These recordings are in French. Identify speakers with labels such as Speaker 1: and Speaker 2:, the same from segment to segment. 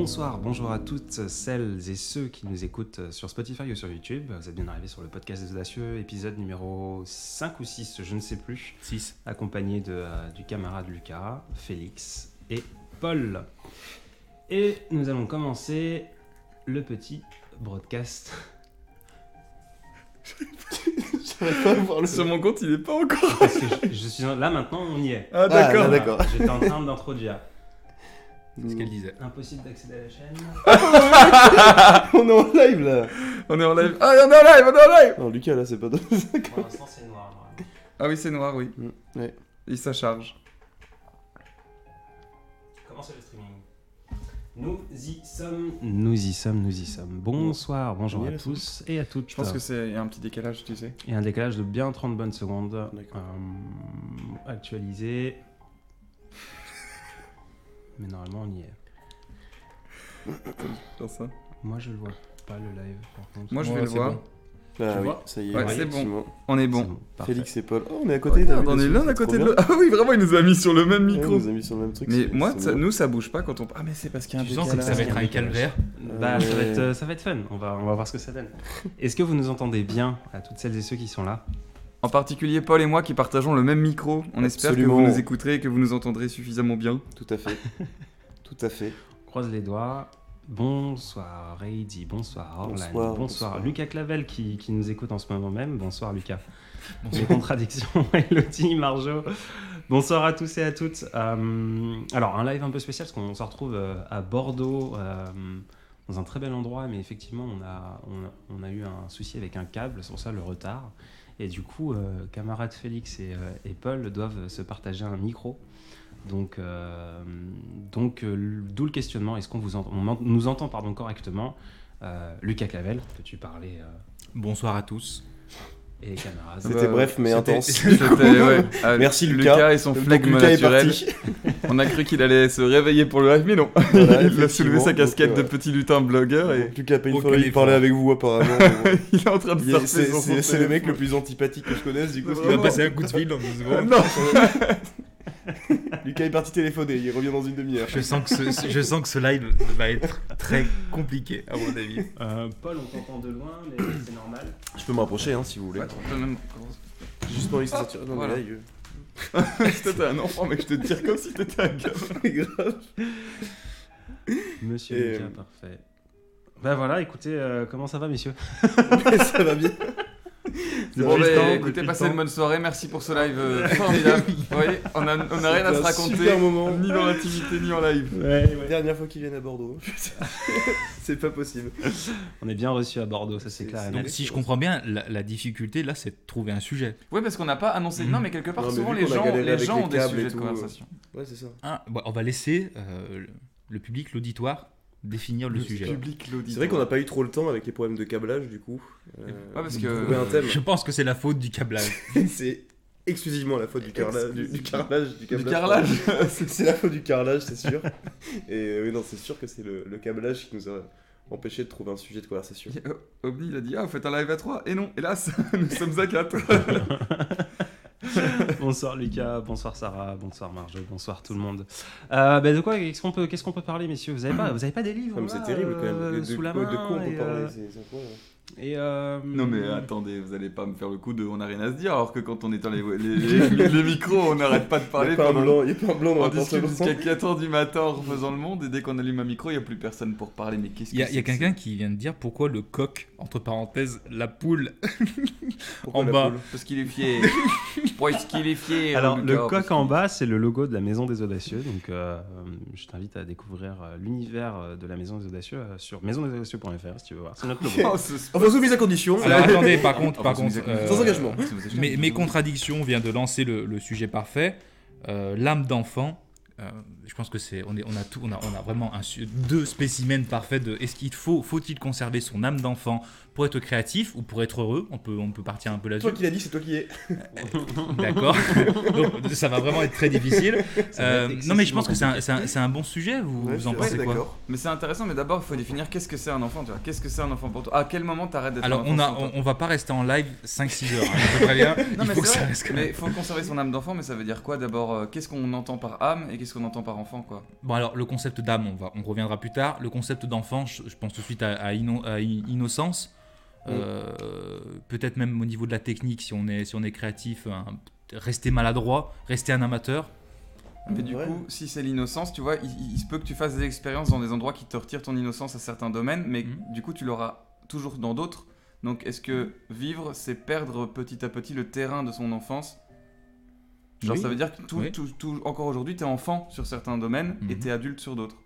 Speaker 1: Bonsoir, bonjour à toutes celles et ceux qui nous écoutent sur Spotify ou sur YouTube. Vous êtes bien arrivés sur le podcast des audacieux, épisode numéro 5 ou 6, je ne sais plus.
Speaker 2: 6.
Speaker 1: Accompagné de, euh, du camarade Lucas, Félix et Paul. Et nous allons commencer le petit broadcast.
Speaker 3: J'arrive pas à voir le.
Speaker 2: Sur mon compte, il est pas encore.
Speaker 1: Parce que je, je suis là maintenant, on y est.
Speaker 2: Ah,
Speaker 3: Ah,
Speaker 2: d'accord.
Speaker 3: là, d'accord.
Speaker 1: J'étais en train d'introduire.
Speaker 2: C'est ce qu'elle disait.
Speaker 1: Impossible d'accéder à la chaîne.
Speaker 3: On est en live là
Speaker 2: On est en live. Ah, on est en live, on est en live.
Speaker 3: Non, Lucas là, c'est pas drôle.
Speaker 1: Pour l'instant, c'est noir.
Speaker 2: Ah oui, c'est noir, oui.
Speaker 3: Ouais.
Speaker 2: Et ça charge.
Speaker 1: Comment c'est le streaming? Nous y sommes. Nous y sommes, nous y sommes. Bonsoir, bonjour à tous et à toutes.
Speaker 2: Je pense que c'est il y a un petit décalage, tu sais.
Speaker 1: Il y a un décalage de bien 30 bonnes secondes.
Speaker 3: D'accord.
Speaker 1: Euh, actualisé. Mais normalement, on y est.
Speaker 2: Dans ça.
Speaker 1: Moi, je le vois pas le live, par contre.
Speaker 2: Moi, je
Speaker 4: Ouais,
Speaker 2: vais le voir.
Speaker 4: bon.
Speaker 3: Ah
Speaker 4: Tu
Speaker 3: oui,
Speaker 4: vois
Speaker 3: ça y est.
Speaker 2: Ouais, c'est bon. On est bon.
Speaker 3: Félix et Paul. Oh, on est à côté.
Speaker 2: Regarde,
Speaker 3: t'as
Speaker 2: on est l'un à côté de l'autre. Ah oui, vraiment, il nous a mis sur le même.
Speaker 3: Ouais,
Speaker 2: micro.
Speaker 3: on nous a mis sur le même truc.
Speaker 2: Mais moi, ça- nous, ça bouge pas quand on. Ah, mais c'est parce qu'il y a un
Speaker 4: sens que ça va être un calvaire.
Speaker 1: Bah, ça, va être, euh, ça va être fun. On va, on va voir ce que ça donne. Est-ce que vous nous entendez bien à toutes celles et ceux qui sont là?
Speaker 2: En particulier Paul et moi qui partageons le même micro. On espère que vous nous écouterez et que vous nous entendrez suffisamment bien.
Speaker 3: Tout à fait. Tout à fait.
Speaker 1: On croise les doigts. Bonsoir Heidi, bonsoir Orlan,
Speaker 3: Bonsoir,
Speaker 1: bonsoir,
Speaker 3: bonsoir.
Speaker 1: Lucas Clavel qui, qui nous écoute en ce moment même. Bonsoir Lucas. Les contradictions, Elodie, Marjo. Bonsoir à tous et à toutes. Euh, alors, un live un peu spécial parce qu'on se retrouve euh, à Bordeaux, euh, dans un très bel endroit, mais effectivement, on a, on a, on a eu un souci avec un câble, c'est pour ça le retard. Et du coup, euh, camarades Félix et, euh, et Paul doivent se partager un micro. Donc, euh, d'où le questionnement est-ce qu'on nous entend pardon, correctement Lucas Clavel, peux-tu parler euh,
Speaker 4: Bonsoir à tous.
Speaker 1: Et les camarades
Speaker 3: C'était
Speaker 2: Bah,
Speaker 3: bref mais intense.
Speaker 2: C'était, ouais. Ah,
Speaker 3: Merci, Lucas.
Speaker 2: et son flegme
Speaker 3: Lucas est
Speaker 2: naturel.
Speaker 3: parti.
Speaker 2: On a cru qu'il allait se réveiller pour le live, mais non.
Speaker 3: Voilà,
Speaker 2: il a soulevé sa casquette
Speaker 3: Donc,
Speaker 2: de
Speaker 3: euh,
Speaker 2: petit lutin blogueur et
Speaker 3: Lucas a il parlait avec vous apparemment.
Speaker 2: il est en train de
Speaker 3: C'est le mec le plus antipathique que je connaisse du coup.
Speaker 4: Il
Speaker 2: Vraiment.
Speaker 4: passer un coup de fil dans deux secondes.
Speaker 3: Lucas est parti téléphoner, il revient dans une demi-heure.
Speaker 4: Je sens, que ce, je sens que ce live va être très compliqué, à mon avis.
Speaker 1: Euh, Paul, on t'entend de loin, mais c'est normal.
Speaker 3: Je peux me rapprocher hein, si vous voulez.
Speaker 2: Même-
Speaker 3: juste envie ça sortir. Non,
Speaker 2: Voilà.
Speaker 3: mais là, il-
Speaker 2: Toi, t'es un enfant, mais je te tire comme si t'étais un
Speaker 3: grave.
Speaker 1: Monsieur
Speaker 3: Et,
Speaker 1: Lucas,
Speaker 3: euh,
Speaker 1: parfait. Ben voilà, écoutez, euh, comment ça va, messieurs?
Speaker 3: Ça va bien.
Speaker 2: Bon, bah, écoutez, passez une bonne soirée. Merci pour ce live euh, formidable. Vous voyez, on a, on a rien à se raconter,
Speaker 3: super moment.
Speaker 2: ni dans l'intimité, ni en live.
Speaker 1: Ouais, ouais.
Speaker 3: Dernière fois qu'ils viennent à Bordeaux. c'est pas possible.
Speaker 1: On est bien reçus à Bordeaux, ça c'est clair.
Speaker 4: Donc, si je comprends bien, la, la difficulté là, c'est de trouver un sujet.
Speaker 2: Ouais, parce qu'on n'a pas annoncé. Non, mais quelque part,
Speaker 3: Non, mais
Speaker 2: souvent, les gens, les gens ont des sujets de
Speaker 3: tout,
Speaker 2: conversation.
Speaker 3: Ouais, c'est ça.
Speaker 4: Ah, bon, on va laisser euh, le public, l'auditoire, définir le, sujet.
Speaker 2: Public,
Speaker 3: C'est vrai qu'on n'a pas eu trop le temps avec les problèmes de câblage du coup. Euh,
Speaker 2: Ouais, parce que-
Speaker 3: trouver un thème.
Speaker 4: Je pense que c'est la faute du câblage.
Speaker 3: c'est exclusivement la faute du, carrelage, du, du carrelage. Du,
Speaker 2: Du
Speaker 3: câblage.
Speaker 2: carrelage.
Speaker 3: c'est la faute du carrelage, c'est sûr. Et euh, oui, non, c'est sûr que c'est le, le câblage qui nous a empêché de trouver un sujet de conversation.
Speaker 2: Et, euh, Omni, il a dit Ah, vous faites un live à 3 Et non, hélas, nous sommes à 4.
Speaker 1: bonsoir Lucas, bonsoir Sarah, bonsoir Marjo, bonsoir tout le monde. Euh, ben de quoi Qu'est-ce qu'on peut, qu'est-ce qu'on peut parler, messieurs? Vous avez pas, vous avez pas des livres là,
Speaker 3: c'est terrible quand même.
Speaker 1: euh,
Speaker 3: De,
Speaker 1: sous la main
Speaker 3: de quoi on peut parler
Speaker 1: euh,
Speaker 3: c'est- c'est quoi, hein?
Speaker 1: Et euh,
Speaker 2: Non, mais attendez, vous allez pas me faire le coup de On n'a rien à se dire, alors que quand on est dans les, les, les- les micros, on n'arrête pas de
Speaker 3: Il
Speaker 2: parler
Speaker 3: n'y a pas un blanc, il y a pas un blanc dans
Speaker 2: On discute jusqu'à 4h du matin en refaisant le monde, et dès qu'on allume un micro, il n'y a plus personne pour parler. Mais qu'est-ce que
Speaker 4: Il y a, il quelqu'un qui vient de dire pourquoi le coq, entre parenthèses, la poule.
Speaker 3: Pourquoi
Speaker 4: en
Speaker 3: la
Speaker 4: bas.
Speaker 3: poule
Speaker 2: Parce qu'il est fier. Parce qu'il est fier.
Speaker 1: Alors, le coq en bas, c'est le logo de la Maison des Audacieux. Donc, euh, je t'invite à découvrir euh, l'univers euh, de la Maison des Audacieux euh, sur maisondesaudacieux.fr si tu veux voir. C'est notre logo.
Speaker 3: Enfin, soumise à condition.
Speaker 4: Alors attendez, par contre, par contre, euh,
Speaker 3: Sans engagement.
Speaker 4: mes, mes contradictions viennent de lancer le, le sujet parfait. Euh, L'âme d'enfant. Je pense que c'est on, est, on a tout on a, on a vraiment un deux spécimens parfaits de est-ce qu'il faut faut-il conserver son âme d'enfant pour être créatif ou pour être heureux? On peut, on peut partir un peu là-dessus.
Speaker 3: Toi qui l'as dit, c'est toi qui es.
Speaker 4: D'accord. Donc, ça va vraiment être très difficile. Euh, non, mais je pense que c'est un, un- un bon sujet. Vous,
Speaker 3: Ouais,
Speaker 4: vous en pensez
Speaker 3: ouais,
Speaker 4: quoi?
Speaker 3: D'accord.
Speaker 2: Mais c'est intéressant, mais d'abord, il faut définir qu'est-ce que c'est un enfant, tu vois. Qu'est-ce que c'est un enfant pour toi? À quel moment t'arrêtes d'être
Speaker 4: Alors,
Speaker 2: un enfant
Speaker 4: on, a, on, on va pas rester en live 5-6 heures. hein, préviens.
Speaker 2: Non,
Speaker 4: Il
Speaker 2: mais
Speaker 4: faut que ça reste quand
Speaker 2: Mais
Speaker 4: même.
Speaker 2: faut conserver son âme d'enfant, mais ça veut dire quoi d'abord euh, Qu'est-ce qu'on entend par âme et qu'est-ce qu'on entend par enfant, quoi
Speaker 4: Bon, alors, le concept d'âme, on, va, on reviendra plus tard. Le concept d'enfant, je, je pense tout de suite à, à inno- à i- innocence. Euh, Peut-être même au niveau de la technique, si on est, si on est créatif, rester maladroit, rester un amateur.
Speaker 2: Mais du
Speaker 3: Ouais.
Speaker 2: coup, si c'est l'innocence, tu vois, il, il- il se peut que tu fasses des expériences dans des endroits qui te retirent ton innocence à certains domaines, mais
Speaker 4: Mhm.
Speaker 2: du coup, tu l'auras toujours dans d'autres. Donc, est-ce que vivre, c'est perdre petit à petit le terrain de son enfance Genre,
Speaker 4: Oui.
Speaker 2: ça veut dire que tout,
Speaker 4: Oui.
Speaker 2: tout- tout- encore aujourd'hui, t'es enfant sur certains domaines et
Speaker 4: Mhm.
Speaker 2: t'es adulte sur d'autres.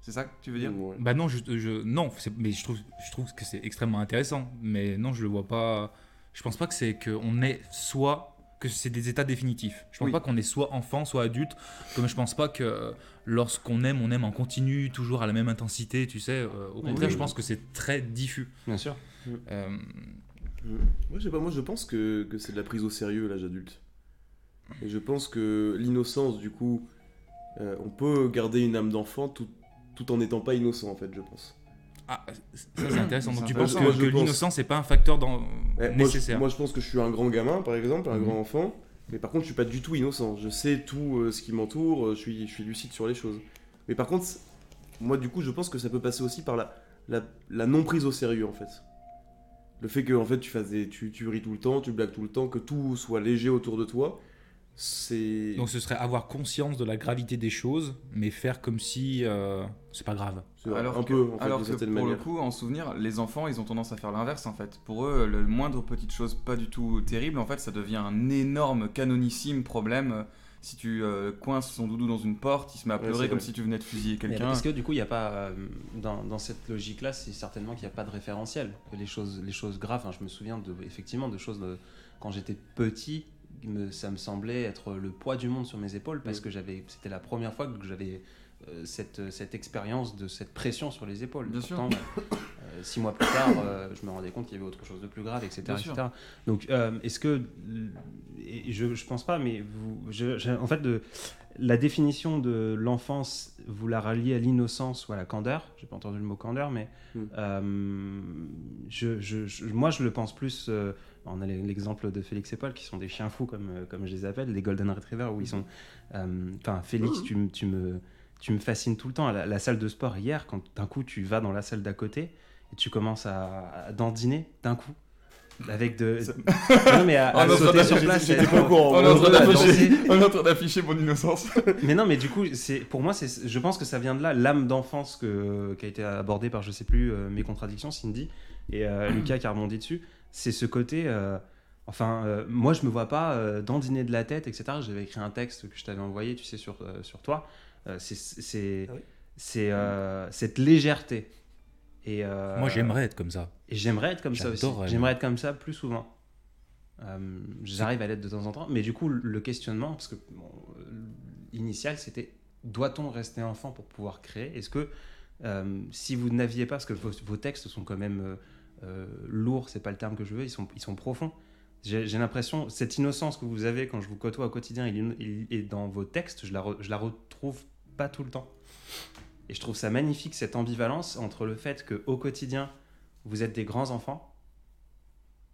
Speaker 2: C'est ça que tu veux dire
Speaker 3: Ouais.
Speaker 4: Bah non, je, je- non, mais je trouve, je trouve que c'est extrêmement intéressant. Mais non, je le vois pas. Je pense pas que c'est qu'on est soit que c'est des états définitifs. Je pense
Speaker 2: Oui.
Speaker 4: pas qu'on est soit enfant, soit adulte. Comme je pense pas que lorsqu'on aime, on aime en continu, toujours à la même intensité. Tu sais, Euh, au contraire,
Speaker 1: oui.
Speaker 4: je pense que c'est très diffus.
Speaker 1: Bien sûr.
Speaker 4: Euh,
Speaker 3: Moi, je sais pas, moi je pense que, que c'est de la prise au sérieux l'âge adulte. Et je pense que l'innocence, du coup, euh, on peut garder une âme d'enfant tout, tout en n'étant pas innocent, en fait, je pense.
Speaker 4: ah, ça c'est intéressant. Donc tu penses que, l'innocence c'est pas un facteur dans...
Speaker 3: Ouais, moi, je,
Speaker 4: nécessaire.
Speaker 3: moi, je pense que je suis un grand gamin, par exemple, un
Speaker 4: Mhm.
Speaker 3: grand enfant. Mais par contre, je suis pas du tout innocent. Je sais tout euh, ce qui m'entoure, euh, je suis, je suis lucide sur les choses. Mais par contre, moi, du coup, je pense que ça peut passer aussi par la, la, la non-prise au sérieux, en fait. Le fait que, en fait, tu, fasses des, tu, tu ris tout le temps, tu blagues tout le temps, que tout soit léger autour de toi, c'est...
Speaker 4: Donc ce serait avoir conscience de la gravité des choses, mais faire comme si euh, c'est pas grave.
Speaker 2: Alors
Speaker 3: un
Speaker 2: que,
Speaker 3: peu, en fait,
Speaker 2: alors
Speaker 3: d'une
Speaker 2: que
Speaker 3: certaine
Speaker 2: pour
Speaker 3: manière.
Speaker 2: le coup, en souvenir, les enfants, ils ont tendance à faire l'inverse en fait. Pour eux, le moindre petite chose pas du tout terrible, en fait, ça devient un énorme, canonissime problème. Si tu euh, coinces son doudou dans une porte, il se met à pleurer comme
Speaker 3: vrai.
Speaker 2: si tu venais de fusiller quelqu'un.
Speaker 1: Est-ce que du coup, il n'y a pas, euh, dans, dans cette logique-là, c'est certainement qu'il n'y a pas de référentiel. Les choses, les choses graves, hein, je me souviens de, effectivement de choses de, quand j'étais petit, me- ça me semblait être le poids du monde sur mes épaules parce
Speaker 3: Mm.
Speaker 1: que j'avais, c'était la première fois que j'avais euh, cette, cette expérience de cette pression sur les épaules.
Speaker 2: Bien sûr.
Speaker 1: Pourtant, euh, six mois plus tard, euh, je me rendais compte qu'il y avait autre chose de plus grave, etc. Donc, est-ce que, et je, je pense pas, mais vous, je- je- en fait, de, la définition de l'enfance, vous la ralliez à l'innocence ou à la candeur. J'ai pas entendu le mot candeur, mais
Speaker 3: Mm.
Speaker 1: je- moi je le pense plus. On a l'exemple de Félix et Paul qui sont des chiens fous comme, euh, comme je les appelle, des golden retrievers où ils sont. euh, Enfin, Félix, tu, me- tu me tu me fascines tout le temps. À la, la salle de sport hier, quand d'un coup tu vas dans la salle d'à côté et tu commences à, à dandiner d'un coup. Avec de. Non, mais à, à
Speaker 2: non,
Speaker 1: sauter sur place.
Speaker 3: j'étais pas au courant.
Speaker 2: On est en train d'afficher-
Speaker 1: danser.
Speaker 2: on est en train d'afficher mon innocence.
Speaker 1: Mais non, mais du coup, c'est pour moi, c'est, je pense que ça vient de là, l'âme d'enfance que, qui a été abordée par, je sais plus, euh, mes contradictions, Cindy et euh, Lucas qui a rebondi dessus. C'est ce côté. euh, enfin, euh, moi, je me vois pas euh, dandiner de la tête, etc. J'avais écrit un texte que je t'avais envoyé, tu sais, sur, euh, sur toi. Euh, c'est, c'est,
Speaker 3: Ah oui
Speaker 1: euh, cette légèreté. Et, euh,
Speaker 4: Moi j'aimerais être comme ça.
Speaker 1: et j'aimerais être comme ça aussi. J'aimerais être comme ça plus souvent. Euh, J'arrive à l'être de temps en temps. Mais du coup, le questionnement, parce que bon, l'initial, c'était doit-on rester enfant pour pouvoir créer? Est-ce que euh, si vous n'aviez pas, parce que vos, vos textes sont quand même euh, lourds, c'est pas le terme que je veux, ils sont, ils sont profonds. J'ai l'impression, cette innocence que vous avez quand je vous côtoie au quotidien et dans vos textes, je la, je la retrouve pas tout le temps. Et je trouve ça magnifique, cette ambivalence entre le fait qu'au quotidien, vous êtes des grands enfants,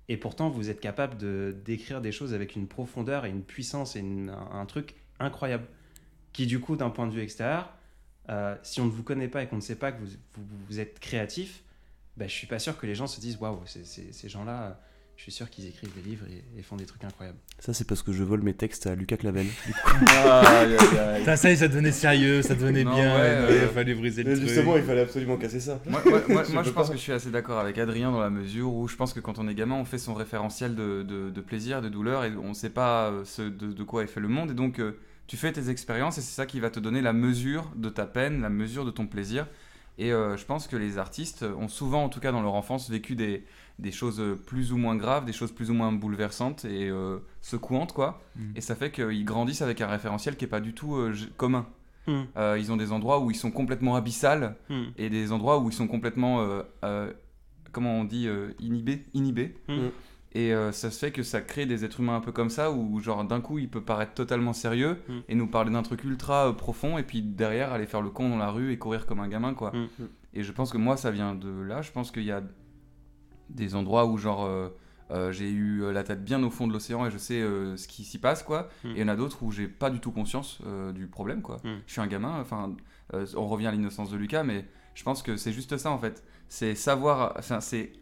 Speaker 1: et pourtant vous êtes capable de d'écrire des choses avec une profondeur et une puissance et un, truc incroyable. Qui du coup, d'un point de vue extérieur, euh, si on ne vous connaît pas et qu'on ne sait pas que vous, vous êtes créatif, bah, je suis pas sûr que les gens se disent waouh, ces gens-là, je suis sûr qu'ils écrivent des livres et, et font des trucs incroyables.
Speaker 3: Ça, c'est parce que je vole mes textes à Lucas Clavel.
Speaker 4: Putain, ça y est, ça devenait sérieux, ça devenait
Speaker 2: Non,
Speaker 4: bien.
Speaker 2: ouais,
Speaker 4: euh, il
Speaker 2: euh,
Speaker 4: fallait briser le
Speaker 3: Mais
Speaker 4: truc.
Speaker 3: justement, il fallait absolument casser ça.
Speaker 2: Moi, moi- moi-
Speaker 3: Je
Speaker 2: moi,
Speaker 3: peux
Speaker 2: je pense
Speaker 3: pas.
Speaker 2: que je suis assez d'accord avec Adrien dans la mesure où je pense que quand on est gamin, on fait son référentiel de, de- de plaisir, de douleur, et on ne sait pas euh, ce- de, de quoi est fait le monde. Et donc, euh, tu fais tes expériences, et c'est ça qui va te donner la mesure de ta peine, la mesure de ton plaisir. Et euh, je pense que les artistes ont souvent, en tout cas dans leur enfance, vécu des, des choses plus ou moins graves, des choses plus ou moins bouleversantes et euh, secouantes, quoi.
Speaker 4: Mm.
Speaker 2: Et ça fait qu'ils grandissent avec un référentiel qui n'est pas du tout euh, commun. Euh, ils ont des endroits où ils sont complètement abyssales
Speaker 1: hmm.
Speaker 2: et des endroits où ils sont complètement comment on dit, inhibé, inhibé.
Speaker 1: Mm.
Speaker 2: Et euh, ça se fait que ça crée des êtres humains un peu comme ça, où genre d'un coup il peut paraître totalement sérieux
Speaker 1: Mm.
Speaker 2: et nous parler d'un truc ultra euh, profond, et puis derrière aller faire le con dans la rue et courir comme un gamin, quoi.
Speaker 1: Mm.
Speaker 2: Et je pense que moi ça vient de là, je pense qu'il y a des endroits où genre euh, euh, j'ai eu la tête bien au fond de l'océan et je sais euh, ce qui s'y passe, quoi.
Speaker 1: Mm.
Speaker 2: Et il y en a d'autres où j'ai pas du tout conscience euh, du problème, quoi.
Speaker 1: Mm.
Speaker 2: Je suis un gamin, enfin, euh, on revient à l'innocence de Lucas, mais je pense que c'est juste ça en fait. C'est savoir, enfin, c'est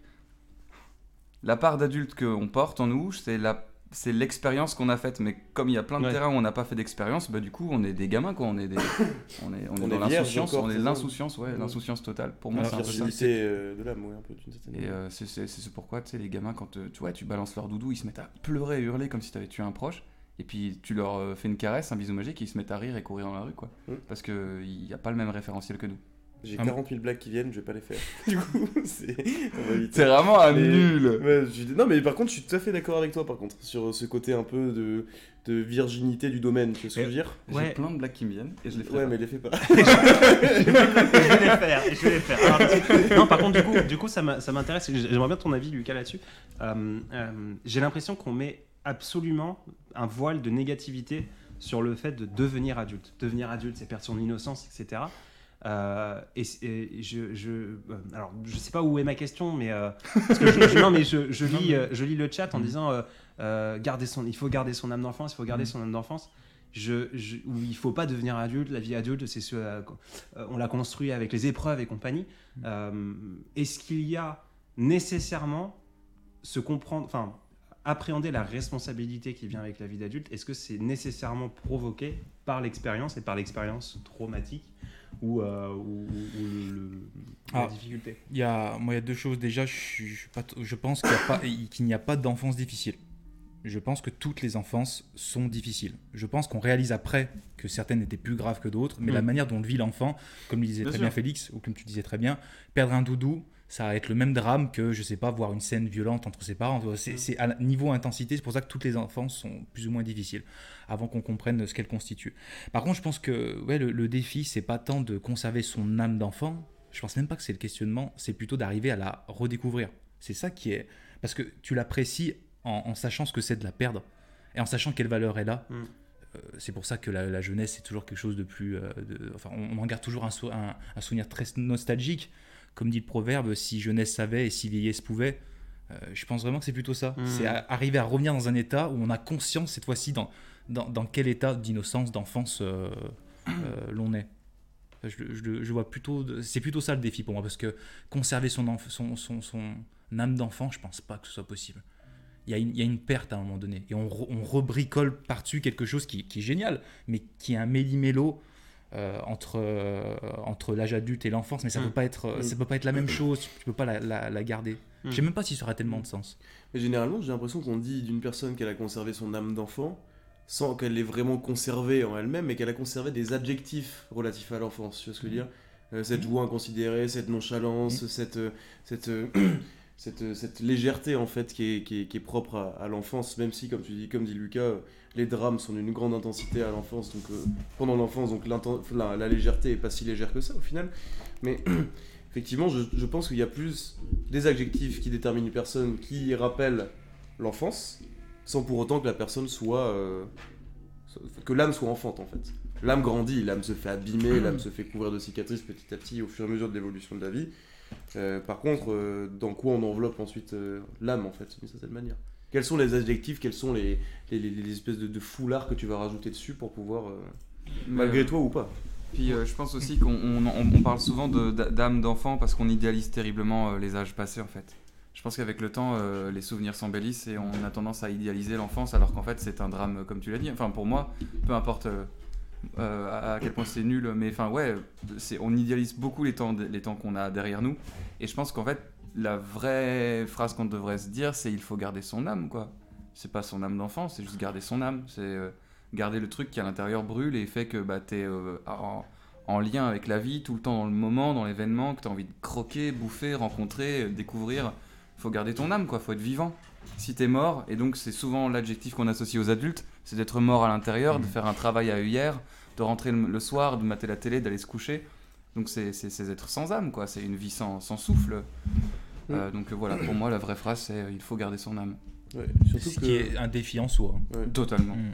Speaker 2: la part d'adulte qu'on porte en nous, c'est la c'est l'expérience qu'on a faite, mais comme il y a plein de
Speaker 1: Ouais.
Speaker 2: terrains où on n'a pas fait d'expérience, bah du coup on est des gamins quoi, on est des, on est, on est
Speaker 3: On
Speaker 2: dans l'insouciance, on est l'insouciance, ouais,
Speaker 3: Ouais.
Speaker 2: l'insouciance totale. Pour moi c'est un peu ça.
Speaker 3: Virginité euh, de l'âme, ouais, un peu d'une certaine
Speaker 2: Et euh, c'est c'est- c'est pourquoi tu sais les gamins quand euh, tu vois tu balances leur doudou, ils se mettent à pleurer et hurler comme si tu avais tué un proche. Et puis tu leur euh, fais une caresse, un bisou magique, et ils se mettent à rire et courir dans la rue quoi.
Speaker 3: Mm.
Speaker 2: Parce que il n'y a pas le même référentiel que nous.
Speaker 3: J'ai
Speaker 4: Ah,
Speaker 3: 40 000 blagues qui viennent, je vais pas les faire. du coup, c'est.
Speaker 2: C'est vraiment un
Speaker 3: Mais-
Speaker 2: nul.
Speaker 3: Ouais, je suis- Non, mais par contre, je suis tout à fait d'accord avec toi, par contre, sur ce côté un peu de, de virginité du domaine, tu vois ce que je veux dire?
Speaker 2: J'ai
Speaker 1: Ouais.
Speaker 2: plein de blagues qui me viennent et je les fais.
Speaker 3: Ouais,
Speaker 2: pas.
Speaker 3: mais les fais pas.
Speaker 1: je vais les faire, je vais les faire. Alors, non, par contre, du coup, du coup ça m'intéresse. J'aimerais bien ton avis, Lucas, là-dessus. Euh, euh, J'ai l'impression qu'on met absolument un voile de négativité sur le fait de devenir adulte. Devenir adulte, c'est perdre son innocence, etc. Euh, et, et je, je, euh, alors, je sais pas où est ma question, mais euh, parce que je, je- non, mais je, je lis, je lis le chat en
Speaker 4: Mhm.
Speaker 1: disant euh, garder son, il faut garder son âme d'enfance, il faut garder
Speaker 4: Mhm.
Speaker 1: son âme d'enfance. Je, je, où il faut pas devenir adulte. La vie adulte, c'est ce, on l'a construit avec les épreuves et compagnie. Euh, Est-ce qu'il y a nécessairement se comprendre, enfin, appréhender la responsabilité qui vient avec la vie d'adulte Est-ce que c'est nécessairement provoqué par l'expérience et par l'expérience traumatique ou, euh, ou, le- le- la
Speaker 4: Ah.
Speaker 1: difficulté
Speaker 4: Il y a, moi, il y a deux choses. Déjà, je, pense qu'il n'y a pas, d'enfance difficile. Je pense que toutes les enfances sont difficiles. Je pense qu'on réalise après que certaines étaient plus graves que d'autres, mais
Speaker 1: Mm.
Speaker 4: la manière dont le vit l'enfant, comme le disait
Speaker 2: Bien
Speaker 4: très
Speaker 2: sûr.
Speaker 4: bien Félix, ou comme tu disais très bien, perdre un doudou, ça va être le même drame que, je sais pas, voir une scène violente entre ses parents. C'est c'est à niveau intensité, c'est pour ça que toutes les enfances sont plus ou moins difficiles, avant qu'on comprenne ce qu'elles constituent. Par contre, je pense que ouais, le, le défi, c'est pas tant de conserver son âme d'enfant, je pense même pas que c'est le questionnement, c'est plutôt d'arriver à la redécouvrir. C'est ça qui est. Parce que tu l'apprécies en, en sachant ce que c'est de la perdre et en sachant quelle valeur elle a.
Speaker 1: Mm.
Speaker 4: Euh, c'est pour ça que la, la jeunesse, c'est toujours quelque chose de plus. euh, de- enfin, on, on en garde toujours un, sou- un- un souvenir très nostalgique. Comme dit le proverbe, si jeunesse savait et si vieillesse pouvait. Euh, je pense vraiment que c'est plutôt ça.
Speaker 1: Mm.
Speaker 4: C'est arriver à revenir dans un état où on a conscience, cette fois-ci, dans, dans, dans quel état d'innocence, d'enfance euh, euh, l'on est. Je, je- je vois plutôt, c'est plutôt ça le défi pour moi, parce que conserver son, son, son, son âme d'enfant, je pense pas que ce soit possible. Il y, a une, il y a une perte à un moment donné, et on, re- on rebricole par-dessus quelque chose qui, qui est génial, mais qui est un méli-mélo euh, entre, euh, entre l'âge adulte et l'enfance, mais ça
Speaker 1: Mm.
Speaker 4: peut pas être, euh,
Speaker 3: Mm.
Speaker 4: ça peut pas être la même chose. Tu peux pas la, la- la garder.
Speaker 1: Mm.
Speaker 4: Je sais même pas si ça aura tellement de sens.
Speaker 3: Mais généralement, j'ai l'impression qu'on dit d'une personne qu'elle a conservé son âme d'enfant sans qu'elle l'ait vraiment conservée en elle-même, mais qu'elle a conservé des adjectifs relatifs à l'enfance. Tu vois ce que je veux dire? Euh, Cette joie inconsidérée, cette nonchalance, cette, euh, cette, euh, cette, euh, cette légèreté en fait qui est, qui est, qui est propre à, l'enfance, même si, comme tu dis, comme dit Lucas, euh, les drames sont d'une grande intensité à l'enfance, donc euh, pendant l'enfance, donc la, légèreté est pas si légère que ça au final. Mais effectivement, je, je pense qu'il y a plus des adjectifs qui déterminent une personne qui rappellent l'enfance, sans pour autant que la personne soit. que l'âme soit enfante en fait. L'âme grandit, l'âme se fait abîmer, l'âme se fait couvrir de cicatrices petit à petit au fur et à mesure de l'évolution de la vie. Euh, par contre, euh, dans quoi on enveloppe ensuite euh, l'âme en fait, d'une certaine manière Quels sont les adjectifs, quels sont les, les, les- les espèces de, de foulards que tu vas rajouter dessus pour pouvoir. malgré toi ou pas?
Speaker 2: Puis je pense aussi qu'on on, on- on parle souvent de- d'âme d'enfant parce qu'on idéalise terriblement les âges passés en fait. Je pense qu'avec le temps, les souvenirs s'embellissent et on a tendance à idéaliser l'enfance alors qu'en fait c'est un drame comme tu l'as dit. Enfin pour moi, peu importe euh, euh, à quel point c'est nul, mais enfin ouais, on idéalise beaucoup les temps, les temps qu'on a derrière nous. Et je pense qu'en fait la vraie phrase qu'on devrait se dire c'est il faut garder son âme quoi. C'est pas son âme d'enfant, c'est juste garder son âme. C'est euh, garder le truc qui à l'intérieur brûle et fait que bah, tu es en, en lien avec la vie, tout le temps dans le moment, dans l'événement, que tu as envie de croquer, bouffer, rencontrer, euh, découvrir. faut garder ton âme, quoi. faut être vivant. Si tu es mort, et donc c'est souvent l'adjectif qu'on associe aux adultes, c'est d'être mort à l'intérieur, de faire un travail à œillère, de rentrer le, le soir, de mater la télé, d'aller se coucher. Donc c'est être sans âme, quoi. C'est une vie sans, sans souffle. Euh, donc voilà, pour moi, la vraie phrase, c'est euh, il faut garder son âme.
Speaker 3: Ouais, surtout
Speaker 4: Ce
Speaker 3: que,
Speaker 4: qui est un défi en soi.
Speaker 3: ouais.
Speaker 2: Totalement.
Speaker 4: Mm.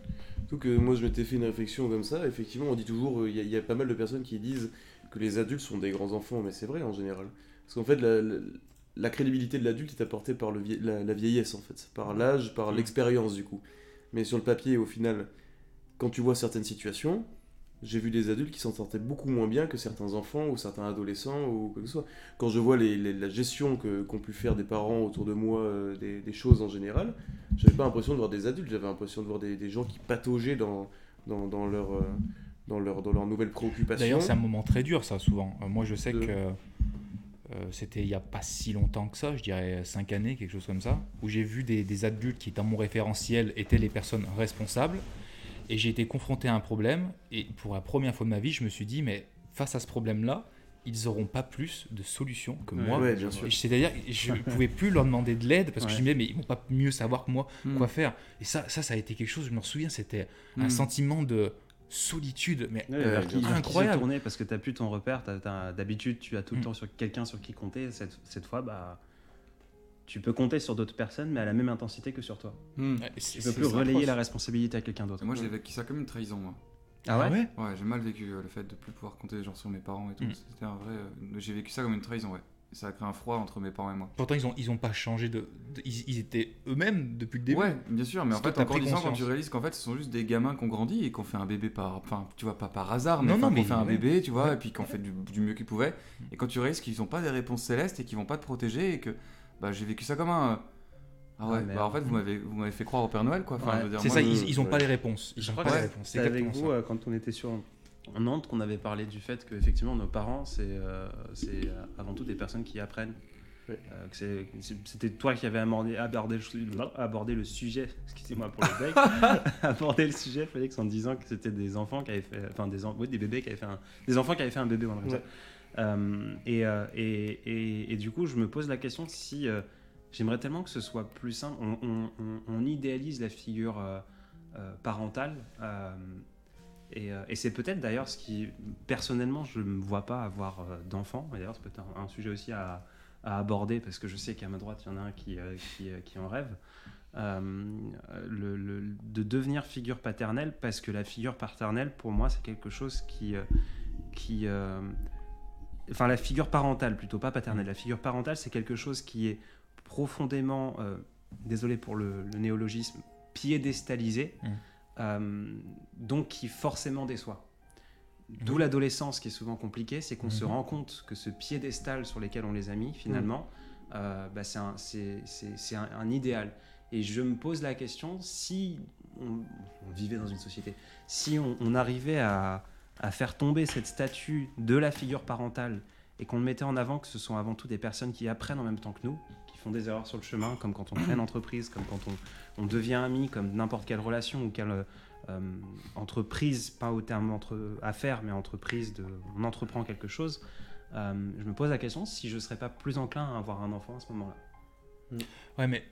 Speaker 3: Surtout que moi je m'étais fait une réflexion comme ça, effectivement on dit toujours, euh, il y, a- il y a pas mal de personnes qui disent que les adultes sont des grands enfants, mais c'est vrai en général. Parce qu'en fait la, la- la crédibilité de l'adulte est apportée par le vie- la, la vieillesse en fait, par l'âge, par
Speaker 2: Mm.
Speaker 3: l'expérience du coup. Mais sur le papier au final, quand tu vois certaines situations, j'ai vu des adultes qui s'en sortaient beaucoup moins bien que certains enfants ou certains adolescents ou quoi que ce soit. Quand je vois les- les- la gestion que- qu'ont pu faire des parents autour de moi euh, des, des choses en général, j'avais pas l'impression de voir des adultes, j'avais l'impression de voir des, des gens qui pataugeaient dans, dans, dans leur, euh, dans, leur, dans leurs nouvelles préoccupations.
Speaker 4: D'ailleurs, c'est un moment très dur, ça, souvent. Euh, moi, je sais
Speaker 3: De-
Speaker 4: que euh, c'était il n'y a pas si longtemps que ça, je dirais 5 années, quelque chose comme ça, où j'ai vu des, des adultes qui, dans mon référentiel, étaient les personnes responsables. Et j'ai été confronté à un problème. Et pour la première fois de ma vie, je me suis dit, mais face à ce problème-là, ils n'auront pas plus de solutions que
Speaker 1: Ouais,
Speaker 4: moi.
Speaker 3: Ouais, bien sûr.
Speaker 4: Et C'est-à-dire, je ne pouvais plus leur demander de l'aide parce que je me disais, mais ils vont pas mieux savoir que moi
Speaker 2: Mm.
Speaker 4: quoi faire. Et ça, ça, ça a été quelque chose, je me souviens, c'était un
Speaker 2: Mm.
Speaker 4: sentiment de solitude. Mais
Speaker 1: Ouais,
Speaker 3: Euh,
Speaker 4: incroyable.
Speaker 1: tourner parce que t'as plus ton repère. D'habitude, tu as tout le
Speaker 4: Mm.
Speaker 1: temps sur quelqu'un sur qui compter. Cette, cette fois, bah, tu peux compter sur d'autres personnes, mais à la même intensité que sur toi.
Speaker 4: Ouais, c'est-
Speaker 1: Tu peux plus relayer la responsabilité à quelqu'un d'autre.
Speaker 2: Moi, j'ai vécu ça comme une trahison, moi.
Speaker 1: Ah ouais,
Speaker 2: Ouais, j'ai mal vécu euh, le fait de plus pouvoir compter genre sur mes parents et tout.
Speaker 4: Mm.
Speaker 2: C'était un vrai. euh, j'ai vécu ça comme une trahison, ouais. Ça a créé un froid entre mes parents et moi.
Speaker 4: Pourtant, ils ont, ils ont pas changé de. de- ils, ils étaient eux-mêmes depuis le début.
Speaker 2: Ouais, bien sûr, mais en fait,
Speaker 4: t'as
Speaker 2: en grandissant, quand tu réalises qu'en fait, ce sont juste des gamins qui ont grandi et qui ont fait un bébé par. Enfin, tu vois, pas par hasard, mais,
Speaker 4: Non, non,
Speaker 2: qui ont
Speaker 4: mais
Speaker 2: fait un
Speaker 4: ouais.
Speaker 2: bébé, tu vois,
Speaker 4: Ouais.
Speaker 2: et puis qui ont fait du, du mieux qu'ils pouvaient. Et quand tu réalises qu'ils n'ont pas des réponses célestes et qu'ils vont pas te protéger et que. Bah, j'ai vécu ça comme un. Ah ouais,
Speaker 1: Ah,
Speaker 2: bah en fait, vous m'avez vous m'avez fait croire au Père Noël, quoi. Enfin,
Speaker 1: Ouais,
Speaker 4: C'est ça,
Speaker 2: je-
Speaker 4: ils, ils ont
Speaker 3: ouais.
Speaker 4: pas les réponses. Ils
Speaker 1: Je
Speaker 4: ont
Speaker 1: crois
Speaker 4: pas
Speaker 1: que
Speaker 4: les réponses.
Speaker 1: c'est avec vous
Speaker 4: ça.
Speaker 1: euh, quand on était sur en Nantes qu'on avait parlé du fait que effectivement nos parents c'est euh, euh, avant tout des personnes qui apprennent. Euh, C'était toi qui avais abordé, abordé, le, su- abordé le sujet, excusez-moi pour le bec, abordé le sujet, Félix, en disant que c'était des enfants qui avaient fait, enfin des, oui, des bébés qui avaient fait un, des enfants qui avaient fait un bébé comme
Speaker 3: Ouais.
Speaker 1: ça. Euh, et, et, et, et du coup, je me pose la question si j'aimerais tellement que ce soit plus simple. On, on- on- on idéalise la figure parentale. Euh, et, et c'est peut-être d'ailleurs ce qui, personnellement, je ne me vois pas avoir euh, d'enfants. Et D'ailleurs, c'est peut-être un, un sujet aussi à, à aborder parce que je sais qu'à ma droite, il y en a un qui, euh, qui, qui en rêve. Euh, le- le- de devenir figure paternelle parce que la figure paternelle, pour moi, c'est quelque chose qui. qui euh, enfin, la figure parentale plutôt, pas paternelle. La figure parentale, c'est quelque chose qui est profondément, euh, désolé pour le, le néologisme, piédestalisé,
Speaker 4: Mm.
Speaker 1: Euh, donc qui forcément déçoit. D'où
Speaker 4: Oui.
Speaker 1: l'adolescence qui est souvent compliquée, c'est qu'on se
Speaker 4: Mhm.
Speaker 1: rend compte que ce piédestal sur lequel on les a mis, finalement, euh, bah, c'est un, idéal. Et je me pose la question, si on, on vivait dans une société, si on, on arrivait à, à faire tomber cette statue de la figure parentale et qu'on le mettait en avant, que ce sont avant tout des personnes qui apprennent en même temps que nous, qui font des erreurs sur le chemin, comme quand on crée une entreprise, comme quand on, on devient ami, comme n'importe quelle relation ou quelle euh, entreprise, pas au terme entre affaires, mais entreprise, de, on entreprend quelque chose. euh, je me pose la question si je ne serais pas plus enclin à avoir un enfant à ce moment-là.
Speaker 4: Ouais, mais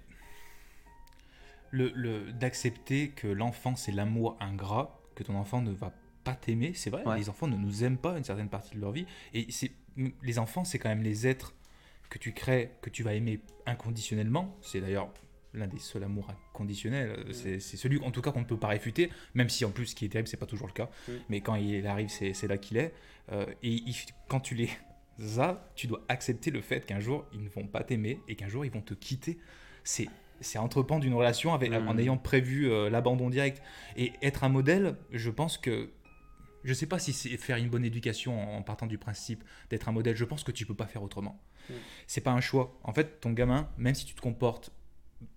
Speaker 4: le, le- d'accepter que l'enfant c'est l'amour ingrat, que ton enfant ne va pas t'aimer, c'est vrai.
Speaker 1: Ouais.
Speaker 4: Les enfants ne nous aiment pas une certaine partie de leur vie, et c'est les enfants, c'est quand même les êtres que tu crées, que tu vas aimer inconditionnellement. C'est d'ailleurs l'un des seuls amours inconditionnels. C'est celui, en tout cas, qu'on ne peut pas réfuter, même si en plus, ce qui est terrible, c'est pas toujours le cas. Mais quand il arrive, c'est là qu'il est. Euh, et il- quand tu les as, tu dois accepter le fait qu'un jour, ils ne vont pas t'aimer et qu'un jour, ils vont te quitter. C'est c'est entreprendre d'une relation avec, en ayant prévu euh, l'abandon direct. Et être un modèle, je pense que. Je sais pas si c'est faire une bonne éducation en, en partant du principe d'être un modèle. Je pense que tu peux pas faire autrement. C'est pas un choix. En fait, ton gamin, même si tu te comportes,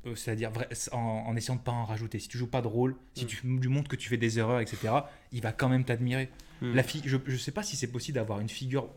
Speaker 4: euh, c'est-à-dire en, en essayant de pas en rajouter, si tu joues pas de rôle, si
Speaker 3: Mhm.
Speaker 4: tu lui montres que tu fais des erreurs, etc., il va quand même t'admirer.
Speaker 1: Mhm.
Speaker 4: La fille, je ne sais pas si c'est possible d'avoir une figure,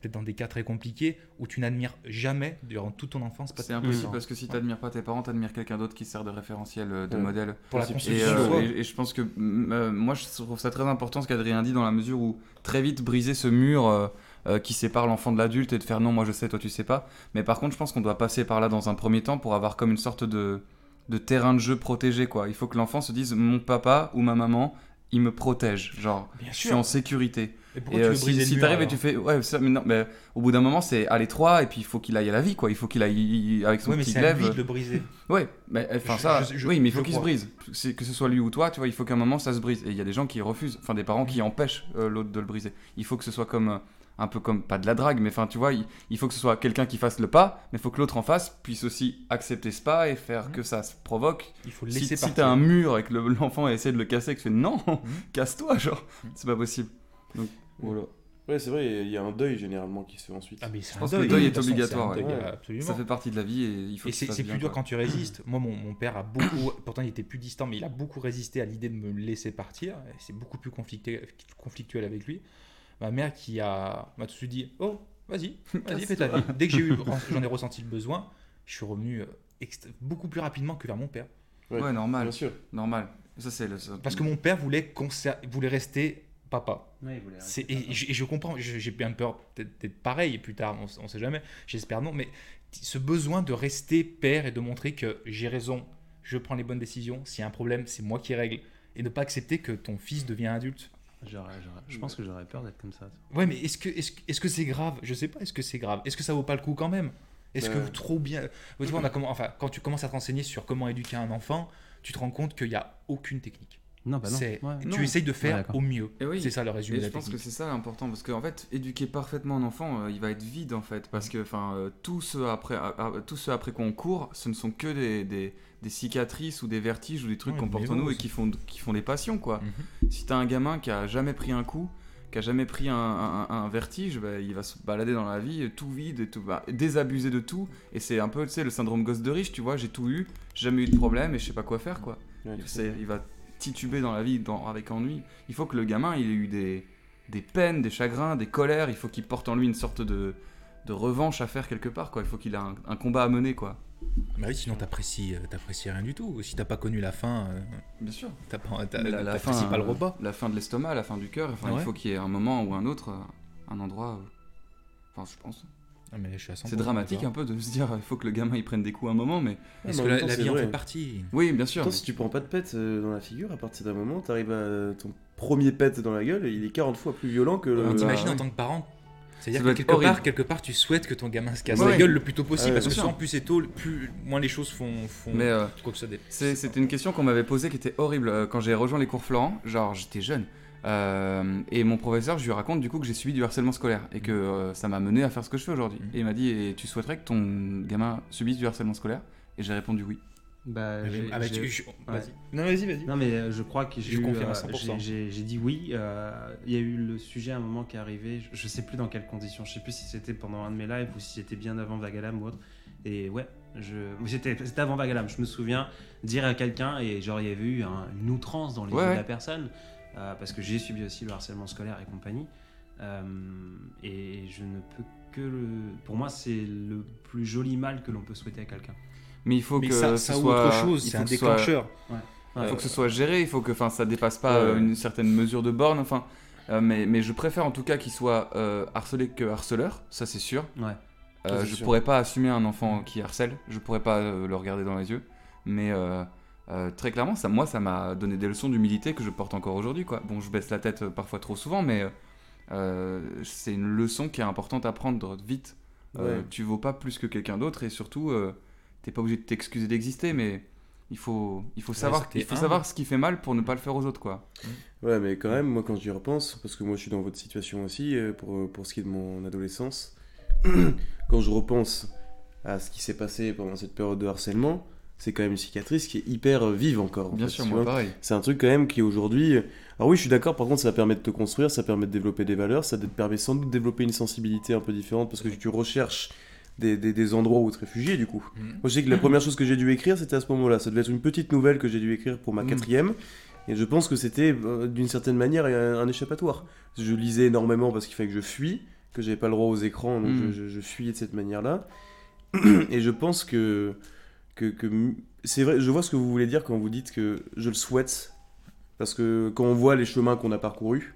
Speaker 4: peut-être dans des cas très compliqués, où tu n'admires jamais durant toute ton enfance.
Speaker 2: C'est impossible parce que si t'admires pas tes parents, t'admires quelqu'un d'autre qui sert de référentiel, euh, de
Speaker 3: Ouais.
Speaker 2: modèle.
Speaker 4: Pour la
Speaker 3: Et,
Speaker 2: euh, et- et je pense que mm, euh, moi je trouve ça très important ce qu'Adrien dit dans la mesure où très vite briser ce mur euh, euh, qui sépare l'enfant de l'adulte et de faire non moi je sais toi tu sais pas. Mais par contre je pense qu'on doit passer par là dans un premier temps pour avoir comme une sorte de, de terrain de jeu protégé quoi. Il faut que l'enfant se dise mon papa ou ma maman il me protège. Genre,
Speaker 4: Bien
Speaker 2: je suis en sécurité.
Speaker 4: Et
Speaker 2: Et
Speaker 4: tu
Speaker 2: euh, si, si t'arrives et tu fais, ouais, ça, mais non, mais au bout d'un moment, c'est à l'étroit et puis il faut qu'il aille à la vie, quoi. Il faut qu'il aille avec son
Speaker 4: Ouais, mais
Speaker 2: petit glaive.
Speaker 4: de le briser.
Speaker 2: Ouais, mais enfin
Speaker 4: Je-
Speaker 2: ça,
Speaker 4: je- je-
Speaker 2: oui, mais il faut qu'il se brise. Que ce soit lui ou toi, tu vois, il faut qu'à un moment ça se brise. Et il y a des gens qui refusent, enfin des parents qui empêchent euh, l'autre de le briser. Il faut que ce soit comme euh, un peu comme pas de la drague, mais enfin tu vois, il, il faut que ce soit quelqu'un qui fasse le pas, mais il faut que l'autre en face puisse aussi accepter ce pas et faire que ça se provoque.
Speaker 4: Il faut le
Speaker 2: Si,
Speaker 4: laisser
Speaker 2: si
Speaker 4: partir.
Speaker 2: t'as un mur et que le- l'enfant essaie de le casser, et que tu fais non,
Speaker 4: Mhm.
Speaker 2: casse-toi, genre,
Speaker 4: Mhm.
Speaker 2: c'est pas possible. Donc voilà.
Speaker 3: Ouais, c'est vrai, il y a un deuil généralement qui se fait ensuite.
Speaker 4: Ah, mais c'est
Speaker 2: Je
Speaker 4: un
Speaker 2: que
Speaker 4: deuil.
Speaker 2: le deuil
Speaker 4: de
Speaker 2: est
Speaker 4: façon,
Speaker 2: obligatoire,
Speaker 4: c'est un
Speaker 3: ouais.
Speaker 4: deuil,
Speaker 3: Ouais.
Speaker 4: absolument.
Speaker 2: Ça fait partie de la vie et il faut
Speaker 4: Et
Speaker 2: que
Speaker 4: c'est
Speaker 2: ça se
Speaker 4: c'est plus
Speaker 2: bien,
Speaker 4: dur
Speaker 2: quoi.
Speaker 4: quand tu résistes. Moi, mon, mon père a beaucoup, pourtant il était plus distant, mais il a beaucoup résisté à l'idée de me laisser partir. Et C'est beaucoup plus conflictuel avec lui. Ma mère qui a m'a tout de suite dit Oh, vas-y, vas-y, fais ta vie. Dès que j'ai eu, j'en ai ressenti le besoin, je suis revenu euh, beaucoup plus rapidement que vers mon père.
Speaker 3: Ouais,
Speaker 2: Ouais, normal,
Speaker 3: Bien sûr.
Speaker 2: normal. Ça c'est le.
Speaker 4: Parce que mon père voulait, conser- voulait rester papa.
Speaker 1: Ouais, il voulait
Speaker 4: C'est-
Speaker 1: arrêter
Speaker 4: et, je, et je comprends, j'ai bien peur d'être pareil plus tard, on, on sait jamais, j'espère non, mais ce besoin de rester père et de montrer que j'ai raison, je prends les bonnes décisions, s'il y a un problème, c'est moi qui règle, et ne pas accepter que ton fils devient adulte.
Speaker 1: Je pense que j'aurais peur d'être comme ça.
Speaker 4: Ouais, mais est-ce que c'est grave? Je sais pas, est-ce que c'est grave? Est-ce que ça vaut pas le coup quand même? Est-ce que
Speaker 3: Ouais.
Speaker 4: trop bien Tu vois, on a comment, enfin, quand tu commences à te renseigner sur comment éduquer un enfant, tu te rends compte qu'il n'y a aucune technique.
Speaker 1: Non, bah non.
Speaker 4: tu essayes de faire au mieux.
Speaker 2: Et oui.
Speaker 4: C'est ça le résumé
Speaker 2: Et
Speaker 4: de
Speaker 2: je
Speaker 4: la
Speaker 2: pense que c'est ça l'important parce qu'en fait, éduquer parfaitement un enfant, euh, il va être vide en fait parce que enfin euh, tout ce après tout ce après qu'on court, ce ne sont que des, des, des cicatrices ou des vertiges ou des trucs
Speaker 4: Ouais,
Speaker 2: qu'on porte en nous et qui font qui font des passions quoi.
Speaker 4: Mhm.
Speaker 2: Si t'as un gamin qui a jamais pris un coup, qui a jamais pris un, un- un vertige, bah, il va se balader dans la vie tout vide et tout, bah, désabusé de tout. Et c'est un peu, tu sais, le syndrome gosse de riche, tu vois, j'ai tout eu, j'ai jamais eu de problème et je sais pas quoi faire, quoi.
Speaker 3: Ouais,
Speaker 2: Il, va tituber dans la vie dans- avec ennui. Il faut que le gamin, il ait eu des, des peines, des chagrins, des colères, il faut qu'il porte en lui une sorte de, de revanche à faire quelque part, quoi. Il faut qu'il ait un, un combat à mener, quoi.
Speaker 4: Bah oui, sinon t'apprécies, euh, t'apprécies rien du tout. Si t'as pas connu la fin, euh,
Speaker 2: Bien sûr.
Speaker 4: t'as pas, t'as-
Speaker 2: La, la
Speaker 4: t'apprécies
Speaker 2: fin,
Speaker 4: pas le repas.
Speaker 2: La fin de l'estomac, la fin du cœur. Enfin,
Speaker 4: Ouais.
Speaker 2: il faut qu'il y ait un moment ou un autre, euh, un endroit. euh, Enfin, je pense.
Speaker 4: Ah, mais je suis à 100%
Speaker 2: C'est dramatique un peu de se dire, il faut que le gamin il prenne des coups à un moment, mais.
Speaker 4: Parce que la,
Speaker 3: temps,
Speaker 4: la
Speaker 3: c'est
Speaker 4: vie en fait partie.
Speaker 2: Oui, bien sûr.
Speaker 3: Attends, si tu prends pas de pète dans la figure, à partir d'un moment, t'arrives à ton premier pète dans la gueule, et il est 40 fois plus violent que le.
Speaker 4: On
Speaker 2: bah,
Speaker 4: t'imagine
Speaker 2: oui.
Speaker 4: en tant que parent. C'est-à-dire que quelque part, quelque part, tu souhaites que ton gamin se casse
Speaker 2: Ouais.
Speaker 4: la gueule le plus tôt possible.
Speaker 3: Ouais,
Speaker 4: parce que sans plus c'est tôt, plus moins les choses font, font
Speaker 2: Mais euh,
Speaker 4: quoi que ça dé-
Speaker 2: c'est- c'était une question qu'on m'avait posée qui était horrible euh, quand j'ai rejoint les cours Florent. Genre, j'étais jeune. Euh, et mon professeur, je lui raconte du coup que j'ai subi du harcèlement scolaire et que euh, ça m'a mené à faire ce que je fais aujourd'hui.
Speaker 4: Mhm.
Speaker 2: Et il m'a dit Et tu souhaiterais que ton gamin subisse du harcèlement scolaire? Et j'ai répondu oui.
Speaker 1: Bah,
Speaker 4: Ah, ah, bah, tu-
Speaker 1: ouais.
Speaker 4: Vas-y. Non, vas-y, vas-y.
Speaker 1: Non, mais euh, je crois que j'ai
Speaker 4: Je
Speaker 1: eu,
Speaker 4: confirme à
Speaker 1: euh,
Speaker 4: 100%.
Speaker 1: j'ai- dit oui. euh, Il y a eu le sujet à un moment qui est arrivé. Je, je sais plus dans quelles conditions. Je sais plus si c'était pendant un de mes lives ou si c'était bien avant Vagalam ou autre. Et ouais, je... c'était c'était avant Vagalam. Je me souviens dire à quelqu'un et genre il y avait eu un- une outrance dans les
Speaker 2: Ouais,
Speaker 1: yeux de la personne euh, parce que j'ai subi aussi le harcèlement scolaire et compagnie. Euh, et je ne peux que le. Pour moi, c'est le plus joli mal que l'on peut souhaiter à quelqu'un.
Speaker 2: Mais il faut
Speaker 4: Mais
Speaker 2: que
Speaker 4: ça,
Speaker 2: ce
Speaker 4: ça ou
Speaker 2: soit.
Speaker 4: autre chose,
Speaker 2: il
Speaker 4: c'est
Speaker 2: faut
Speaker 4: un
Speaker 2: ce soit-
Speaker 4: déclencheur.
Speaker 2: Il faut que ce soit géré, il faut que enfin, ça dépasse pas euh, une certaine mesure de borne. Enfin, euh, mais, mais je préfère en tout cas qu'il soit euh, harcelé que harceleur, ça c'est sûr.
Speaker 1: Ouais.
Speaker 3: Ça, c'est
Speaker 2: je
Speaker 3: sûr.
Speaker 2: pourrais pas assumer un enfant qui harcèle, je pourrais pas le regarder dans les yeux. Mais euh, très clairement, ça, moi, ça m'a donné des leçons d'humilité que je porte encore aujourd'hui. Quoi. Bon, je baisse la tête euh, parfois trop souvent, mais euh, c'est une leçon qui est importante à prendre vite.
Speaker 3: Ouais.
Speaker 2: Tu vaux pas plus que quelqu'un d'autre et surtout, t'es pas obligé de t'excuser d'exister, mais il faut, il faut, savoir, il faut savoir ce qui fait mal pour ne pas le faire aux autres. Quoi.
Speaker 3: Ouais, mais quand même, moi, quand j'y repense, parce que moi, je suis dans votre situation aussi, euh, pour, pour ce qui est de mon adolescence, quand je repense à ce qui s'est passé pendant cette période de harcèlement, c'est quand même une cicatrice qui est hyper euh, vive encore. en
Speaker 2: Bien
Speaker 3: fait,
Speaker 2: sûr, moi pareil.
Speaker 3: C'est un truc quand même qui aujourd'hui. Alors oui, je suis d'accord. Par contre, ça permet de te construire, ça permet de développer des valeurs, ça te permet sans doute de développer une sensibilité un peu différente parce que tu recherches des, des- des endroits où te réfugier du coup.
Speaker 4: Mhm.
Speaker 3: Moi, je sais que la première chose que j'ai dû écrire, c'était à ce moment-là. Ça devait être une petite nouvelle que j'ai dû écrire pour ma
Speaker 2: Mhm.
Speaker 3: quatrième. Et je pense que c'était euh, d'une certaine manière un, un échappatoire. Je lisais énormément parce qu'il fallait que je fuis, que j'avais pas le droit aux écrans, donc
Speaker 2: Mhm.
Speaker 3: je, je, je fuyais de cette manière-là. Et je pense que, que, que c'est vrai, je vois ce que vous voulez dire quand vous dites que je le souhaite. Parce que quand on voit les chemins qu'on a parcourus,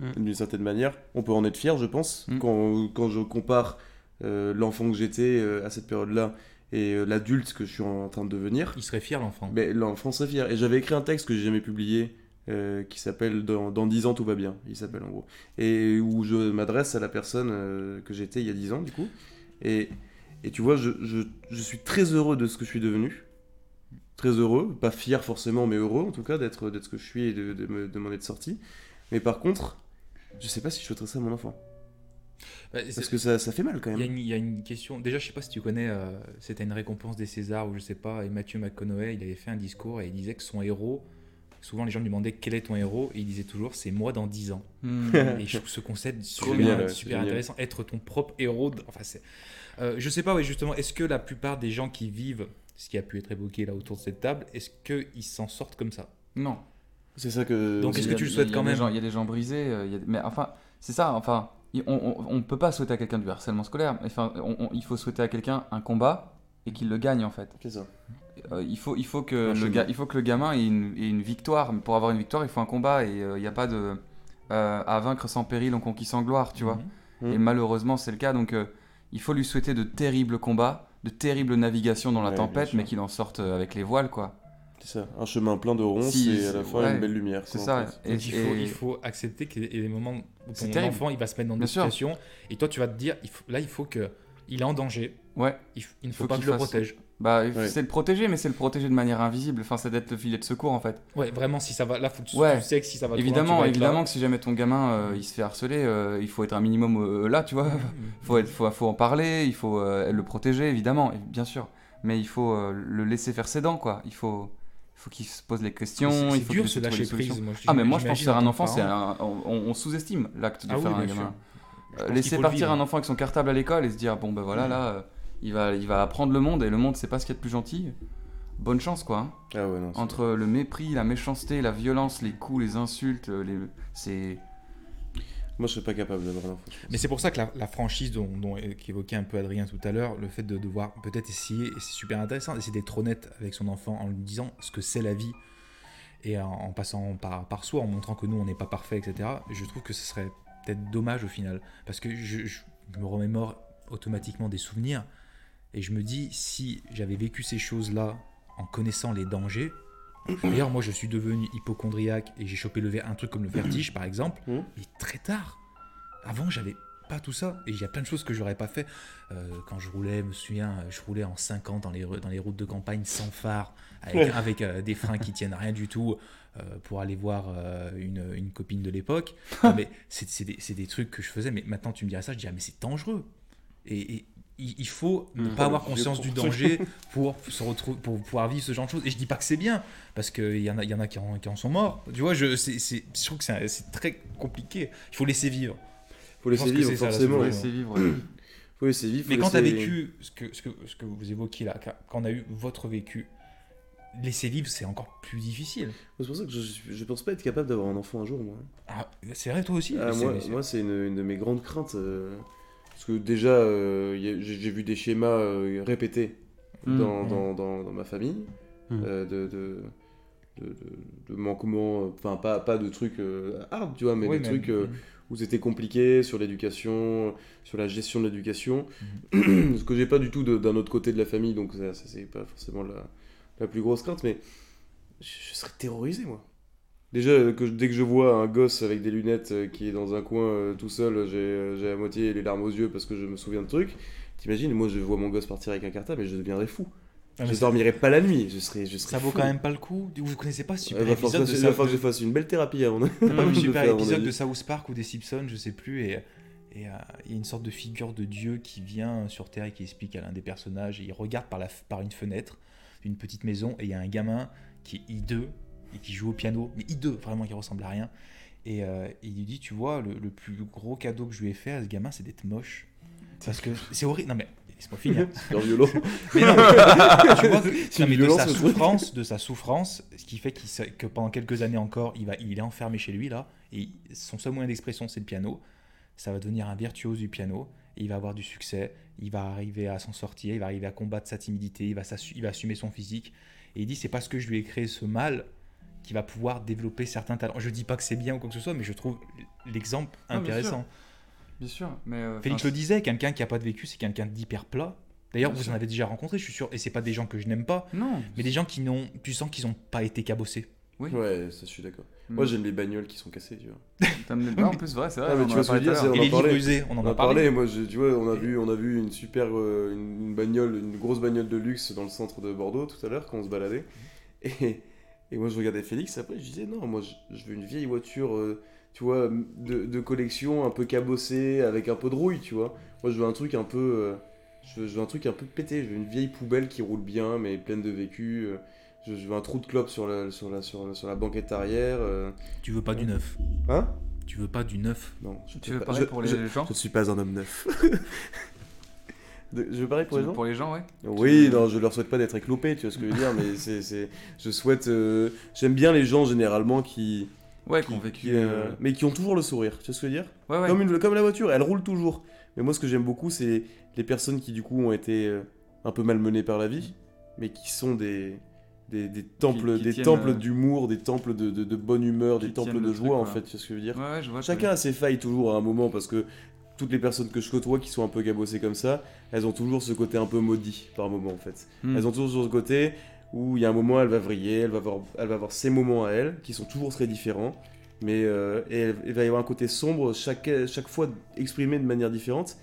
Speaker 1: Mm.
Speaker 3: d'une certaine manière, on peut en être fier, je pense.
Speaker 2: Mm.
Speaker 3: Quand, quand je compare l'enfant que j'étais euh, à cette période-là et euh, l'adulte que je suis en train de devenir,
Speaker 4: Il serait fier, l'enfant.
Speaker 3: mais l'enfant serait fier. Et j'avais écrit un texte que j'ai jamais publié euh, qui s'appelle dans, dans 10 ans tout va bien, il s'appelle en gros. Et où je m'adresse à la personne euh, que j'étais il y a 10 ans du coup. Et, et tu vois, je, je, je suis très heureux de ce que je suis devenu. Très heureux, pas fier forcément, mais heureux en tout cas d'être ce que je suis et de, de, me- de m'en être sorti. Mais par contre, je sais pas si je souhaiterais ça à mon enfant.
Speaker 4: Bah,
Speaker 3: Parce que ça, ça fait mal quand même.
Speaker 4: il y a une question. Déjà, je sais pas si tu connais, euh, c'était une récompense des Césars ou je sais pas, et Matthew McConaughey, il avait fait un discours et il disait que son héros, souvent les gens lui demandaient quel est ton héros, et il disait toujours c'est moi dans 10 ans.
Speaker 2: Hmm.
Speaker 4: Et je trouve ce concept super,
Speaker 3: bien, ouais,
Speaker 4: super
Speaker 3: génial.
Speaker 4: intéressant. Être ton propre héros. de- Enfin, c'est. Euh, je sais pas, ouais, justement, est-ce que la plupart des gens qui vivent ce qui a pu être évoqué là autour de cette table, est-ce qu'ils s'en sortent comme ça?
Speaker 2: Non.
Speaker 3: C'est ça que.
Speaker 4: Donc, est-ce que tu le souhaites quand même
Speaker 2: Il y a des gens brisés, euh, il y a- mais enfin, c'est ça, enfin, on, on peut pas souhaiter à quelqu'un du harcèlement scolaire, mais enfin, on- on- il faut souhaiter à quelqu'un un combat et qu'il le gagne en fait.
Speaker 3: C'est ça.
Speaker 2: Euh, il, faut, il, faut que le ga- il faut que le gamin ait une, ait une victoire, mais pour avoir une victoire, il faut un combat et euh, il n'y a pas de. euh, à vaincre sans péril, on conquit sans gloire, tu vois.
Speaker 4: Mhm.
Speaker 2: Et malheureusement, c'est le cas, donc euh, il faut lui souhaiter de terribles combats, de terribles navigations dans la
Speaker 3: Ouais,
Speaker 2: tempête, mais qu'il en sorte avec les voiles, quoi.
Speaker 3: C'est ça. Un chemin plein de ronces
Speaker 2: Si,
Speaker 3: et à la fin
Speaker 2: ouais,
Speaker 3: une belle lumière.
Speaker 2: C'est ça.
Speaker 3: en fait.
Speaker 2: Et,
Speaker 4: Donc, il, faut,
Speaker 2: et-
Speaker 4: il faut accepter qu'il y ait des moments où
Speaker 2: C'est
Speaker 4: ton
Speaker 2: terrible.
Speaker 4: enfant il va se mettre dans des
Speaker 2: Bien sûr.
Speaker 4: situations et toi tu vas te dire il faut- là il faut que il est en danger
Speaker 2: Ouais.
Speaker 4: il, ne
Speaker 2: faut
Speaker 4: faut, pas
Speaker 2: qu'il
Speaker 4: que je le
Speaker 2: fasse-
Speaker 4: protège
Speaker 2: Bah,
Speaker 3: Ouais.
Speaker 2: c'est le protéger, mais c'est le protéger de manière invisible. Enfin, c'est d'être le filet de secours, en fait.
Speaker 4: ouais vraiment si ça va là faut que tu,
Speaker 2: Ouais.
Speaker 4: tu sais que si ça va loin,
Speaker 2: Évidemment, évidemment que si jamais ton gamin euh, il se fait harceler, euh, il faut être un minimum euh, là, tu vois. faut, être, faut, faut en parler, il faut euh, le protéger, évidemment, bien sûr. Mais il faut euh, le laisser faire ses dents, quoi. Il faut, faut qu'il se pose les questions.
Speaker 4: C'est-
Speaker 2: il
Speaker 4: dur
Speaker 2: de trouver
Speaker 4: lâcher prise moi, je-
Speaker 2: Ah, mais moi je pense
Speaker 4: j'imagine
Speaker 2: faire un enfant,
Speaker 4: que
Speaker 2: c'est
Speaker 4: parent.
Speaker 2: un- on, on sous-estime l'acte de
Speaker 4: Ah oui,
Speaker 2: faire un gamin. Euh, laisser partir
Speaker 4: vivre.
Speaker 2: un enfant avec son cartable à l'école et se dire bon ben voilà là euh, il va il va apprendre le monde et le monde c'est pas ce qu'il y a de plus gentil. Bonne chance quoi. hein.
Speaker 3: Ah ouais, non. c'est-
Speaker 2: Entre le mépris, la méchanceté, la violence, les coups, les insultes, euh, les c'est
Speaker 3: Moi, je serais pas capable d'avoir un enfant. je pense.
Speaker 4: Mais c'est pour ça que la, franchise dont, dont qu'évoquait un peu Adrien tout à l'heure, le fait de devoir peut-être essayer, c'est super intéressant, essayer d'être honnête avec son enfant en lui disant ce que c'est la vie, et en, passant par, par soi, en montrant que nous, on n'est pas parfait, etc. Je trouve que ce serait peut-être dommage au final, parce que je me remémore automatiquement des souvenirs, et je me dis, si j'avais vécu ces choses-là en connaissant les dangers, D'ailleurs, moi, je suis devenu hypochondriaque et j'ai chopé le ver- un truc comme le vertige, par exemple,
Speaker 3: Mhm.
Speaker 4: mais très tard. Avant, j'avais pas tout ça. Et il y a plein de choses que j'aurais pas fait. Euh, quand je roulais, je me souviens, je roulais en 50 dans les, dans les routes de campagne sans phare, avec,
Speaker 3: Ouais.
Speaker 4: avec, euh, des freins qui tiennent à rien du tout, euh, pour aller voir une, une copine de l'époque. Mais c'est c'est des, c'est des trucs que je faisais, mais maintenant tu me dirais ça, je dirais, mais c'est dangereux. Et, et il faut ne
Speaker 1: Mhm.
Speaker 4: pas avoir conscience du danger pour se retrouver pour pouvoir vivre ce genre de choses et je dis pas que c'est bien parce qu'il y en a il y en a qui en, qui en sont morts tu vois je c'est c'est- je trouve que c'est très compliqué il faut laisser vivre
Speaker 3: Faut laisser vivre, forcément.
Speaker 2: faut
Speaker 4: solution.
Speaker 2: laisser vivre.
Speaker 3: Faut laisser vivre. faut
Speaker 4: mais quand tu as vécu ce que, ce, que, ce que vous évoquiez là quand on a eu votre vécu laisser vivre c'est encore plus difficile
Speaker 3: C'est pour ça que je, je pense pas être capable d'avoir un enfant un jour, moi.
Speaker 4: ah, c'est vrai toi aussi?
Speaker 3: Ah,
Speaker 4: C'est-
Speaker 3: moi,
Speaker 4: c'est-
Speaker 3: moi, c'est une, une de mes grandes craintes. euh, parce que déjà, euh, j'ai vu des schémas euh, répétés
Speaker 2: Mm,
Speaker 3: dans,
Speaker 4: mm.
Speaker 3: dans, dans, dans ma famille.
Speaker 1: Mm.
Speaker 3: euh, de, de, de, de- de manquements, enfin, pas, pas de trucs hard, tu vois, mais des trucs où c'était compliqué sur l'éducation, sur la gestion de l'éducation. Ce que j'ai pas du tout d'un autre côté de la famille, donc ça, ça, c'est pas forcément la, la plus grosse crainte, mais je, je serais terrorisé, moi. Déjà, euh, que, dès que je vois un gosse avec des lunettes euh, qui est dans un coin euh, tout seul, j'ai euh, à moitié les larmes aux yeux parce que je me souviens de trucs. T'imagines, moi je vois mon gosse partir avec un cartable et je deviendrais fou.
Speaker 4: Ah,
Speaker 3: je dormirais pas la nuit, je serais, je serais
Speaker 4: ça vaut
Speaker 3: fou.
Speaker 4: quand même pas le coup vous connaissez pas super
Speaker 3: falloir
Speaker 4: épisode de
Speaker 3: il va falloir que je fasse une belle thérapie avant. De
Speaker 4: super
Speaker 3: faire,
Speaker 4: épisode de South Park ou des Simpsons, je sais plus, et et, euh, il y a une sorte de figure de Dieu qui vient sur Terre et qui explique à l'un des personnages, et il regarde par, la, par une fenêtre d'une petite maison, et il y a un gamin qui est hideux, et qui joue au piano, mais hideux, vraiment, qui ressemble à rien. Et euh, il lui dit, tu vois, le, le plus gros cadeau que je lui ai fait à ce gamin, c'est d'être moche. Parce que c'est horrible. Non mais, laisse-moi finir.
Speaker 3: Super violent.
Speaker 4: Mais non, mais, tu vois,
Speaker 3: C'est
Speaker 4: non, mais de sa souffrance, de sa souffrance, ce qui fait que pendant quelques années encore, il va, il est enfermé chez lui là, et son seul moyen d'expression c'est le piano. Ça va devenir un virtuose du piano, et il va avoir du succès. Il va arriver à s'en sortir, il va arriver à combattre sa timidité, il va, il va assumer son physique. Et il dit c'est parce que je lui ai créé ce mal qu'il va pouvoir développer certains talents. Je dis pas que c'est bien ou quoi que ce soit, mais je trouve l'exemple
Speaker 2: Ah, bien sûr.
Speaker 4: intéressant.
Speaker 2: Bien sûr, mais euh,
Speaker 4: Félix le disait, quelqu'un qui a pas de vécu, c'est quelqu'un d'hyper plat. D'ailleurs, vous
Speaker 2: sûr.
Speaker 4: en avez déjà rencontré, je suis sûr, et c'est pas des gens que je n'aime pas,
Speaker 2: Non.
Speaker 4: mais des gens qui n'ont, tu sens qu'ils n'ont pas été cabossés.
Speaker 2: Oui.
Speaker 3: Ouais, ça je suis d'accord.
Speaker 2: Mm.
Speaker 3: Moi j'aime les bagnoles qui sont cassées, tu vois.
Speaker 2: T'aimes les- en plus, vrai, c'est vrai.
Speaker 3: Ah, mais tu vois
Speaker 2: a
Speaker 3: ce que je veux
Speaker 2: parlé
Speaker 3: dire,
Speaker 2: l'heure.
Speaker 3: on
Speaker 4: Et
Speaker 3: en
Speaker 4: usés, on en a parlé.
Speaker 3: parlé, moi je- tu vois, on a vu, on a vu une super, euh, une, une bagnole, une grosse bagnole de luxe dans le centre de Bordeaux tout à l'heure quand on se baladait. Et, et moi je regardais Félix après, je disais non, moi je, veux une vieille voiture, euh, tu vois, de, de collection un peu cabossée avec un peu de rouille, tu vois. Moi je veux un truc un peu, euh, je, veux, je veux un truc un peu pété, je veux une vieille poubelle qui roule bien mais pleine de vécu. euh, je, je veux un trou de clope sur la, sur la, sur la, sur la banquette arrière. euh.
Speaker 4: Tu veux pas du neuf.
Speaker 3: Hein?
Speaker 4: Tu veux pas du neuf.
Speaker 3: Non, je
Speaker 2: Tu veux
Speaker 3: pas-
Speaker 2: pareil
Speaker 3: je-
Speaker 2: pour les
Speaker 3: je-
Speaker 2: gens
Speaker 3: je ne suis pas un homme neuf. De- je veux pareil pour
Speaker 2: Tu
Speaker 3: les gens
Speaker 2: Pour les gens, ouais.
Speaker 3: Oui, non, je leur souhaite pas d'être éclopés, tu vois ce que je veux dire, mais c'est, c'est, je souhaite, euh, j'aime bien les gens généralement qui,
Speaker 2: Ouais,
Speaker 3: qui,
Speaker 2: qu'on vécu.
Speaker 3: qui, euh, mais qui ont toujours le sourire, tu vois ce que je veux dire?
Speaker 2: Ouais, ouais.
Speaker 3: comme, une, comme la voiture, elle roule toujours. Mais moi, ce que j'aime beaucoup, c'est les personnes qui du coup ont été euh, un peu malmenées par la vie, mais qui sont des, des, des temples,
Speaker 2: qui
Speaker 3: des temples
Speaker 2: euh,
Speaker 3: d'humour, des temples de, de- de bonne humeur,
Speaker 2: qui
Speaker 3: des temples de joie
Speaker 2: truc,
Speaker 3: en fait, tu vois ce que je veux dire?
Speaker 2: Ouais, ouais, je vois.
Speaker 3: Chacun a ses failles toujours à un moment parce que toutes les personnes que je côtoie qui sont un peu gabossées comme ça, elles ont toujours ce côté un peu maudit par moment en fait.
Speaker 2: Hmm.
Speaker 3: Elles ont toujours ce côté où il y a un moment elle va vriller, elle va avoir, elle va avoir ses moments à elle qui sont toujours très différents, mais euh, et il va y avoir un côté sombre chaque, chaque fois exprimé de manière différente.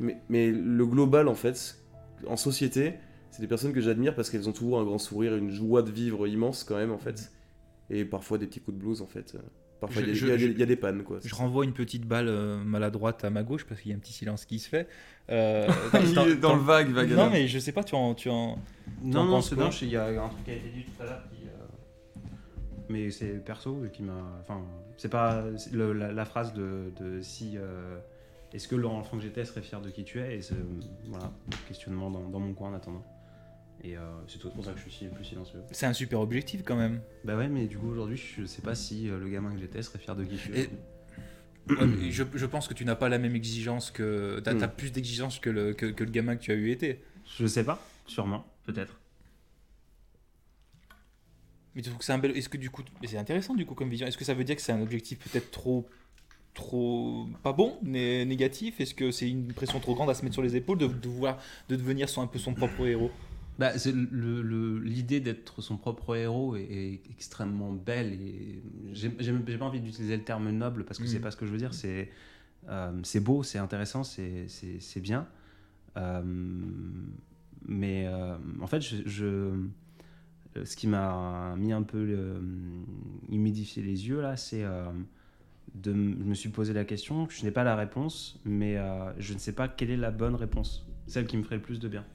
Speaker 3: Mais, mais le global en fait, en société, c'est des personnes que j'admire parce qu'elles ont toujours un grand sourire, une joie de vivre immense quand même en fait, et parfois des petits coups de blues en fait. Parfois
Speaker 4: Je-
Speaker 3: il y, a- y des-
Speaker 4: je-
Speaker 3: il y a des pannes quoi.
Speaker 4: Je renvoie une petite balle euh, maladroite à ma gauche parce qu'il y a un petit silence qui se fait. Euh,
Speaker 2: Il est dans le vague, vague.
Speaker 4: Non, mais je sais pas, tu en. Tu en...
Speaker 1: Non,
Speaker 4: en
Speaker 1: non, c'est non, il y a un truc qui a été dit tout à l'heure qui. euh, Mais c'est perso qui m'a. Enfin, c'est pas. le- la, la phrase de, de si. euh, Est-ce que l'enfant que j'étais serait fier de qui tu es Et c'est. Voilà, questionnement dans, dans mon coin en attendant. Et euh, c'est tout pour ça que je suis plus silencieux.
Speaker 4: C'est un super objectif quand même.
Speaker 1: Bah ouais, mais du coup, aujourd'hui, je sais pas si euh, le gamin que j'étais serait fier de qui je suis.
Speaker 4: Et- Ouais, mais je, je pense que tu n'as pas la même exigence que. T'as
Speaker 3: Hmm.
Speaker 4: as plus d'exigence que le, que, que le gamin que tu as eu été.
Speaker 1: Je sais pas, sûrement, peut-être.
Speaker 4: Mais tu trouves que c'est un bel. Est-ce que du coup. Mais c'est intéressant du coup comme vision. Est-ce que ça veut dire que c'est un objectif peut-être trop. trop. pas bon, né- négatif? Est-ce que c'est une pression trop grande à se mettre sur les épaules de, de vouloir. de devenir son, un peu son propre héros?
Speaker 1: Bah, l'idée d'être son propre héros est, est extrêmement belle et j'ai pas envie d'utiliser le terme noble parce que c'est
Speaker 4: Mhm.
Speaker 1: pas ce que je veux dire. C'est euh, beau, c'est intéressant, c'est bien. Euh, mais euh, en fait, je, je- ce qui m'a mis un peu euh, humidifié les yeux là, c'est euh, de je me suis posé la question. Je n'ai pas la réponse, mais euh, je ne sais pas quelle est la bonne réponse, celle qui me ferait le plus de bien.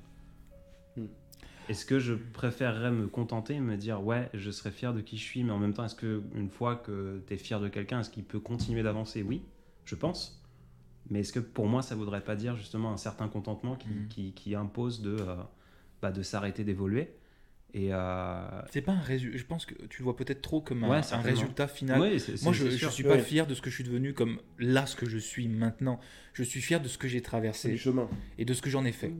Speaker 1: Est-ce que je préférerais me contenter et me dire ouais, je serais fier de qui je suis, mais en même temps, est-ce que une fois que tu es fier de quelqu'un, est-ce qu'il peut continuer d'avancer? Oui, je pense. Mais est-ce que pour moi, ça voudrait pas dire justement un certain contentement qui, qui, qui impose de, euh, bah, de s'arrêter d'évoluer? Et euh,
Speaker 4: C'est pas un résultat. Je pense que tu le vois peut-être trop comme un,
Speaker 1: Ouais,
Speaker 4: un résultat final.
Speaker 1: ouais,
Speaker 4: Moi, je, je suis pas
Speaker 3: Ouais.
Speaker 4: fier de ce que je suis devenu comme là, ce que je suis maintenant. Je suis fier de ce que j'ai traversé
Speaker 3: chemin.
Speaker 4: et de ce que j'en ai fait.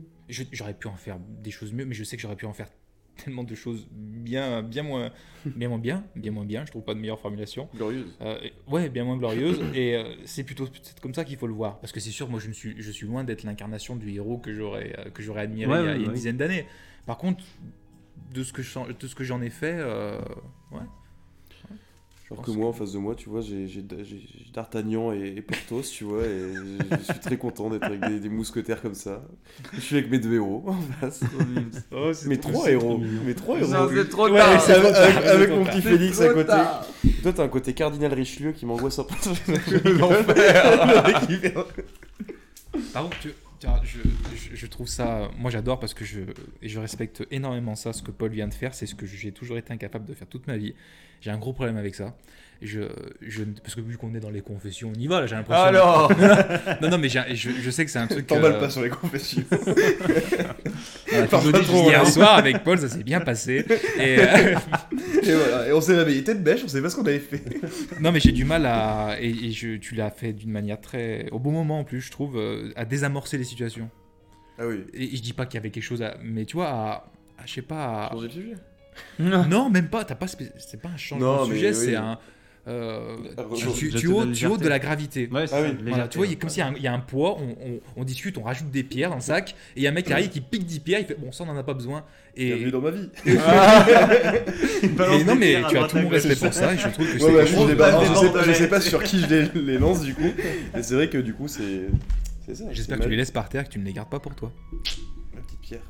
Speaker 4: J'aurais pu en faire des choses mieux, mais je sais que j'aurais pu en faire tellement de choses bien, bien moins, bien moins bien, bien moins bien. Je trouve pas de meilleure formulation.
Speaker 3: Glorieuse.
Speaker 4: Euh, ouais, bien moins glorieuse. et euh, c'est plutôt c'est comme ça qu'il faut le voir, parce que c'est sûr, moi, je ne suis, je suis loin d'être l'incarnation du héros que j'aurais, euh, que j'aurais admiré
Speaker 1: Ouais,
Speaker 4: il y a,
Speaker 1: ouais,
Speaker 4: il y a une dizaine d'années. Par contre, de ce que je- de ce que j'en ai fait, euh, ouais. Pense
Speaker 3: que moi, en face de moi, tu vois, j'ai D'Artagnan et, et Porthos, tu vois, et je, je suis très content d'être avec des, des mousquetaires comme ça. Je suis avec mes deux héros en face.
Speaker 1: Oh,
Speaker 3: Mes trois héros. Mes trois héros.
Speaker 2: Non, c'est trop tard.
Speaker 3: avec, mon petit Félix à côté.
Speaker 2: tard.
Speaker 3: Toi, t'as un côté cardinal Richelieu qui m'angoisse un peu.
Speaker 4: Par contre, tu- je, je- trouve ça. Moi, j'adore parce que je, je respecte énormément ça. Ce que Paul vient de faire, c'est ce que j'ai toujours été incapable de faire toute ma vie. J'ai un gros problème avec ça. Je, je, parce que vu qu'on est dans les confessions, on y va là, j'ai l'impression.
Speaker 2: Alors
Speaker 4: Non, non, mais je, je sais que c'est un truc.
Speaker 3: T'emballes
Speaker 4: euh,
Speaker 3: pas sur les confessions.
Speaker 4: tout
Speaker 3: pas trop,
Speaker 4: hier soir avec Paul, ça s'est bien passé. Et, euh,
Speaker 3: et voilà, et on s'est réveillé tête bêche, on savait pas ce qu'on avait fait.
Speaker 4: non, mais j'ai du mal à. Et, et je, tu l'as fait d'une manière très. Au bon moment en plus, je trouve, euh, à désamorcer les situations.
Speaker 3: Ah oui.
Speaker 4: Et, et je dis pas qu'il y avait quelque chose à. Mais tu vois, à. à- je sais pas. à-
Speaker 3: Changer de sujet?
Speaker 4: Non, même pas. T'as pas. C'est pas un changement
Speaker 3: Non,
Speaker 4: de sujet,
Speaker 3: oui.
Speaker 4: c'est un. Euh,
Speaker 3: Ah,
Speaker 4: tu, tu-
Speaker 1: je
Speaker 4: tu ôtes de la gravité.
Speaker 1: Ouais, c'est
Speaker 3: Ah oui.
Speaker 4: Voilà, tu vois, il y a
Speaker 1: ouais.
Speaker 4: comme s'il y a un- il y, a un poids, on, on- on discute, on rajoute des pierres dans le sac, et il y a un mec qui arrive qui pique 10 pierres, il fait bon, ça on en a pas besoin. Et,
Speaker 3: Bienvenue dans ma vie.
Speaker 4: Et non, mais tu as tout mon respect pour ça, et je trouve que
Speaker 3: Ouais, bah, je, sais pas, je
Speaker 1: bordelais.
Speaker 3: sais pas sur qui je les, les lance du coup. Et c'est vrai que du coup, c'est.
Speaker 4: J'espère que tu les laisses par terre, que tu ne les gardes pas pour toi.
Speaker 3: La petite pierre.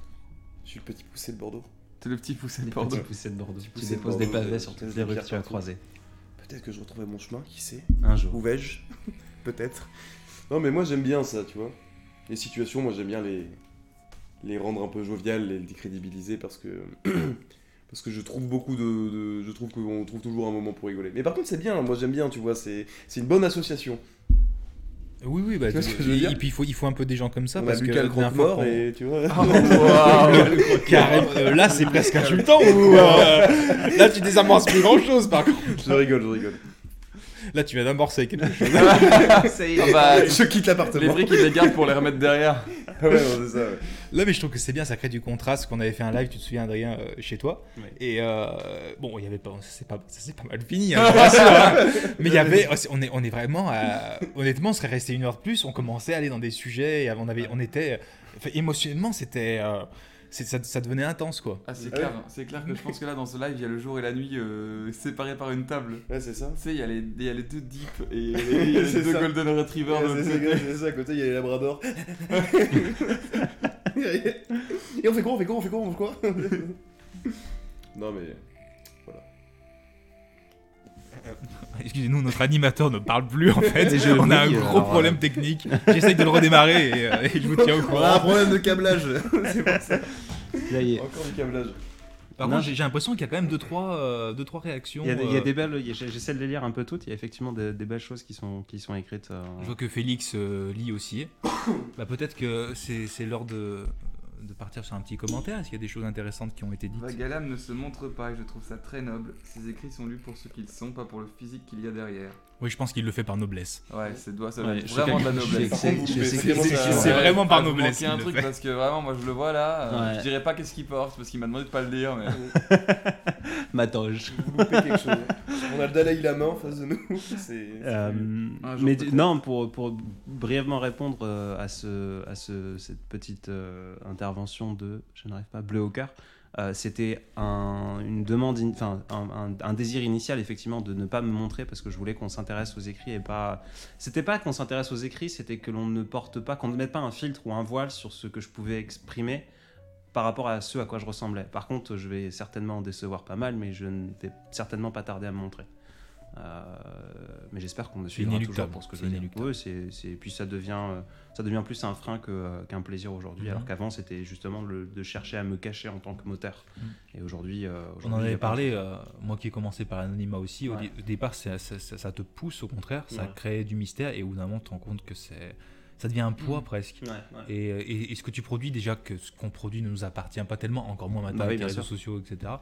Speaker 3: Je suis le petit poussé de Bordeaux.
Speaker 2: T'es le petit poussé de Bordeaux.
Speaker 1: petits poussets de Bordeaux. Tu déposes des pavés sur toutes les rues que tu as croisées.
Speaker 3: Peut-être que je retrouverai mon chemin, qui sait
Speaker 1: Un jour.
Speaker 3: Où vais-je? Peut-être. Non, mais moi j'aime bien ça, tu vois. Les situations, moi j'aime bien les, les rendre un peu joviales, les décrédibiliser parce que. parce que je trouve beaucoup de. de- je trouve qu'on trouve toujours un moment pour rigoler. Mais par contre, c'est bien, moi j'aime bien, tu vois, c'est c'est une bonne association.
Speaker 4: Oui, oui, bah,
Speaker 3: Tu vois ce
Speaker 4: tu-
Speaker 3: que je veux
Speaker 4: et,
Speaker 3: dire
Speaker 4: et puis il faut, il faut un peu des gens comme ça,
Speaker 3: On a
Speaker 4: parce que
Speaker 3: le
Speaker 4: qu'on-
Speaker 3: et tu vois.
Speaker 4: Carrément, euh, là c'est presque insultant ou euh, là tu désamorces plus grand chose par contre.
Speaker 3: je rigole, je rigole.
Speaker 4: Là tu viens d'amorcer quelque chose.
Speaker 1: Ça y est.
Speaker 2: Ah bah,
Speaker 3: Je quitte
Speaker 2: les
Speaker 3: l'appartement.
Speaker 2: briques, ils les gardent pour les remettre derrière.
Speaker 3: ouais, non, c'est ça. ouais.
Speaker 4: Là mais je trouve que c'est bien, ça crée du contraste. Qu'on avait fait un live, tu te souviens Adrien, euh, chez toi.
Speaker 1: Ouais.
Speaker 4: Et euh, bon, il y avait pas, ça s'est pas, ça s'est pas mal fini, hein, hein. mais il y avait, on est, on est vraiment, à- honnêtement, on serait resté une heure de plus, on commençait à aller dans des sujets, et on avait, on était, enfin, émotionnellement, c'était, euh, c'est- ça, ça devenait intense quoi.
Speaker 2: Ah, c'est clair, c'est clair que je pense que là, dans ce live, il y a le jour et la nuit euh, séparés par une table.
Speaker 3: Ouais, c'est ça.
Speaker 2: Tu sais, il y, a les- il y a les deux Deep et il y a les deux
Speaker 3: ça.
Speaker 2: Golden Retriever
Speaker 3: Ouais, c'est ça,
Speaker 2: côté.
Speaker 3: c'est ça, à côté il y a les labradors. Et on fait quoi, on fait quoi, on fait quoi, on fait quoi? Non mais...
Speaker 4: Excusez-nous, notre animateur ne parle plus en fait.
Speaker 1: Je-
Speaker 4: on a un gros
Speaker 1: alors,
Speaker 4: problème technique. J'essaye de le redémarrer et, euh, et je vous tiens au
Speaker 3: On a un
Speaker 4: courant.
Speaker 3: problème de câblage. c'est pour ça.
Speaker 1: Là, il y a-
Speaker 3: Encore du câblage.
Speaker 4: Par
Speaker 1: Non,
Speaker 4: contre, j'ai l'impression qu'il y a quand même 2-3 deux, trois, euh, deux, trois réactions.
Speaker 1: il y a des- il y a
Speaker 4: euh,
Speaker 1: des belles. J'essaie de les lire un peu toutes. Il y a effectivement des, des belles choses qui sont, qui sont écrites. euh,
Speaker 4: Je vois que Félix euh, lit aussi. bah, Peut-être que c'est c'est l'heure de, de partir sur un petit commentaire. Est-ce qu'il y a des choses intéressantes qui ont été dites?
Speaker 2: Vagalam ne se montre pas et je trouve ça très noble. Ses écrits sont lus pour ce qu'ils sont, pas pour le physique qu'il y a derrière.
Speaker 4: Oui, je pense qu'il le fait par noblesse.
Speaker 2: Ouais, c'est doit, ça
Speaker 1: Ouais,
Speaker 2: vraiment de la noblesse.
Speaker 4: c'est vraiment par
Speaker 2: vous
Speaker 4: noblesse
Speaker 2: manquez un truc parce que vraiment, moi je le vois là. euh,
Speaker 1: Ouais.
Speaker 2: Je dirais pas qu'est-ce qu'il porte parce qu'il m'a demandé de pas le dire. Mais...
Speaker 1: Ma toge.
Speaker 3: Vous loupez quelque chose. On a le Dalai Lama en face de nous. C'est...
Speaker 1: Euh, mais non, pour, pour brièvement répondre euh, à, ce, à ce, cette petite euh, intervention de, je n'arrive pas, Bleu au cœur, euh, c'était un, une demande, in- enfin un désir initial effectivement de ne pas me montrer parce que je voulais qu'on s'intéresse aux écrits et pas. C'était pas qu'on s'intéresse aux écrits, c'était que l'on ne porte pas, qu'on ne mette pas un filtre ou un voile sur ce que je pouvais exprimer par rapport à ce à quoi je ressemblais. Par contre, je vais certainement en décevoir pas mal, mais je ne vais certainement pas tarder à me montrer. Euh, mais j'espère qu'on me suivra toujours pour ce que je
Speaker 4: c'est
Speaker 1: veux dire. c'est, c'est- puis ça devient, euh, ça devient plus un frein que, euh, qu'un plaisir aujourd'hui,
Speaker 4: Mhm.
Speaker 1: alors qu'avant c'était justement le- de chercher à me cacher en tant que moteur.
Speaker 4: Mhm.
Speaker 1: Et aujourd'hui,
Speaker 4: On en avait parlé, euh, moi qui ai commencé par l'anonymat aussi, au,
Speaker 1: Ouais.
Speaker 4: dé- au départ c'est- ça, ça- ça te pousse au contraire, ça
Speaker 1: Ouais.
Speaker 4: crée du mystère et au bout d'un moment tu te rends compte que c'est, ça devient un poids presque.
Speaker 1: Ouais, ouais.
Speaker 4: Et, euh, et- et ce que tu produis, déjà que ce qu'on produit ne nous appartient pas tellement, encore moins maintenant
Speaker 1: Bah oui,
Speaker 4: avec les réseaux
Speaker 1: sûr.
Speaker 4: sociaux, etc.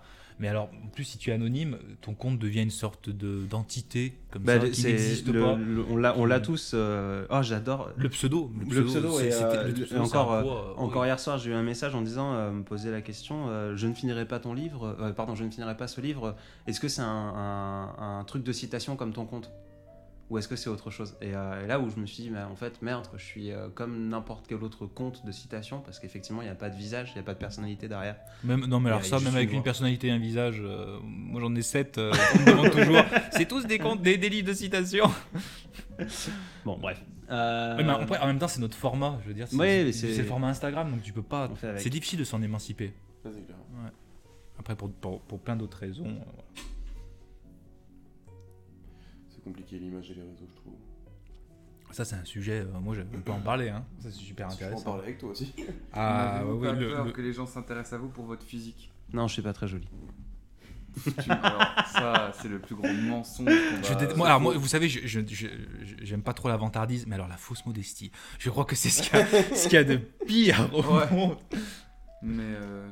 Speaker 4: Mais alors, en plus, si tu es anonyme, ton compte devient une sorte de d'entité comme
Speaker 1: Bah,
Speaker 4: ça, qui n'existe pas.
Speaker 1: le- on l'a, on l'a tous. euh, Oh, j'adore.
Speaker 4: Le pseudo, le
Speaker 3: Le
Speaker 4: pseudo,
Speaker 3: et, euh,
Speaker 4: le pseudo,
Speaker 1: encore,
Speaker 4: poids,
Speaker 1: hier soir, j'ai eu un message en disant, euh, me poser la question, je ne finirai pas ton livre, pardon, je ne finirai pas ce livre. Est-ce que c'est un, un- un truc de citation comme ton compte? Ou est-ce que c'est autre chose et, euh, et là où je me suis dit, mais en fait, merde, je suis euh, comme n'importe quel autre compte de citation parce qu'effectivement, il n'y a pas de visage, il n'y a pas de personnalité derrière.
Speaker 4: Même, non, mais alors
Speaker 1: Et
Speaker 4: ça, même avec
Speaker 1: une
Speaker 4: personnalité et un visage, euh, moi j'en ai sept, euh, on me demande toujours. C'est tous des comptes, des, des livres de citation.
Speaker 1: Bon, bref. Euh,
Speaker 4: Ouais, mais après, en même temps, c'est notre format, je veux dire. C'est
Speaker 1: Ouais,
Speaker 4: le format Instagram, donc tu peux pas. C'est difficile de s'en émanciper. Après, pour, pour, pour plein d'autres raisons. euh,
Speaker 3: compliqué l'image et les réseaux, je trouve.
Speaker 4: Ça, c'est un sujet, euh, moi, je- on peut en parler, hein. Ça, c'est super
Speaker 3: Je peux en
Speaker 4: intéressant.
Speaker 3: parler avec toi aussi.
Speaker 4: Ah,
Speaker 2: pas
Speaker 4: ouais, le-
Speaker 2: peur
Speaker 4: le-
Speaker 2: que les gens s'intéressent à vous pour votre physique
Speaker 1: Non, je suis pas très joli.
Speaker 2: Alors, ça, c'est le plus gros mensonge
Speaker 4: je dé- moi, alors, moi, vous savez, je- je- je- je- j'aime pas trop la vantardise, mais alors la fausse modestie, je crois que c'est ce qu'il y, a- ce qu'il y a de pire au
Speaker 2: Ouais.
Speaker 4: monde.
Speaker 2: Mais euh,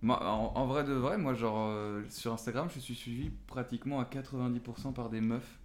Speaker 2: moi, en, en vrai de vrai, moi, genre, euh, sur Instagram, je suis suivi pratiquement à 90% par des meufs.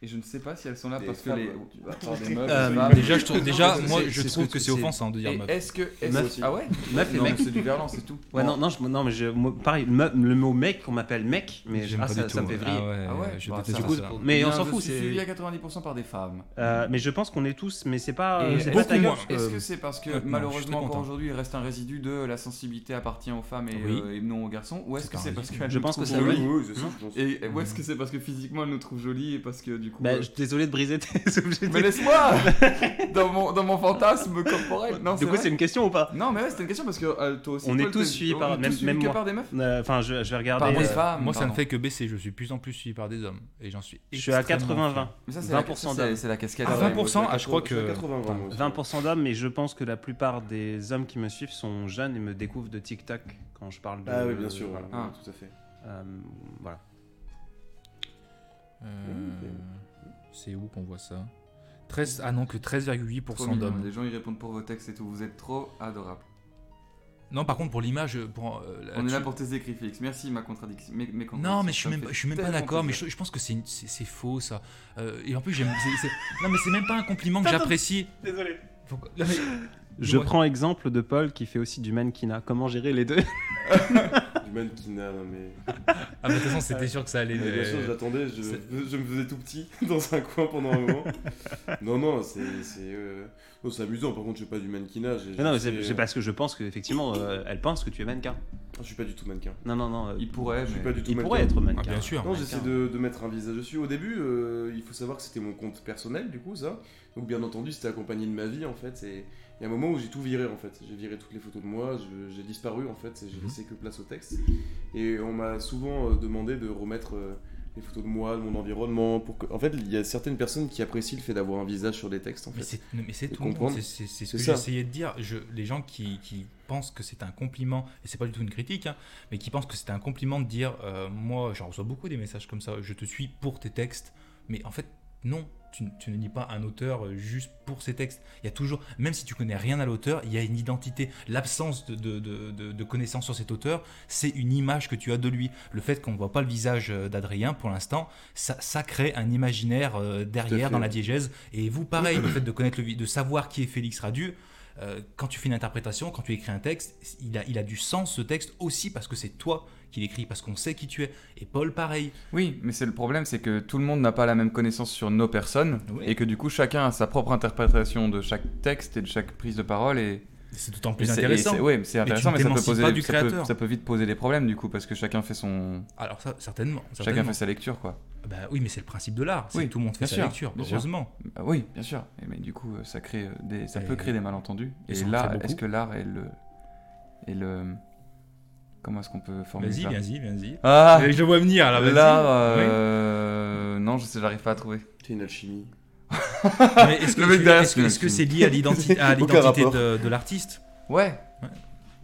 Speaker 2: Et je ne sais pas si elles sont là
Speaker 3: Des
Speaker 2: parce que les.
Speaker 3: hein, tu vas-
Speaker 2: part des meufs,
Speaker 1: Euh,
Speaker 2: femmes.
Speaker 4: Déjà, je trouve, déjà moi, je trouve
Speaker 1: que
Speaker 4: c'est offensant de dire meuf.
Speaker 2: est-ce que. est-ce-
Speaker 3: Meuf aussi.
Speaker 2: Ah ouais
Speaker 1: Meuf et
Speaker 2: Non,
Speaker 1: mec.
Speaker 2: mais c'est du verlan, c'est tout.
Speaker 1: Ouais, non, non, je- non, mais je, moi, pareil, me- le mot mec, on m'appelle mec, mais
Speaker 4: J'aime
Speaker 1: ah,
Speaker 4: pas
Speaker 1: ça,
Speaker 4: du
Speaker 1: ça me fait vriller.
Speaker 4: Ah ouais,
Speaker 2: Ah ouais
Speaker 4: je
Speaker 2: Bah,
Speaker 4: déteste
Speaker 2: ça,
Speaker 4: ça.
Speaker 1: du coup, mais
Speaker 2: Bien,
Speaker 1: on s'en
Speaker 2: je
Speaker 1: fout,
Speaker 2: suis
Speaker 1: c'est-
Speaker 2: suivi à 90% par des femmes.
Speaker 1: Euh, mais je pense qu'on est tous, mais c'est pas.
Speaker 2: Et
Speaker 1: c'est
Speaker 2: est-ce
Speaker 1: pas
Speaker 4: beaucoup
Speaker 1: ta gueule,
Speaker 4: moins.
Speaker 1: parce que-
Speaker 2: Est-ce que c'est parce que
Speaker 4: non, je suis
Speaker 2: malheureusement
Speaker 4: très
Speaker 2: encore
Speaker 4: content.
Speaker 2: aujourd'hui il reste un résidu de la sensibilité appartient aux femmes et,
Speaker 4: Oui.
Speaker 2: euh, et non aux garçons Ou est-ce
Speaker 4: C'est
Speaker 2: que
Speaker 4: un
Speaker 2: c'est parce
Speaker 4: résidu.
Speaker 2: qu'elles
Speaker 1: Je
Speaker 2: nous
Speaker 1: pense que
Speaker 2: trouvent
Speaker 3: oui.
Speaker 2: jolies
Speaker 3: oui, je pense.
Speaker 2: Et ou est-ce que c'est parce que physiquement elles nous trouvent jolies et parce que du coup.
Speaker 1: Bah,
Speaker 2: euh,
Speaker 1: je- désolé de briser tes objectifs.
Speaker 2: Mais laisse-moi dans, mon, dans mon fantasme corporel. Non,
Speaker 1: du coup, c'est une question ou pas?
Speaker 2: Non, mais ouais, c'était une question parce que euh, toi aussi.
Speaker 1: On est tous suivis par- même-
Speaker 2: suivis
Speaker 1: même
Speaker 2: que
Speaker 1: moi.
Speaker 2: par des meufs?
Speaker 1: Euh, Enfin, je, je vais regarder.
Speaker 2: Par des
Speaker 1: euh,
Speaker 2: femmes.
Speaker 4: Moi, ça ne fait que baisser. Je suis plus en plus suivi par des hommes. Et j'en suis.
Speaker 1: je suis à
Speaker 4: extrêmement
Speaker 1: 80-20.
Speaker 4: fier.
Speaker 2: Mais ça, c'est
Speaker 1: 20%
Speaker 2: la, ça,
Speaker 1: d'hommes.
Speaker 2: c'est- la casquette.
Speaker 4: Ah,
Speaker 2: ouais.
Speaker 4: 20%,
Speaker 3: moi,
Speaker 4: ah, je crois
Speaker 3: suis
Speaker 4: que-
Speaker 3: 80, moi aussi.
Speaker 1: 20% d'hommes, mais je pense que la plupart des hommes qui me suivent sont jeunes et me découvrent de TikTok quand je parle de.
Speaker 3: Ah oui, bien sûr,
Speaker 1: voilà.
Speaker 2: Ah.
Speaker 3: tout à fait.
Speaker 1: Voilà.
Speaker 4: Euh, C'est où qu'on voit ça 13, ah non, que
Speaker 2: Trop
Speaker 4: 13,8%
Speaker 2: mignon,
Speaker 4: d'hommes.
Speaker 2: Les gens ils répondent pour vos textes et tout. Vous êtes trop adorables.
Speaker 4: Non, par contre, pour l'image, pour, euh,
Speaker 2: On est là pour tes écrits, Félix. Merci ma contradiction. Mes, mes
Speaker 4: Non, mais je suis même, je suis même pas d'accord. Mais je, je pense que c'est une- c'est c'est faux ça. Euh, et en plus, j'aime. c'est- c'est- Non, mais c'est même pas un compliment que j'apprécie.
Speaker 1: Désolé.
Speaker 4: Faut- Non, mais-
Speaker 1: Je prends exemple de Paul qui fait aussi du mannequinat. Comment gérer les deux?
Speaker 3: Du mannequinat, non mais.
Speaker 4: Ah, bah, de toute façon, c'était sûr que ça allait.
Speaker 3: Mais bien sûr, j'attendais, je, me faisais tout petit dans un coin pendant un moment. non, non, c'est c'est, euh, non, c'est amusant. Par contre, je fais pas du mannequinat. j'ai-
Speaker 1: Mais Non, mais
Speaker 3: j'ai
Speaker 1: c'est
Speaker 3: euh,
Speaker 1: parce que je pense qu'effectivement, euh, elle pense que tu es mannequin.
Speaker 3: Je suis pas du tout mannequin.
Speaker 1: Non, non, non. euh,
Speaker 2: Il pourrait,
Speaker 3: Je suis
Speaker 2: mais.
Speaker 3: pas du tout
Speaker 1: il
Speaker 3: mannequin.
Speaker 1: pourrait être
Speaker 4: ah,
Speaker 1: mannequin.
Speaker 4: bien sûr.
Speaker 3: Non, j'essaie de, de mettre un visage dessus. Au début, euh, il faut savoir que c'était mon compte personnel, du coup, ça. Donc, bien entendu, c'était accompagné de ma vie, en fait. Et y a un moment où j'ai tout viré, en fait. J'ai viré toutes les photos de moi, j'ai disparu, en fait, et j'ai
Speaker 4: Mhm.
Speaker 3: laissé que place au texte. Et on m'a souvent euh, demandé de remettre euh, les photos de moi, de mon environnement. Pour que... En fait, il y a certaines personnes qui apprécient le fait d'avoir un visage sur des textes, en
Speaker 4: Mais
Speaker 3: fait.
Speaker 4: c'est mais c'est
Speaker 3: De
Speaker 4: tout. C'est ce que j'essayais de dire. Je, les gens qui, qui pensent que c'est un compliment, et c'est pas du tout une critique, hein, mais qui pensent que c'est un compliment de dire euh, Moi, j'en reçois beaucoup des messages comme ça, je te suis pour tes textes. Mais en fait, non. Tu, tu ne dis pas un auteur euh, juste pour ses textes. Il y a toujours, même si tu connais rien à l'auteur, il y a une identité. L'absence de, de, de, de- de connaissance sur cet auteur, c'est une image que tu as de lui. Le fait qu'on ne voit pas le visage euh, d'Adrien pour l'instant, ça, ça crée un imaginaire euh, derrière dans la diégèse. Et vous, pareil, le fait de connaître le, de savoir qui est Félix Radu, euh, quand tu fais une interprétation, quand tu écris un texte, il a, il a du sens ce texte aussi parce que c'est toi qui l'écris, parce qu'on sait qui tu es. Et Paul, pareil.
Speaker 2: Oui, mais c'est le problème, c'est que tout le monde n'a pas la même connaissance sur nos personnes
Speaker 4: Oui.
Speaker 2: et que du coup chacun a sa propre interprétation de chaque texte et de chaque prise de parole et
Speaker 4: C'est d'autant plus intéressant.
Speaker 2: c'est- ouais, c'est intéressant, mais, ça peut poser
Speaker 4: pas
Speaker 2: des-
Speaker 4: du
Speaker 2: ça peut-
Speaker 4: créateur.
Speaker 2: ça peut vite poser des problèmes du coup parce que chacun fait son
Speaker 4: Alors ça, certainement.
Speaker 2: chacun fait sa lecture quoi.
Speaker 4: Bah oui, mais c'est le principe de l'art.
Speaker 2: Oui,
Speaker 4: tout le monde fait sa
Speaker 2: sûr,
Speaker 4: lecture, heureusement.
Speaker 2: Bah oui, bien sûr. Et- mais du coup, ça crée euh, des, ça
Speaker 4: Et-
Speaker 2: peut créer des malentendus.
Speaker 4: et
Speaker 2: là, est-ce que l'art est le, est le, comment est-ce qu'on peut formuler
Speaker 4: Vas-y,
Speaker 2: ça
Speaker 4: vas-y, vas-y.
Speaker 2: Ah,
Speaker 4: je le vois venir là, vas-y.
Speaker 2: l'art, euh, non, je sais, j'arrive pas à trouver.
Speaker 3: C'est une alchimie.
Speaker 4: Est-ce que
Speaker 2: c'est
Speaker 4: lié à l'identité de, de l'artiste
Speaker 2: Ouais,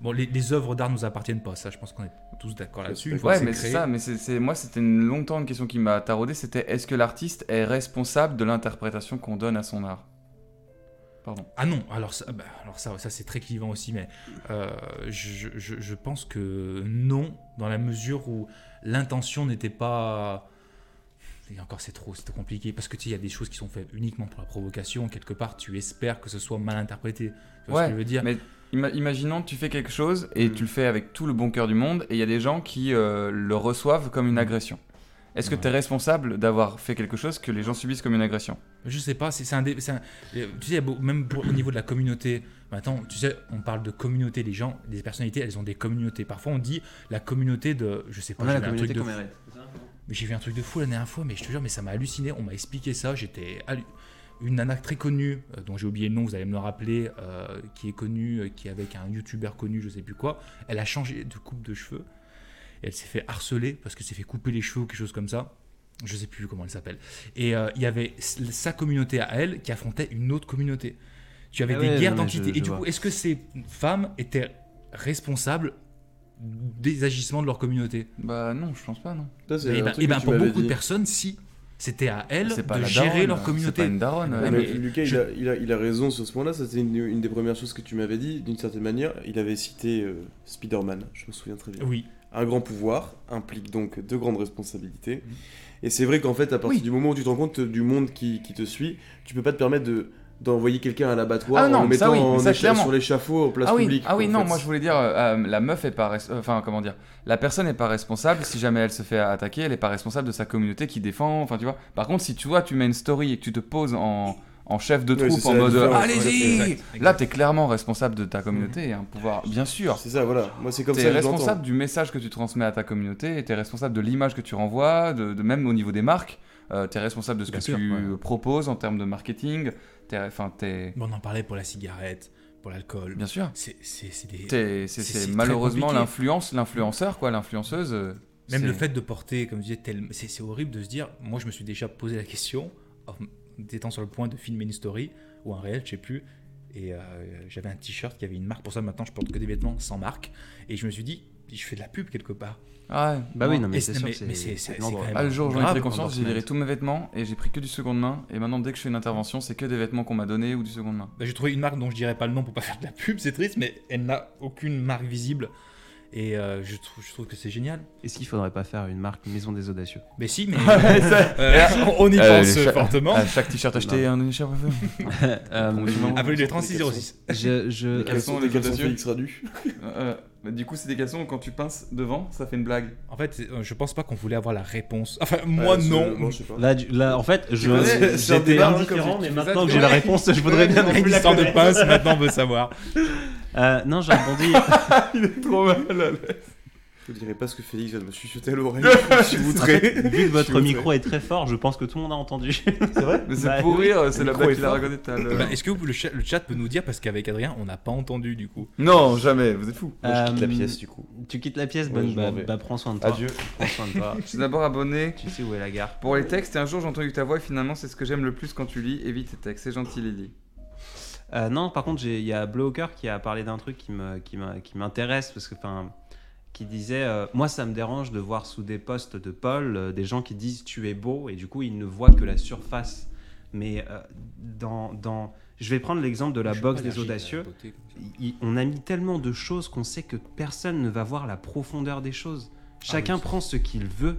Speaker 4: Bon, les, les œuvres d'art nous appartiennent pas, ça je pense qu'on est tous d'accord là-dessus.
Speaker 3: Ouais,
Speaker 2: mais c'est ça. Mais c'est- moi, c'était une longtemps une question qui m'a taraudé. C'était est-ce que l'artiste est responsable de l'interprétation qu'on donne à son art? Pardon.
Speaker 4: Ah non, alors ça, bah, alors ça, ça c'est très clivant aussi, mais euh, je, je- je pense que non, dans la mesure où l'intention n'était pas. Et encore, c'est trop, c'est trop compliqué parce que tu sais, il y a des choses qui sont faites uniquement pour la provocation. Quelque part, tu espères que ce soit mal interprété. Tu vois ce que je veux dire
Speaker 2: mais ima- imaginons que tu fais quelque chose et
Speaker 3: Mm.
Speaker 2: tu le fais avec tout le bon cœur du monde et il y a des gens qui euh, le reçoivent comme une agression. Est-ce que
Speaker 4: Ouais.
Speaker 2: tu es responsable d'avoir fait quelque chose que les gens subissent comme une agression?
Speaker 4: Je sais pas, c'est un, dé- c'est un- euh, Tu sais, même pour- au niveau de la communauté. Maintenant, tu sais, on parle de communauté. Les gens, les personnalités, elles ont des communautés. Parfois, on dit la communauté de. Je sais pas,
Speaker 1: On a la
Speaker 4: vu un truc
Speaker 1: communauté
Speaker 4: de. Mais j'ai vu un truc de fou la dernière fois, mais je te jure, mais ça m'a halluciné. On m'a expliqué ça. J'étais une nana très connue, euh, dont j'ai oublié le nom, vous allez me le rappeler, euh, qui est connue, euh, qui est avec un youtubeur connu, je sais plus quoi. Elle a changé de coupe de cheveux. Et elle s'est fait harceler parce qu'elle s'est fait couper les cheveux ou quelque chose comme ça. Je sais plus comment elle s'appelle. Et euh, il y avait sa communauté à elle qui affrontait une autre communauté. Tu avais
Speaker 1: Ah
Speaker 4: des guerres d'entités. Et
Speaker 1: je
Speaker 4: du
Speaker 1: vois.
Speaker 4: coup, est-ce que ces femmes étaient responsables des agissements de leur communauté
Speaker 2: Bah non, je pense pas, non.
Speaker 3: Ça, c'est
Speaker 4: et
Speaker 3: un
Speaker 4: ben,
Speaker 3: truc
Speaker 4: eh
Speaker 3: que
Speaker 4: ben,
Speaker 3: tu
Speaker 4: pour
Speaker 3: m'avais
Speaker 4: beaucoup de
Speaker 3: dit.
Speaker 4: personnes, si. C'était à elles
Speaker 2: C'est pas
Speaker 4: de
Speaker 2: la
Speaker 4: gérer
Speaker 2: daronne,
Speaker 4: leur
Speaker 2: C'est
Speaker 4: communauté.
Speaker 2: pas une daronne.
Speaker 4: Ouais,
Speaker 2: euh,
Speaker 3: mais
Speaker 4: mais
Speaker 3: Lucas,
Speaker 4: je-
Speaker 3: il, a, il, a, il a raison sur ce point-là. Ça, c'était une, une des premières choses que tu m'avais dit, d'une certaine manière. Il avait cité euh, Spider-Man, je me souviens très bien.
Speaker 4: Oui.
Speaker 3: Un grand pouvoir implique donc de grandes responsabilités.
Speaker 4: Mhm.
Speaker 3: Et c'est vrai qu'en fait, à partir
Speaker 2: Oui.
Speaker 3: du moment où tu te rends compte du monde qui, qui te suit, tu peux pas te permettre de d'envoyer quelqu'un à l'abattoir
Speaker 2: Ah non,
Speaker 3: en mettant
Speaker 2: oui,
Speaker 3: en écha- sur l'échafaud en place
Speaker 2: ah oui,
Speaker 3: publique.
Speaker 2: ah oui non,
Speaker 3: fait.
Speaker 2: moi je voulais dire, euh, la meuf est pas, res- enfin comment dire, la personne n'est pas responsable si jamais elle se fait attaquer, elle est pas responsable de sa communauté qui défend, enfin tu vois. Par contre, si tu vois, tu mets une story et que tu te poses en, en chef de troupe en mode allez-y,
Speaker 4: Exact, exact.
Speaker 2: là t'es clairement responsable de ta communauté et un pouvoir, bien sûr.
Speaker 3: C'est ça, voilà. Moi, c'est comme
Speaker 2: T'es
Speaker 3: ça l'entends.
Speaker 2: responsable du message que tu transmets à ta communauté, et t'es responsable de l'image que tu renvoies, de, de même au niveau des marques. Euh, t'es responsable de ce
Speaker 1: Bien
Speaker 2: que
Speaker 1: sûr,
Speaker 2: tu
Speaker 1: ouais.
Speaker 2: proposes en termes de marketing. Enfin,
Speaker 4: on en parlait pour la cigarette, pour l'alcool.
Speaker 2: bien sûr.
Speaker 4: C'est des.
Speaker 2: Malheureusement l'influence, l'influenceur quoi, l'influenceuse. euh,
Speaker 4: Même le fait de porter, comme je disais, tel... c'est c'est horrible de se dire. Moi, je me suis déjà posé la question, en étant sur le point de filmer une story ou un réel, je sais plus. Et euh, j'avais un t-shirt qui avait une marque. Pour ça, maintenant, je porte que des vêtements sans marque. Et je me suis dit, je fais de la pub quelque part.
Speaker 2: Ah ouais.
Speaker 1: Bah oui, non, mais c'est sûr,
Speaker 4: mais-
Speaker 1: c'est
Speaker 2: Ah,
Speaker 4: même
Speaker 2: le jour où j'en ai pris conscience, j'ai viré tous mes vêtements et j'ai pris que du seconde main. Et maintenant, dès que je fais une intervention, c'est que des vêtements qu'on m'a donné ou du seconde main.
Speaker 4: Bah, j'ai trouvé une marque dont je dirais pas le nom pour pas faire de la pub, c'est triste, mais elle n'a aucune marque visible. Et euh, je, trouve, je trouve que c'est génial.
Speaker 1: Est-ce qu'il faudrait pas faire une marque Maison des Audacieux?
Speaker 4: Mais si, mais
Speaker 2: ça-
Speaker 4: euh, on y
Speaker 2: Euh,
Speaker 4: pense
Speaker 2: les cha-
Speaker 4: fortement.
Speaker 2: À chaque t-shirt acheté, un écharpe à.
Speaker 1: Euh,
Speaker 4: Appelez le
Speaker 3: Des
Speaker 4: 3606.
Speaker 1: je, je-
Speaker 2: les
Speaker 3: les caleçons
Speaker 2: audacieux
Speaker 3: Félix Radu?
Speaker 2: Euh, du coup, c'est des caleçons quand tu pinces devant, ça fait une blague.
Speaker 4: En fait, euh, je pense pas qu'on voulait avoir la réponse. Enfin, moi
Speaker 3: Euh,
Speaker 4: non.
Speaker 3: Pas.
Speaker 1: Là, du- là, en fait, j'étais
Speaker 3: hein,
Speaker 1: indifférent, mais maintenant que j'ai la réponse, je voudrais bien.
Speaker 4: Une histoire de pince, maintenant on veut savoir.
Speaker 1: Euh, non, j'ai rebondi.
Speaker 2: Il est trop mal.
Speaker 3: Je dirais pas ce que Félix vient de me chuchoter à l'oreille. je suis
Speaker 1: En
Speaker 3: outré.
Speaker 1: fait, vu que votre micro est très fort, je pense que tout le monde a entendu.
Speaker 3: C'est vrai
Speaker 2: Mais c'est
Speaker 1: Bah,
Speaker 2: pour
Speaker 1: oui.
Speaker 2: rire, c'est la blague qu'il a
Speaker 3: fort.
Speaker 2: raconté tout à l'heure.
Speaker 4: Bah, Est-ce que vous- le, chat, le chat peut nous dire parce qu'avec Adrien, on n'a pas entendu du coup.
Speaker 2: Non, jamais, vous êtes fous.
Speaker 3: Moi, je quitte la
Speaker 1: Euh,
Speaker 3: pièce du coup.
Speaker 1: Tu quittes la pièce, bonne,
Speaker 3: m'en
Speaker 1: bah, bah, prends soin de toi.
Speaker 3: Adieu.
Speaker 1: Prends soin de toi.
Speaker 2: Je suis d'abord abonné
Speaker 1: tu sais où est la gare.
Speaker 2: pour les textes et un jour j'ai entendu ta voix et finalement c'est ce que j'aime le plus quand tu lis. Évite tes textes, c'est gentil Lily.
Speaker 1: Euh, non, par contre, il y a Blocker qui a parlé d'un truc qui me, qui m'intéresse parce que, enfin, qui disait, euh, moi, ça me dérange de voir sous des posts de Paul euh, des gens qui disent tu es beau et du coup ils ne voient que la surface. Mais dans, dans, je vais prendre l'exemple de la
Speaker 4: Je suis
Speaker 1: box
Speaker 4: pas
Speaker 1: des audacieux.
Speaker 4: beauté.
Speaker 1: Il- on a mis tellement de choses qu'on sait que personne ne va voir la profondeur des choses. Chacun
Speaker 4: oui, ça.
Speaker 1: prend ce qu'il veut.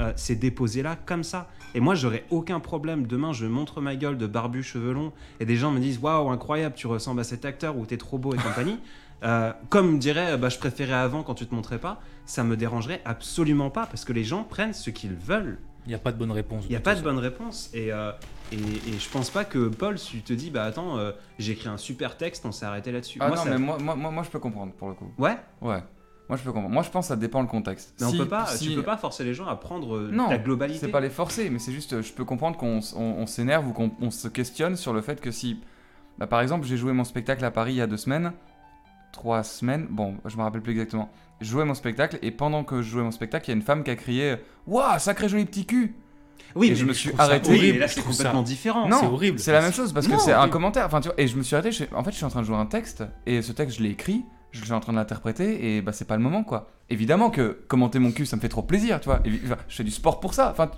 Speaker 1: Euh, c'est déposé là comme ça. Et moi, j'aurais aucun problème. Demain, je montre ma gueule de barbu cheveux longs et des gens me disent Waouh, incroyable, tu ressembles à cet acteur ou t'es trop beau et compagnie. Euh, comme dirait bah, Je préférais avant quand tu te montrais pas, ça me dérangerait absolument pas parce que les gens prennent ce qu'ils veulent.
Speaker 4: Il n'y a pas de bonne réponse.
Speaker 1: Il n'y a pas de bonne réponse. Et, euh, et, et je pense pas que Paul, si tu te dis Bah attends, euh, j'ai écrit un super texte, on s'est arrêté là-dessus.
Speaker 2: Ah
Speaker 1: Moi,
Speaker 2: non,
Speaker 1: ça-
Speaker 2: mais moi, moi, moi, moi, je peux comprendre pour le coup.
Speaker 1: Ouais,
Speaker 2: Ouais. Moi je peux comprendre. Moi je pense que ça dépend le contexte.
Speaker 1: mais
Speaker 2: Si-
Speaker 1: on peut pas,
Speaker 2: si-
Speaker 1: tu peux pas forcer les gens à prendre euh,
Speaker 2: Non,
Speaker 1: la globalité.
Speaker 2: C'est pas les forcer, mais c'est juste, euh, je peux comprendre qu'on s- on, on s'énerve ou qu'on on se questionne sur le fait que si, bah, par exemple, j'ai joué mon spectacle à Paris il y a deux semaines, trois semaines, bon, je me rappelle plus exactement. Je jouais mon spectacle et pendant que je jouais mon spectacle, il y a une femme qui a crié Waouh, sacré joli petit cul
Speaker 1: Oui,
Speaker 2: Et
Speaker 1: mais
Speaker 2: je me suis arrêté.
Speaker 1: horrible, et là, c'est
Speaker 4: ça-
Speaker 1: complètement différent.
Speaker 2: Non,
Speaker 4: c'est horrible.
Speaker 2: C'est la même chose parce que c'est un commentaire. Enfin, tu vois, et je me suis arrêté. je en fait, je suis en train de jouer un texte et ce texte, je l'ai écrit. Je suis en train de l'interpréter et bah c'est pas le moment quoi. Évidemment que commenter mon cul ça me fait trop plaisir, tu vois. Enfin, je fais du sport pour ça. Enfin,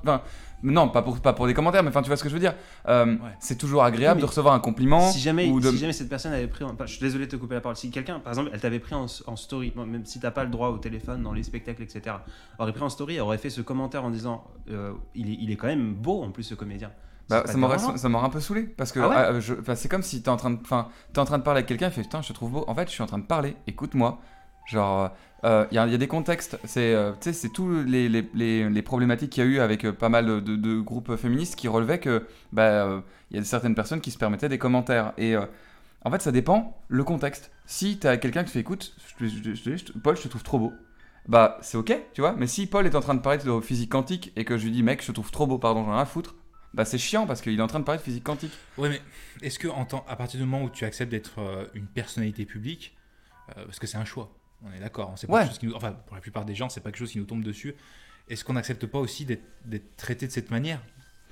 Speaker 2: non, pas pour, pas pour des commentaires, mais enfin tu vois ce que je veux dire. Euh, C'est toujours agréable
Speaker 1: Oui,
Speaker 2: de recevoir un compliment.
Speaker 1: Si jamais,
Speaker 2: ou de...
Speaker 1: si jamais cette personne avait pris, en- enfin, je suis désolé de te couper la parole, si quelqu'un, par exemple, elle t'avait pris en, en story, même si t'as pas le droit au téléphone dans les spectacles, etc., aurait pris en story, aurait fait ce commentaire en disant, euh, il, est, il est quand même beau en plus ce comédien.
Speaker 2: Bah, ça m'aurait ça m'aurait un peu saoulé parce que
Speaker 1: Ah ouais
Speaker 2: ah, c'est comme si t'es en train de enfin t'es en train de parler avec quelqu'un il fait putain je te trouve beau. En fait je suis en train de parler écoute-moi. Genre il y, a- y a des contextes c'est euh, tu sais c'est tous les, les, les, les problématiques qu'il y a eu avec euh, pas mal de, de groupes féministes qui relevaient que bah il y a certaines personnes qui se permettaient des commentaires. Et euh, en fait ça dépend le contexte. Si t'as quelqu'un qui te fait écoute je te- je je Paul je te trouve trop beau. Bah c'est ok tu vois mais si Paul est en train de parler de physique quantique et que je lui dis mec je te trouve trop beau pardon j'en ai rien à foutre bah c'est chiant parce qu'il est en train de parler de physique quantique.
Speaker 4: Ouais, mais est-ce que en à partir du moment où tu acceptes d'être euh, une personnalité publique, euh, parce que c'est un choix, on est d'accord, pas
Speaker 2: Ouais.
Speaker 4: quelque chose qui nous, enfin pour la plupart des gens, c'est pas quelque chose qui nous tombe dessus. Est-ce qu'on n'accepte pas aussi d'être traité de cette manière,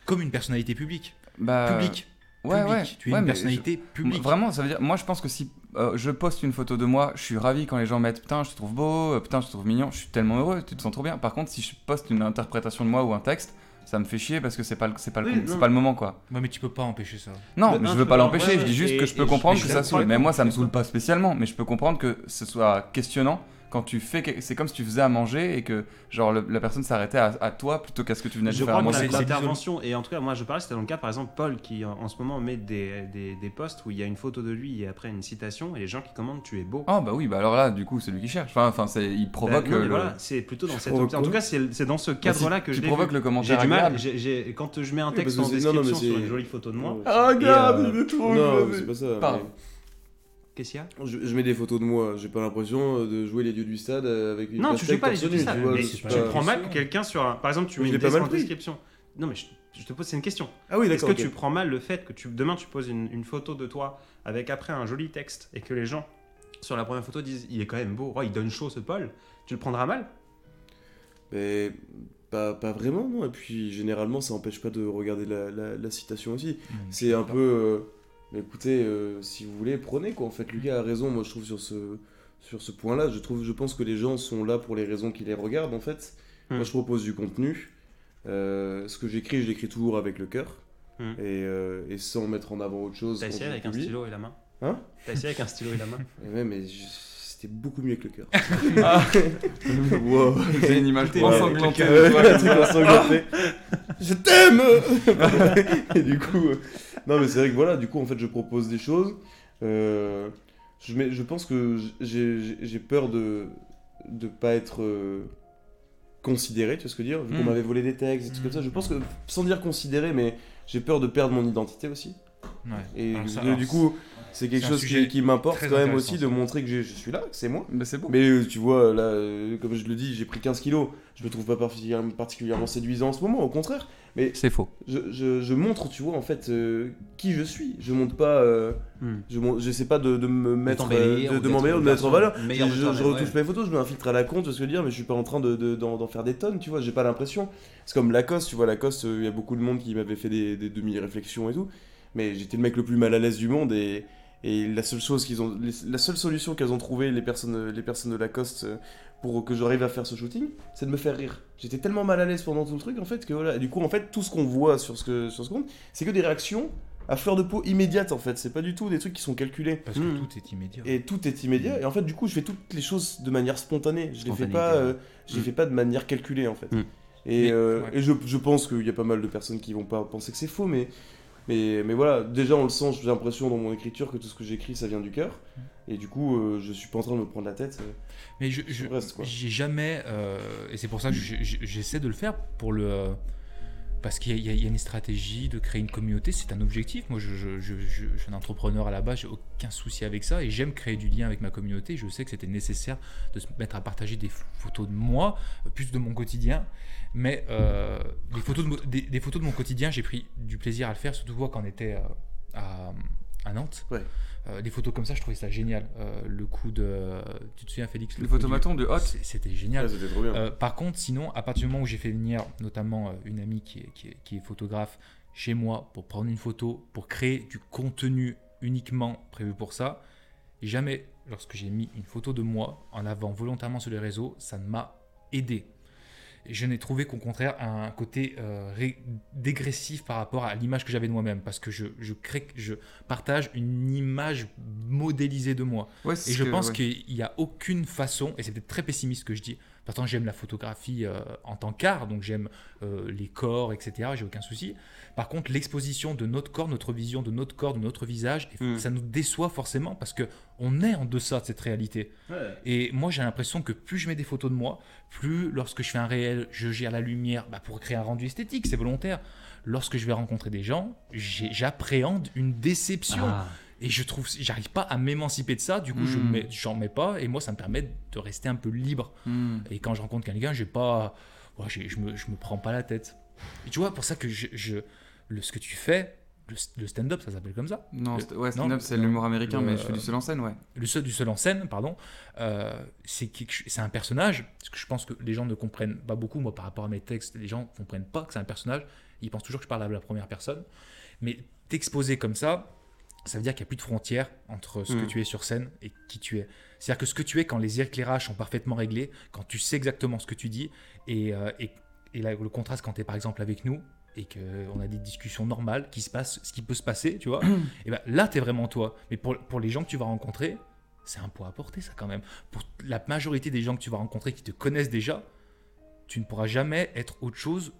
Speaker 4: comme une personnalité publique,
Speaker 2: Bah,
Speaker 4: publique,
Speaker 2: ouais,
Speaker 4: public.
Speaker 2: ouais.
Speaker 4: Tu es
Speaker 2: ouais,
Speaker 4: une personnalité
Speaker 2: je-
Speaker 4: publique.
Speaker 2: Vraiment, ça veut dire. Moi, je pense que si euh, je poste une photo de moi, je suis ravi quand les gens mettent putain, je te trouve beau, putain, je te trouve mignon, je suis tellement heureux, tu te sens trop bien. Par contre, si je poste une interprétation de moi ou un texte, ça me fait chier parce que c'est pas, le- c'est pas, le
Speaker 1: Oui,
Speaker 2: c'est pas le moment quoi.
Speaker 4: Ouais, mais tu peux pas empêcher ça.
Speaker 2: Non, mais
Speaker 1: non,
Speaker 2: je veux pas l'empêcher,
Speaker 1: ouais,
Speaker 2: je dis juste
Speaker 1: et-
Speaker 2: que je peux
Speaker 1: je-
Speaker 2: comprendre que ça saoule.
Speaker 1: le
Speaker 2: Mais moi, ça me saoule pas spécialement, mais je peux comprendre que ce soit questionnant quand tu fais, c'est comme si tu faisais à manger et que genre le- la personne s'arrêtait à, à toi plutôt qu'à ce que tu venais de
Speaker 1: Je
Speaker 2: faire à
Speaker 1: crois que
Speaker 2: manger.
Speaker 1: la-
Speaker 4: c'est-
Speaker 1: l'intervention, et en tout cas, moi je parlais, c'était dans le cas par exemple, Paul qui en, en ce moment met des, des, des posts où il y a une photo de lui et après une citation, et les gens qui commandent Tu es beau.
Speaker 2: Ah bah oui, bah alors là, du coup, c'est lui qui cherche. Enfin, enfin c'est, il provoque.
Speaker 1: Bah, non,
Speaker 2: euh, le-
Speaker 1: voilà, c'est plutôt dans cette. En tout cas, c'est c'est dans ce cadre-là que
Speaker 2: tu provoques
Speaker 1: vu.
Speaker 2: le
Speaker 1: J'ai
Speaker 2: commentaire
Speaker 1: du mal,
Speaker 2: agréable.
Speaker 1: j'ai- j'ai- quand je mets un texte en
Speaker 3: c'est- non, non,
Speaker 1: description sur une jolie photo de moi.
Speaker 2: Ah,
Speaker 1: regarde,
Speaker 2: il est trop
Speaker 3: Non, c'est pas ça.
Speaker 1: Qu'est-ce qu'il y a
Speaker 3: Je, je mets des photos de moi, j'ai pas l'impression euh, de jouer les dieux du stade euh, avec une
Speaker 1: Non, tu joues pas les yeux du stade,
Speaker 3: tu vois,
Speaker 1: mais
Speaker 3: je
Speaker 1: tu
Speaker 3: pas-
Speaker 1: prends mal que quelqu'un sur un. Par exemple, tu mets une
Speaker 3: pas mal
Speaker 1: en description. Non, mais je, je te pose, c'est une question.
Speaker 3: Ah oui,
Speaker 1: Est-ce que tu prends mal le fait que tu, demain tu poses une, une photo de toi avec après un joli texte et que les gens sur la première photo disent il est quand même beau, oh, il donne chaud ce Paul, tu le prendras mal?
Speaker 3: Mais pas, pas vraiment, non. Et puis généralement, ça empêche pas de regarder la, la- la citation aussi. C'est un peu. Mais écoutez, euh, si vous voulez, prenez quoi. En fait, Lucas a raison, moi je trouve sur ce, sur ce point-là. Je, trouve, je pense que les gens sont là pour les raisons qui les regardent en fait.
Speaker 1: Hmm.
Speaker 3: Moi je propose du contenu. Euh, ce que j'écris, je l'écris toujours avec le cœur.
Speaker 1: Hmm.
Speaker 3: Et, euh, et sans mettre en avant autre chose.
Speaker 1: T'as essayé avec un stylo et la main
Speaker 3: Hein?
Speaker 1: T'as essayé avec un stylo et la main
Speaker 3: Et ouais, mais je- c'était beaucoup mieux que le cœur.
Speaker 2: Ah,
Speaker 3: wow.
Speaker 2: c'est une image ensanglantée.
Speaker 3: Ouais. Je t'aime Et du coup, euh, non mais c'est vrai que voilà, du coup en fait je propose des choses. Euh, je, mets- je pense que j'ai peur de de pas être euh, considéré, tu vois ce que je veux dire Vu qu'on
Speaker 2: Mm.
Speaker 3: m'avait volé des textes, des trucs comme ça. Je pense que, sans dire considéré, mais j'ai peur de perdre mon identité aussi.
Speaker 4: Ouais.
Speaker 3: Et
Speaker 4: Alors ça,
Speaker 3: de-
Speaker 4: alors,
Speaker 3: du coup, c'est quelque chose qui, qui m'importe quand même aussi de montrer que je suis là, que c'est moi.
Speaker 2: Bah, beau.
Speaker 3: Mais euh, tu vois, là, euh, comme je le dis, j'ai pris 15 kilos. Je me trouve pas particulièrement, particulièrement séduisant en ce moment, au contraire. Mais
Speaker 2: C'est faux.
Speaker 3: je, je- je montre, tu vois, en fait, euh, qui je suis. Je montre pas. euh,
Speaker 1: Hmm.
Speaker 3: je pas de, de me mettre. euh, de de
Speaker 5: d'être
Speaker 3: m'embellir, de me mettre en
Speaker 5: personne
Speaker 3: valeur.
Speaker 5: de
Speaker 3: je, retouche
Speaker 5: ouais.
Speaker 3: mes photos, je mets un filtre à la con, tu vois ce que je veux dire, mais je suis pas en train de- de- d'en faire des tonnes, tu vois. J'ai pas l'impression. C'est comme Lacoste, tu vois, Lacoste, euh, il y a beaucoup de monde qui m'avait fait des, des demi-réflexions et tout. Mais j'étais le mec le plus mal à l'aise du monde et. Et la seule chose qu'ils ont, la seule solution qu'elles ont trouvé les personnes, les personnes de Lacoste euh, pour que j'arrive à faire ce shooting, c'est de me faire rire. J'étais tellement mal à l'aise pendant tout le truc en fait que voilà. Et du coup en fait tout ce qu'on voit sur ce que sur ce compte, c'est que des réactions à fleur de peau immédiates en fait. C'est pas du tout des trucs qui sont calculés.
Speaker 4: Parce que
Speaker 1: Mm.
Speaker 4: tout est immédiat.
Speaker 3: Et tout est immédiat. Et en fait du coup je fais toutes les choses de manière spontanée. Je les fais pas, euh, je les fais pas de manière calculée en fait.
Speaker 1: Mm.
Speaker 3: Et,
Speaker 4: Mais-
Speaker 3: euh,
Speaker 4: ouais.
Speaker 3: et je, je pense qu'il y a pas mal de personnes qui vont pas penser que c'est faux, mais, mais, mais voilà, déjà on le sent, j'ai l'impression dans mon écriture que tout ce que j'écris ça vient du cœur. Et du coup, euh, je suis pas en train de me prendre la tête. euh.
Speaker 4: Mais je, j'ai jamais, euh, et c'est pour ça que je- je- j'essaie de le faire pour le, parce qu'il y, a- y une stratégie de créer une communauté, c'est un objectif. Moi, je, je- je- je- je suis un entrepreneur à la base, j'ai aucun souci avec ça, et j'aime créer du lien avec ma communauté. Je sais que c'était nécessaire de se mettre à partager des photos de moi, euh, plus de mon quotidien, mais euh, des photos de, des, des photos de mon quotidien, j'ai pris du plaisir à le faire, surtout quand on était à, à Nantes.
Speaker 3: Ouais.
Speaker 4: Euh, des photos comme ça, je trouvais ça génial. Euh, le coup de, tu te souviens, Félix,
Speaker 2: Le
Speaker 4: coup du-
Speaker 2: photomaton de Hot.
Speaker 4: C'était génial.
Speaker 3: Ah, c'était trop bien.
Speaker 4: Euh, par contre, sinon, à partir du moment où j'ai fait venir notamment euh, une amie qui est, qui, est, qui est photographe chez moi pour prendre une photo, pour créer du contenu uniquement prévu pour ça, jamais, lorsque j'ai mis une photo de moi en avant volontairement sur les réseaux, ça ne m'a aidé. Je n'ai trouvé qu'au contraire un côté euh, dégressif par rapport à l'image que j'avais de moi-même, parce que je, je, crée, je partage une image modélisée de moi.
Speaker 2: Ouais,
Speaker 4: Et je
Speaker 2: que-
Speaker 4: pense
Speaker 2: ouais.
Speaker 4: qu'il n'y a aucune façon, et c'est peut-être très pessimiste ce que je dis, pourtant j'aime la photographie euh, en tant qu'art, donc j'aime euh, les corps, etc., j'ai aucun souci. Par contre, l'exposition de notre corps, notre vision de notre corps, de notre visage,
Speaker 1: Mm.
Speaker 4: ça nous déçoit forcément parce que on est en deçà de cette réalité. Et moi, j'ai l'impression que plus je mets des photos de moi, plus lorsque je fais un réel, je gère la lumière bah, pour créer un rendu esthétique, c'est volontaire. Lorsque je vais rencontrer des gens, j'appréhende une déception.
Speaker 1: Ah.
Speaker 4: Et je trouve, j'arrive pas à m'émanciper de ça. Du coup, je
Speaker 2: Mm.
Speaker 4: mets, j'en mets pas. Et moi, ça me permet de rester un peu libre.
Speaker 2: Hmm.
Speaker 4: Et quand je rencontre quelqu'un, j'ai pas, ouais, je me, je me prends pas la tête. Et tu vois, pour ça que je, je- le, ce que tu fais, le, le stand-up, ça s'appelle comme ça.
Speaker 2: Non,
Speaker 4: Le-
Speaker 2: ouais, stand-up, c'est l'humour américain,
Speaker 4: le-
Speaker 2: mais je fais du seul en scène, ouais.
Speaker 4: Le seul du seul en scène, pardon. euh, c'est un personnage. Parce que je pense que les gens ne comprennent pas beaucoup. Moi, par rapport à mes textes, les gens comprennent pas que c'est un personnage. Ils pensent toujours que je parle à la première personne. Mais t'exposer comme ça, ça veut dire qu'il n'y a plus de frontières entre ce que
Speaker 1: Mm.
Speaker 4: tu es sur scène et qui tu es. C'est-à-dire que ce que tu es quand les éclairages sont parfaitement réglés, quand tu sais exactement ce que tu dis, et, euh, et, et là, le contraste quand tu es par exemple avec nous, et qu'on a des discussions normales qui se passent, ce qui peut se passer, tu vois, et ben là, tu es vraiment toi. Mais pour, pour les gens que tu vas rencontrer, c'est un poids à porter, ça quand même. Pour la majorité des gens que tu vas rencontrer qui te connaissent déjà, tu ne pourras jamais être autre chose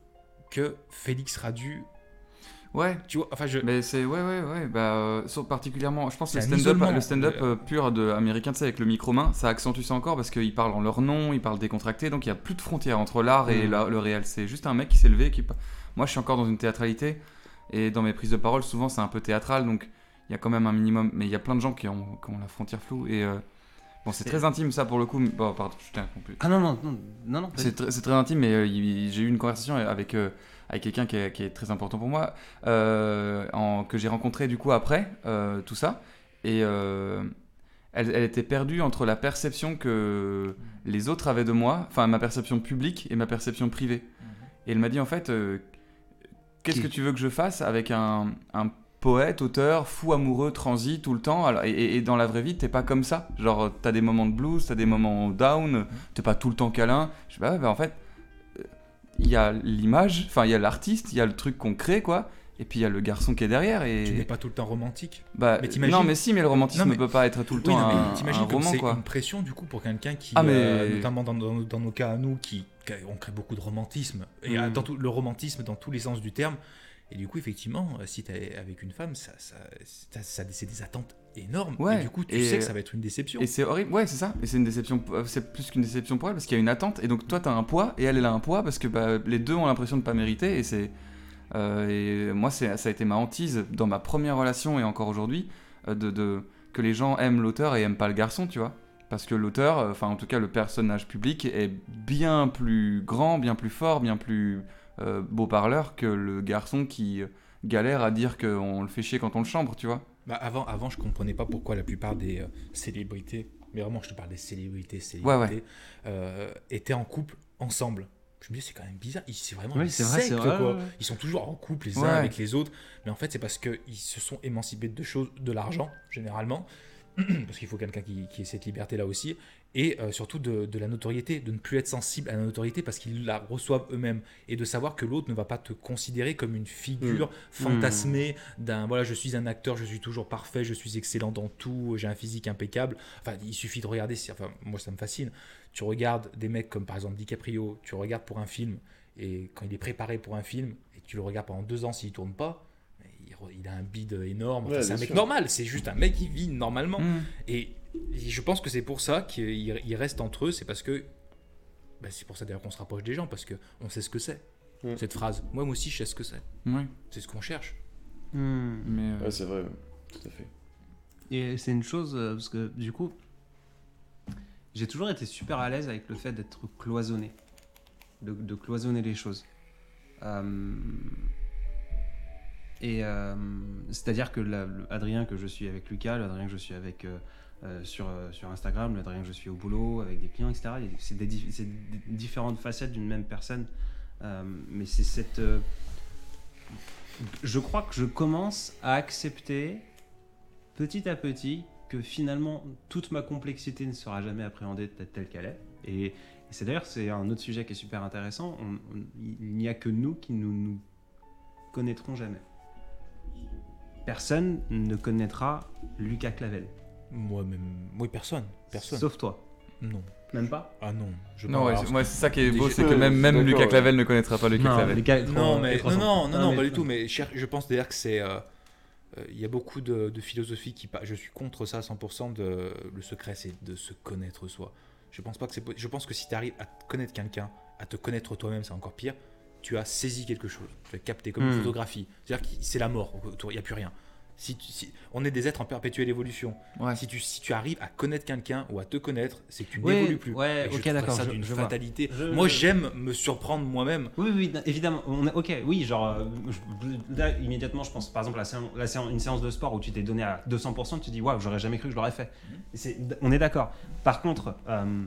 Speaker 4: que Félix Radu.
Speaker 2: Ouais.
Speaker 4: Tu vois, enfin, je.
Speaker 2: Mais c'est ouais ouais ouais bah euh, particulièrement je pense que le stand-up le stand-up
Speaker 4: Euh,
Speaker 2: euh, pur de américain tu sais avec le micro main ça accentue ça encore parce qu'ils parlent en leur nom ils parlent décontracté donc il y a plus de frontières entre l'art et
Speaker 1: Mm.
Speaker 2: la- le réel c'est juste un mec qui s'est levé qui moi je suis encore dans une théâtralité et dans mes prises de parole souvent c'est un peu théâtral donc il y a quand même un minimum mais il y a plein de gens qui ont, qui ont la frontière floue et euh, bon c'est très intime ça pour le coup bon pardon je t'ai interrompu
Speaker 1: Ah non, non, non, non, non.
Speaker 2: c'est tr- c'est très intime, mais euh, j'ai eu une conversation avec, euh, avec quelqu'un qui est, qui est très important pour moi, euh, en- que j'ai rencontré du coup après euh, tout ça. Et euh, elle, elle était perdue entre la perception que les autres avaient de moi, enfin ma perception publique et ma perception privée. Et elle m'a dit en fait, euh, qu'est-ce que tu veux que je fasse avec un, un poète, auteur, fou amoureux, transi tout le temps? Alors, et, dans la vraie vie, t'es pas comme ça. Genre, t'as des moments de blues, t'as des moments down, t'es pas tout le temps câlin. Je sais pas, bah, en fait, il y a l'image, enfin, il y a l'artiste, il y a le truc qu'on crée, quoi. Et puis il y a le garçon qui est derrière. Et...
Speaker 4: Tu n'es pas tout le temps romantique.
Speaker 2: Bah,
Speaker 4: Mais
Speaker 2: non, mais si, mais le romantisme
Speaker 4: mais-
Speaker 2: ne peut pas être tout le
Speaker 4: Oui,
Speaker 2: temps
Speaker 4: non, mais
Speaker 2: un, roman,
Speaker 4: c'est une pression du coup pour quelqu'un qui,
Speaker 2: Ah, mais-
Speaker 4: euh, notamment dans, dans- dans nos cas à nous, qui, on crée beaucoup de romantisme et euh,
Speaker 2: Mm.
Speaker 4: dans tout, le romantisme dans tous les sens du terme. Et du coup, effectivement, euh, si t'es avec une femme, ça, ça, ça- ça- c'est des attentes énormes.
Speaker 2: Ouais,
Speaker 4: et du coup, tu
Speaker 2: et-
Speaker 4: sais que ça va être une déception.
Speaker 2: Et c'est horrible, ouais, c'est ça. Et c'est une déception, euh, c'est plus qu'une déception pour elle parce qu'il y a une attente. Et donc toi, t'as un poids et elle, elle a un poids parce que bah, les deux ont l'impression de pas mériter. Et c'est. euh, et moi, c'est, ça a été ma hantise dans ma première relation et encore aujourd'hui euh, de, de- que les gens aiment l'auteur et aiment pas le garçon, tu vois. Parce que l'auteur, euh, enfin en tout cas le personnage public, est bien plus grand, bien plus fort, bien plus euh, beau parleur que le garçon qui galère à dire qu'on le fait chier quand on le chambre, tu vois.
Speaker 4: Bah, avant, avant, je comprenais pas pourquoi la plupart des euh, célébrités, mais vraiment, je te parle des célébrités, célébrités,
Speaker 2: ouais.
Speaker 4: euh, étaient en couple ensemble. Je me dis, c'est quand même bizarre. C'est vraiment
Speaker 1: Oui, c'est vrai, vrai,
Speaker 4: quoi.
Speaker 1: ouais.
Speaker 4: Ils sont toujours en couple les uns avec les autres. Mais en fait, c'est parce qu'ils se sont émancipés de deux choses, de l'argent, généralement. parce qu'il faut quelqu'un qui, qui ait cette liberté-là aussi. Et euh, surtout de, de la notoriété, de ne plus être sensible à la notoriété parce qu'ils la reçoivent eux-mêmes. Et de savoir que l'autre ne va pas te considérer comme une figure fantasmée d'un voilà, je suis un acteur, je suis toujours parfait, je suis excellent dans tout, j'ai un physique impeccable. Enfin, il suffit de regarder, enfin, moi ça me fascine. Tu regardes des mecs comme par exemple DiCaprio, tu regardes pour un film, et quand il est préparé pour un film, et tu le regardes pendant deux ans s'il tourne pas, il, a un bide énorme. Enfin,
Speaker 3: Ouais,
Speaker 4: c'est un mec
Speaker 3: sûr.
Speaker 4: normal, c'est juste un mec qui vit normalement.
Speaker 2: Mm.
Speaker 4: Et, et je pense que c'est pour ça qu'ils ils restent entre eux, c'est parce que. bah, c'est pour ça d'ailleurs qu'on se rapproche des gens, parce que on sait ce que c'est.
Speaker 3: Mm.
Speaker 4: Cette phrase. Moi, moi aussi, je sais ce que c'est.
Speaker 2: Ouais.
Speaker 4: C'est ce qu'on cherche.
Speaker 2: Mais euh,
Speaker 3: Ouais, c'est vrai, tout à fait.
Speaker 1: Et c'est une chose, euh, parce que du coup, j'ai toujours été super à l'aise avec le fait d'être cloisonné, de, de cloisonner les choses. Euh, et euh, c'est-à-dire que la- le Adrien que je suis avec Lucas, l'Adrien que je suis avec sur, euh, sur Instagram, l'Adrien que je suis au boulot, avec des clients, etc., c'est des, différentes facettes d'une même personne. Euh, mais c'est cette. euh, je crois que je commence à accepter petit à petit que finalement toute ma complexité ne sera jamais appréhendée telle, qu'elle est. Et, c'est d'ailleurs c'est un autre sujet qui est super intéressant. Il n'y a que nous qui nous, nous connaîtrons jamais. Personne ne connaîtra Lucas Clavel,
Speaker 4: Moi, même. Oui, personne. Personne.
Speaker 1: sauf toi.
Speaker 4: Non.
Speaker 1: Même pas.
Speaker 4: Ah non. Je
Speaker 2: Non, ouais, c'est moi, c'est ça qui est beau, c'est que même, même Lucas
Speaker 3: ouais.
Speaker 2: Clavel ne connaîtra pas Lucas Clavel.
Speaker 1: Lucas est trop-
Speaker 4: non, mais non, non, non, non,
Speaker 1: mais-
Speaker 4: pas du tout. Mais je pense d'ailleurs que c'est. euh, euh, Il y a beaucoup de, de philosophie qui. Je suis contre ça à 100%. De, le secret, c'est de se connaître soi. Je pense pas que Je pense que si tu arrives à connaître quelqu'un, à te connaître toi-même, c'est encore pire. Tu as saisi quelque chose. Tu as capté comme une
Speaker 1: Hmm.
Speaker 4: photographie. C'est-à-dire que c'est la mort autour. Il n'y a plus rien. Si, tu- si- on est des êtres en perpétuelle évolution.
Speaker 2: Ouais.
Speaker 4: Si, tu, si tu arrives à connaître quelqu'un ou à te connaître, c'est que tu
Speaker 1: Oui,
Speaker 4: n'évolues plus.
Speaker 1: ouais,
Speaker 4: Et
Speaker 1: ok, d'accord,
Speaker 4: ça d'une fatalité.
Speaker 1: Je-
Speaker 4: Moi, j'aime me surprendre moi-même.
Speaker 1: Oui, oui, évidemment. On est, ok, oui, genre, euh, je- là, immédiatement, je pense, par exemple, la séance, la séance- une séance de sport où tu t'es donné à 200%, tu te dis, waouh, j'aurais jamais cru que je l'aurais fait. C'est- on est d'accord. Par contre, euh,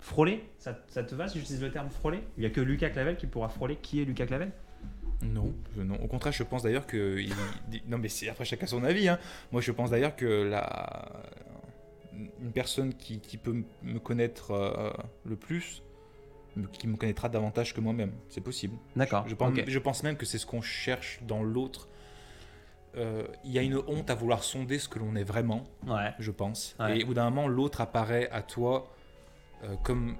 Speaker 1: frôler, ça, ça te va si j'utilise le terme frôler? Il n'y a que Lucas Clavel qui pourra frôler. Qui est Lucas Clavel?
Speaker 4: Non, non. Au contraire, je pense d'ailleurs que. il- non, mais c'est après chacun son avis. hein. Moi, je pense d'ailleurs que la... une personne qui, qui peut me connaître euh, le plus, qui me connaîtra davantage que moi-même. C'est possible.
Speaker 1: D'accord.
Speaker 4: Je pense,
Speaker 1: ok.
Speaker 4: je pense même que c'est ce qu'on cherche dans l'autre. euh, il y a une honte à vouloir sonder ce que l'on est vraiment,
Speaker 1: Ouais.
Speaker 4: je pense.
Speaker 1: Ouais.
Speaker 4: Et au bout d'un moment, l'autre apparaît à toi euh, comme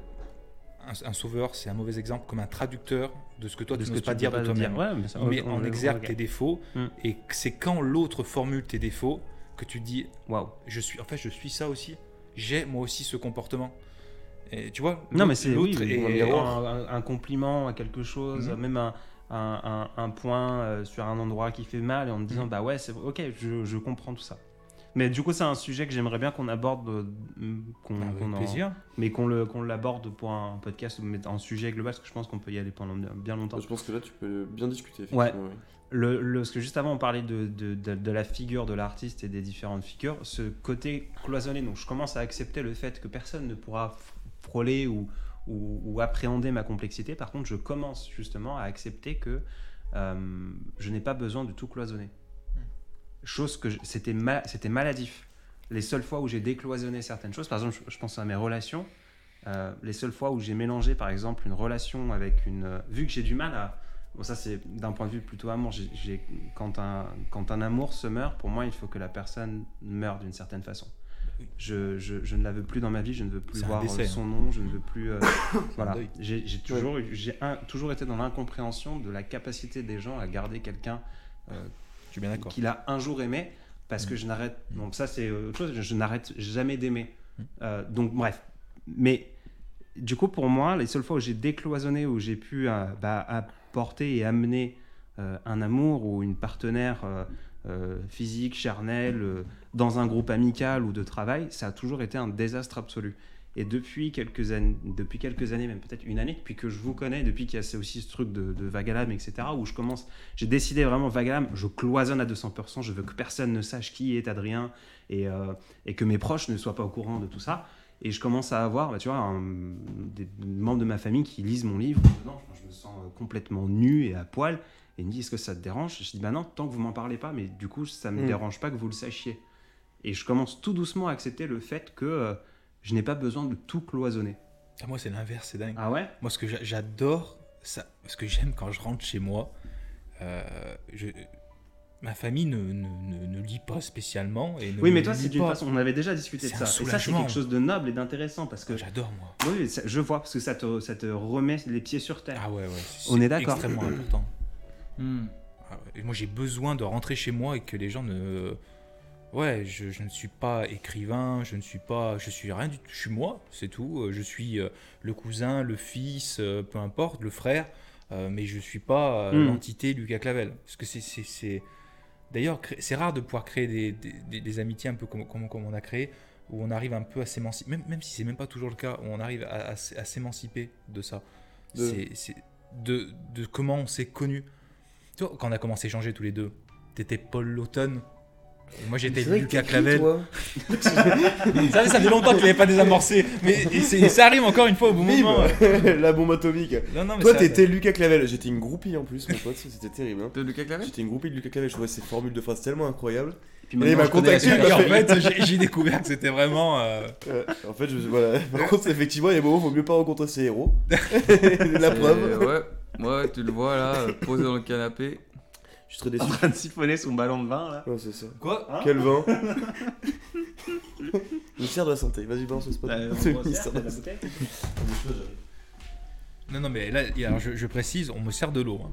Speaker 4: un, un sauveur, c'est un mauvais exemple, comme un traducteur de ce que toi
Speaker 1: De
Speaker 4: tu n'oses pas dire de toi-même.
Speaker 1: Ouais, mais
Speaker 4: met
Speaker 1: on-
Speaker 4: exergue tes défauts,
Speaker 1: Mm.
Speaker 4: et c'est quand l'autre formule tes défauts que tu dis
Speaker 1: Waouh.
Speaker 4: je suis en fait je suis ça aussi j'ai moi aussi ce comportement et tu vois
Speaker 1: Non, mais c'est oui,
Speaker 4: est-
Speaker 1: un, un- compliment à quelque chose,
Speaker 4: Mhm.
Speaker 1: même un, un- un- un point euh, sur un endroit qui fait mal, et en te disant
Speaker 4: Mhm.
Speaker 1: bah ouais, c'est ok, je, je comprends tout ça. Mais du coup, c'est un sujet que j'aimerais bien qu'on aborde, euh, qu'on,
Speaker 4: Avec
Speaker 1: qu'on en-
Speaker 4: plaisir
Speaker 1: mais qu'on le, qu'on l'aborde pour un podcast ou mettre un sujet global, parce que je pense qu'on peut y aller pendant bien, bien longtemps.
Speaker 3: Je pense que là, tu peux bien discuter.
Speaker 1: Ouais.
Speaker 3: oui.
Speaker 1: Le, le- parce que juste avant, on parlait de, de, de- de la figure de l'artiste et des différentes figures. Ce côté cloisonné, donc je commence à accepter le fait que personne ne pourra f- frôler ou, ou, ou appréhender ma complexité. Par contre, je commence justement à accepter que euh, je n'ai pas besoin de tout cloisonner. Chose que c'était ma- c'était maladif. Les seules fois où j'ai décloisonné certaines choses, par exemple, je, je pense à mes relations, euh, les seules fois où j'ai mélangé, par exemple, une relation avec une. euh, vu que j'ai du mal à. Bon, ça, c'est d'un point de vue plutôt amour. J'ai- j'ai- quand, un, quand un amour se meurt, pour moi, il faut que la personne meure d'une certaine façon. Je, je, je ne la veux plus dans ma vie, je ne veux plus
Speaker 4: C'est
Speaker 1: voir
Speaker 4: décès,
Speaker 1: euh, son nom, je ne veux plus. euh, voilà. J'ai j'ai toujours, j'ai un- toujours été dans l'incompréhension de la capacité des gens à garder quelqu'un euh,
Speaker 4: je suis bien d'accord
Speaker 1: qu'il a un jour aimé parce que je n'arrête
Speaker 4: Mm.
Speaker 1: bon ça c'est autre chose je, n'arrête jamais d'aimer
Speaker 4: Mm.
Speaker 1: Euh, donc bref mais du coup pour moi les seules fois où j'ai décloisonné où j'ai pu euh, bah, apporter et amener euh, un amour ou une partenaire physique charnelle dans un groupe amical ou de travail ça a toujours été un désastre absolu et depuis quelques années, depuis quelques années, même peut-être une année, depuis que je vous connais, depuis qu'il y a aussi ce truc de, de Vagalam, etc., où je commence, j'ai décidé vraiment Vagalam, je cloisonne à 200%, je veux que personne ne sache qui est Adrien et, euh, et que mes proches ne soient pas au courant de tout ça. Et je commence à avoir, bah, tu vois, un- des membres de ma famille qui lisent mon livre. Non, je me sens complètement nu et à poil. Et ils me disent, est-ce que ça te dérange? Je dis, bah non, tant que vous m'en parlez pas, mais du coup, ça me
Speaker 3: Mm.
Speaker 1: dérange pas que vous le sachiez. Et je commence tout doucement à accepter le fait que euh, je n'ai pas besoin de tout cloisonner.
Speaker 4: Ah, moi c'est l'inverse c'est dingue
Speaker 1: Ah ouais?
Speaker 4: Moi ce que j'a- j'adore ça ce que j'aime quand je rentre chez moi euh, je ma famille ne, ne, ne, ne lit pas spécialement et ne
Speaker 1: Oui, mais toi, c'est d'une façon. On avait déjà discuté de
Speaker 4: C'est
Speaker 1: ça.
Speaker 4: un
Speaker 1: Et ça, c'est quelque chose de noble et d'intéressant parce que.
Speaker 4: j'adore moi
Speaker 1: Oui, ça- je vois, parce que ça te, ça te remet les pieds sur terre.
Speaker 4: ah ouais ouais
Speaker 1: On
Speaker 4: c'est
Speaker 1: est d'accord.
Speaker 4: extrêmement important
Speaker 2: Hmm.
Speaker 4: Ah ouais, moi j'ai besoin de rentrer chez moi et que les gens ne ouais je, je ne suis pas écrivain je ne suis pas je suis rien du tout je suis moi c'est tout Euh, je suis euh, le cousin le fils euh, peu importe le frère mais je suis pas euh,
Speaker 1: Mm.
Speaker 4: l'entité Lucas Clavel parce que c'est c'est- c'est d'ailleurs c'est rare de pouvoir créer des, des- des- des amitiés un peu comme, comme, comme on a créé où on arrive un peu à s'émanciper même, même si c'est même pas toujours le cas où on arrive à, à s- à s'émanciper de ça
Speaker 3: De-
Speaker 4: c'est c'est de, de comment on s'est connus tu vois, quand on a commencé à échanger tous les deux, t'étais Paul Laughton. Moi j'étais Lucas Clavel. ça, ça fait longtemps qu'il n'avait pas désamorcé. Mais et c'est- ça arrive encore une fois au bon
Speaker 3: Bim
Speaker 4: moment.
Speaker 3: La bombe atomique.
Speaker 4: Non, non, mais
Speaker 3: Toi,
Speaker 4: ça-
Speaker 3: t'étais Lucas Clavel. J'étais une groupie en plus, mon pote. C'était terrible. hein.
Speaker 2: De Lucas Clavel?
Speaker 3: J'étais une groupie de Lucas Clavel. Je trouvais ses formules de phrases tellement incroyables.
Speaker 1: Puis
Speaker 3: Et il m'a
Speaker 1: je connais la
Speaker 3: contacté,
Speaker 1: suite.
Speaker 4: Et en
Speaker 3: fait-
Speaker 4: j'ai- j'ai découvert que c'était vraiment. euh,
Speaker 3: Euh, en fait, je, voilà. Par contre, effectivement, il y a des moments où il vaut mieux pas rencontrer ses héros. La preuve.
Speaker 2: Ouais, ouais, tu le vois là, euh, posé dans le canapé.
Speaker 3: Je suis très
Speaker 1: En
Speaker 3: déçu.
Speaker 1: train de siphonner son ballon de vin là.
Speaker 3: Ouais, c'est ça.
Speaker 4: Quoi
Speaker 1: Hein
Speaker 3: Quel vin Ministère de la Santé. Vas-y, balance le spot.
Speaker 1: Bah,
Speaker 3: ministère
Speaker 1: faire,
Speaker 3: de
Speaker 1: la
Speaker 3: Santé.
Speaker 4: Non, non, mais là, alors, je, je précise, on me sert de l'eau. hein.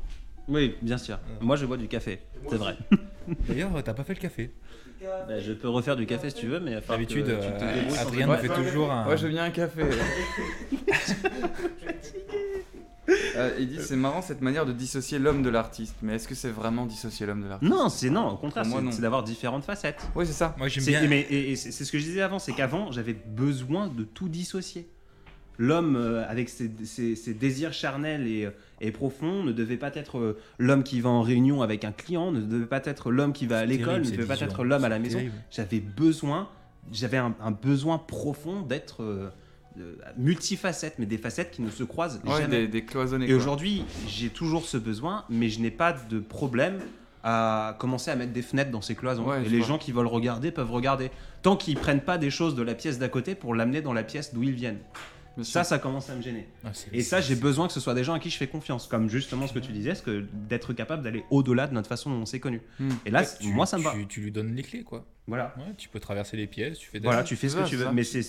Speaker 1: Oui, bien sûr. Moi, je bois du café. C'est vrai.
Speaker 4: D'ailleurs, t'as pas fait le café.
Speaker 1: Bah, je peux refaire du café si tu veux, mais falloir
Speaker 4: D'habitude,
Speaker 1: que tu te
Speaker 4: euh, Adrien nous fait toujours un.
Speaker 2: Ouais, je veux bien un café. Euh, il dit c'est marrant cette manière de dissocier l'homme de l'artiste, mais est-ce que c'est vraiment dissocier l'homme de l'artiste
Speaker 1: Non, c'est non, au contraire,
Speaker 2: Pour moi,
Speaker 1: c'est-
Speaker 2: non.
Speaker 1: c'est d'avoir différentes facettes.
Speaker 2: Oui, c'est ça.
Speaker 4: Moi j'aime
Speaker 1: C'est-
Speaker 4: bien.
Speaker 1: mais- et, et c'est c'est ce que je disais avant, c'est qu'avant, j'avais besoin de tout dissocier. L'homme, euh, avec ses, ses- ses désirs charnels et, euh, et profonds, ne devait pas être euh, l'homme qui va en réunion avec un client, ne devait pas être l'homme qui va à l'école,
Speaker 4: terrible,
Speaker 1: ne devait pas être l'homme à la maison.
Speaker 4: terrible.
Speaker 1: J'avais besoin, j'avais un, un besoin profond d'être euh, euh, multifacette, mais des facettes qui ne se croisent
Speaker 2: Ouais,
Speaker 1: jamais.
Speaker 2: des.
Speaker 1: Et aujourd'hui, j'ai toujours ce besoin, mais je n'ai pas de problème à commencer à mettre des fenêtres dans ces cloisons.
Speaker 2: Ouais,
Speaker 1: et les
Speaker 2: vois.
Speaker 1: gens qui veulent regarder peuvent regarder. Tant qu'ils prennent pas des choses de la pièce d'à côté pour l'amener dans la pièce d'où ils viennent.
Speaker 2: Bien
Speaker 1: Ça,
Speaker 2: sûr.
Speaker 1: ça commence à me gêner.
Speaker 4: Ah,
Speaker 1: Et ça, j'ai besoin que ce soit des gens à qui je fais confiance, comme justement ce que tu disais, ce que d'être capable d'aller au-delà de notre façon dont on s'est connu.
Speaker 2: Hmm.
Speaker 1: Et là,
Speaker 4: Ouais,
Speaker 1: c-
Speaker 4: tu-
Speaker 1: moi, ça me va.
Speaker 4: Tu, tu lui donnes les clés, quoi.
Speaker 1: Voilà.
Speaker 4: Ouais, tu peux traverser les pièces, tu fais des-
Speaker 1: Voilà, tu fais ce que tu veux,
Speaker 2: ça.
Speaker 1: mais c'est.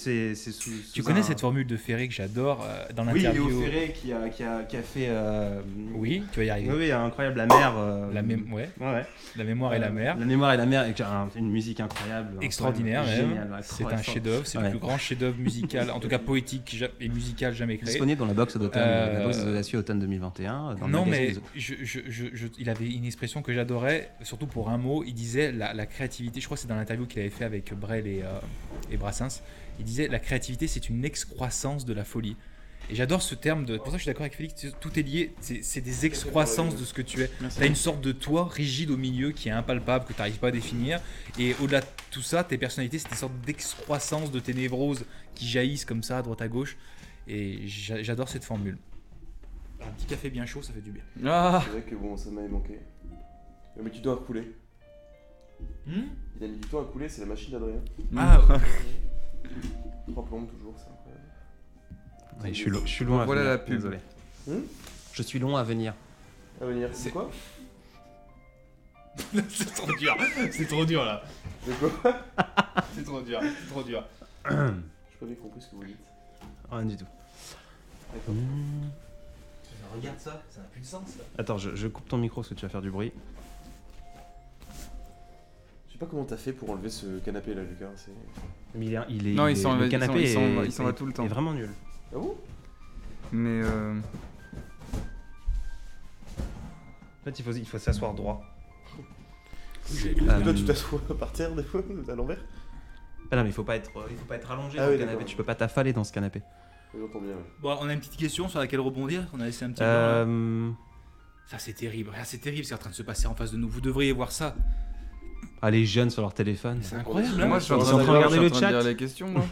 Speaker 4: Tu connais
Speaker 1: un-
Speaker 4: cette formule de Ferré que j'adore euh, dans
Speaker 1: Oui,
Speaker 4: l'interview
Speaker 1: Léo Ferré qui a, qui a, qui a fait. euh,
Speaker 4: Oui, tu vas y arriver.
Speaker 1: Oui, oui, incroyable, la mer. euh,
Speaker 4: La, mém- ouais,
Speaker 1: Ouais, ouais.
Speaker 4: la mémoire et la
Speaker 1: Euh,
Speaker 4: mer.
Speaker 1: La mémoire et la mer, et qui a un- une musique incroyable.
Speaker 4: Extraordinaire,
Speaker 1: incroyable,
Speaker 4: même.
Speaker 1: génial, ouais,
Speaker 4: C'est un chef-d'œuvre, c'est
Speaker 1: Ouais.
Speaker 4: le plus grand chef-d'œuvre musical, en tout cas poétique et musical jamais créé.
Speaker 1: Disponible dans la box d'automne,
Speaker 4: Euh,
Speaker 1: la box des audacieux automne 2021. Dans le
Speaker 4: Non, mais
Speaker 1: magazine
Speaker 4: je, je- je- je- il avait une expression que j'adorais, surtout pour un mot. Il disait la, la créativité. Je crois que c'est dans l'interview qu'il avait fait avec Brel et, euh, et Brassens. Il disait la créativité, c'est une excroissance de la folie. Et j'adore ce terme. De, pour ça, je suis d'accord avec Félix. Tout est lié. C'est des excroissances de ce que tu es.
Speaker 2: Merci.
Speaker 4: Tu as une sorte de toi rigide au milieu qui est impalpable, que tu n'arrives pas à définir. Et au-delà de tout ça, tes personnalités, c'est des sortes d'excroissance de tes névroses qui jaillissent comme ça à droite à gauche. Et j'a- j'adore cette formule. Un petit café bien chaud, ça fait du bien.
Speaker 2: Ah
Speaker 3: C'est vrai que bon, ça m'avait manqué. Il a mis du à couler. Il a mis du temps à couler, c'est la machine d'Adrien.
Speaker 4: Ah,
Speaker 3: Trois plombes toujours, c'est incroyable.
Speaker 1: Ouais, je, suis je suis à
Speaker 2: Voilà
Speaker 1: venir.
Speaker 2: la pub.
Speaker 1: Désolé.
Speaker 3: Hmm
Speaker 1: je suis long à venir.
Speaker 3: À venir, c'est quoi
Speaker 4: c'est trop dur. C'est trop dur là.
Speaker 3: C'est quoi
Speaker 4: C'est trop dur. C'est trop dur.
Speaker 3: J'ai pas bien compris ce que vous dites.
Speaker 1: Rien du tout.
Speaker 3: D'accord.
Speaker 4: Regarde ça, ça n'a plus de sens. Ça.
Speaker 1: Attends, je, je coupe ton micro parce que tu vas faire du bruit.
Speaker 3: Je sais pas comment t'as fait pour enlever ce canapé là, Lucas. C'est...
Speaker 1: Mais il est, il est,
Speaker 2: Non,
Speaker 1: il
Speaker 2: il
Speaker 1: est-
Speaker 2: s'en
Speaker 1: le
Speaker 2: va- il
Speaker 1: canapé
Speaker 2: s'en- il s'en
Speaker 1: est-
Speaker 2: va- il s'en va
Speaker 1: est-
Speaker 2: tout le temps.
Speaker 1: est vraiment nul.
Speaker 3: Ah bon?
Speaker 2: Mais euh,
Speaker 1: En fait, il faut, il faut s'asseoir droit.
Speaker 3: Toi,
Speaker 1: Euh,
Speaker 3: tu t'assois par terre des fois, à l'envers?
Speaker 1: Ah non, mais il faut pas être, il faut pas être allongé
Speaker 3: Ah
Speaker 1: dans
Speaker 3: oui,
Speaker 1: le canapé.
Speaker 3: d'accord.
Speaker 1: Tu peux pas t'affaler dans ce canapé.
Speaker 3: J'entends bien. ouais.
Speaker 4: Bon, on a une petite question sur laquelle rebondir. On a laissé un petit. blanc, là.
Speaker 1: Euh...
Speaker 4: Ça c'est terrible. Ah, c'est terrible. C'est en train de se passer en face de nous. Vous devriez voir ça.
Speaker 1: Ah, les jeunes sur leur téléphone.
Speaker 4: C'est incroyable.
Speaker 2: moi je suis en train de
Speaker 1: regarder
Speaker 2: je suis
Speaker 1: le
Speaker 2: en train de
Speaker 1: chat.
Speaker 2: lire les questions. moi.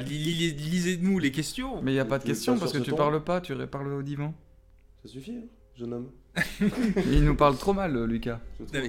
Speaker 4: Li- li- li- Lisez-nous les questions.
Speaker 2: Mais il y a pas de questions parce que tu
Speaker 3: ton
Speaker 2: parles pas, tu parles au divan.
Speaker 3: Ça suffit, hein, jeune homme.
Speaker 2: Il nous parle trop mal, Lucas.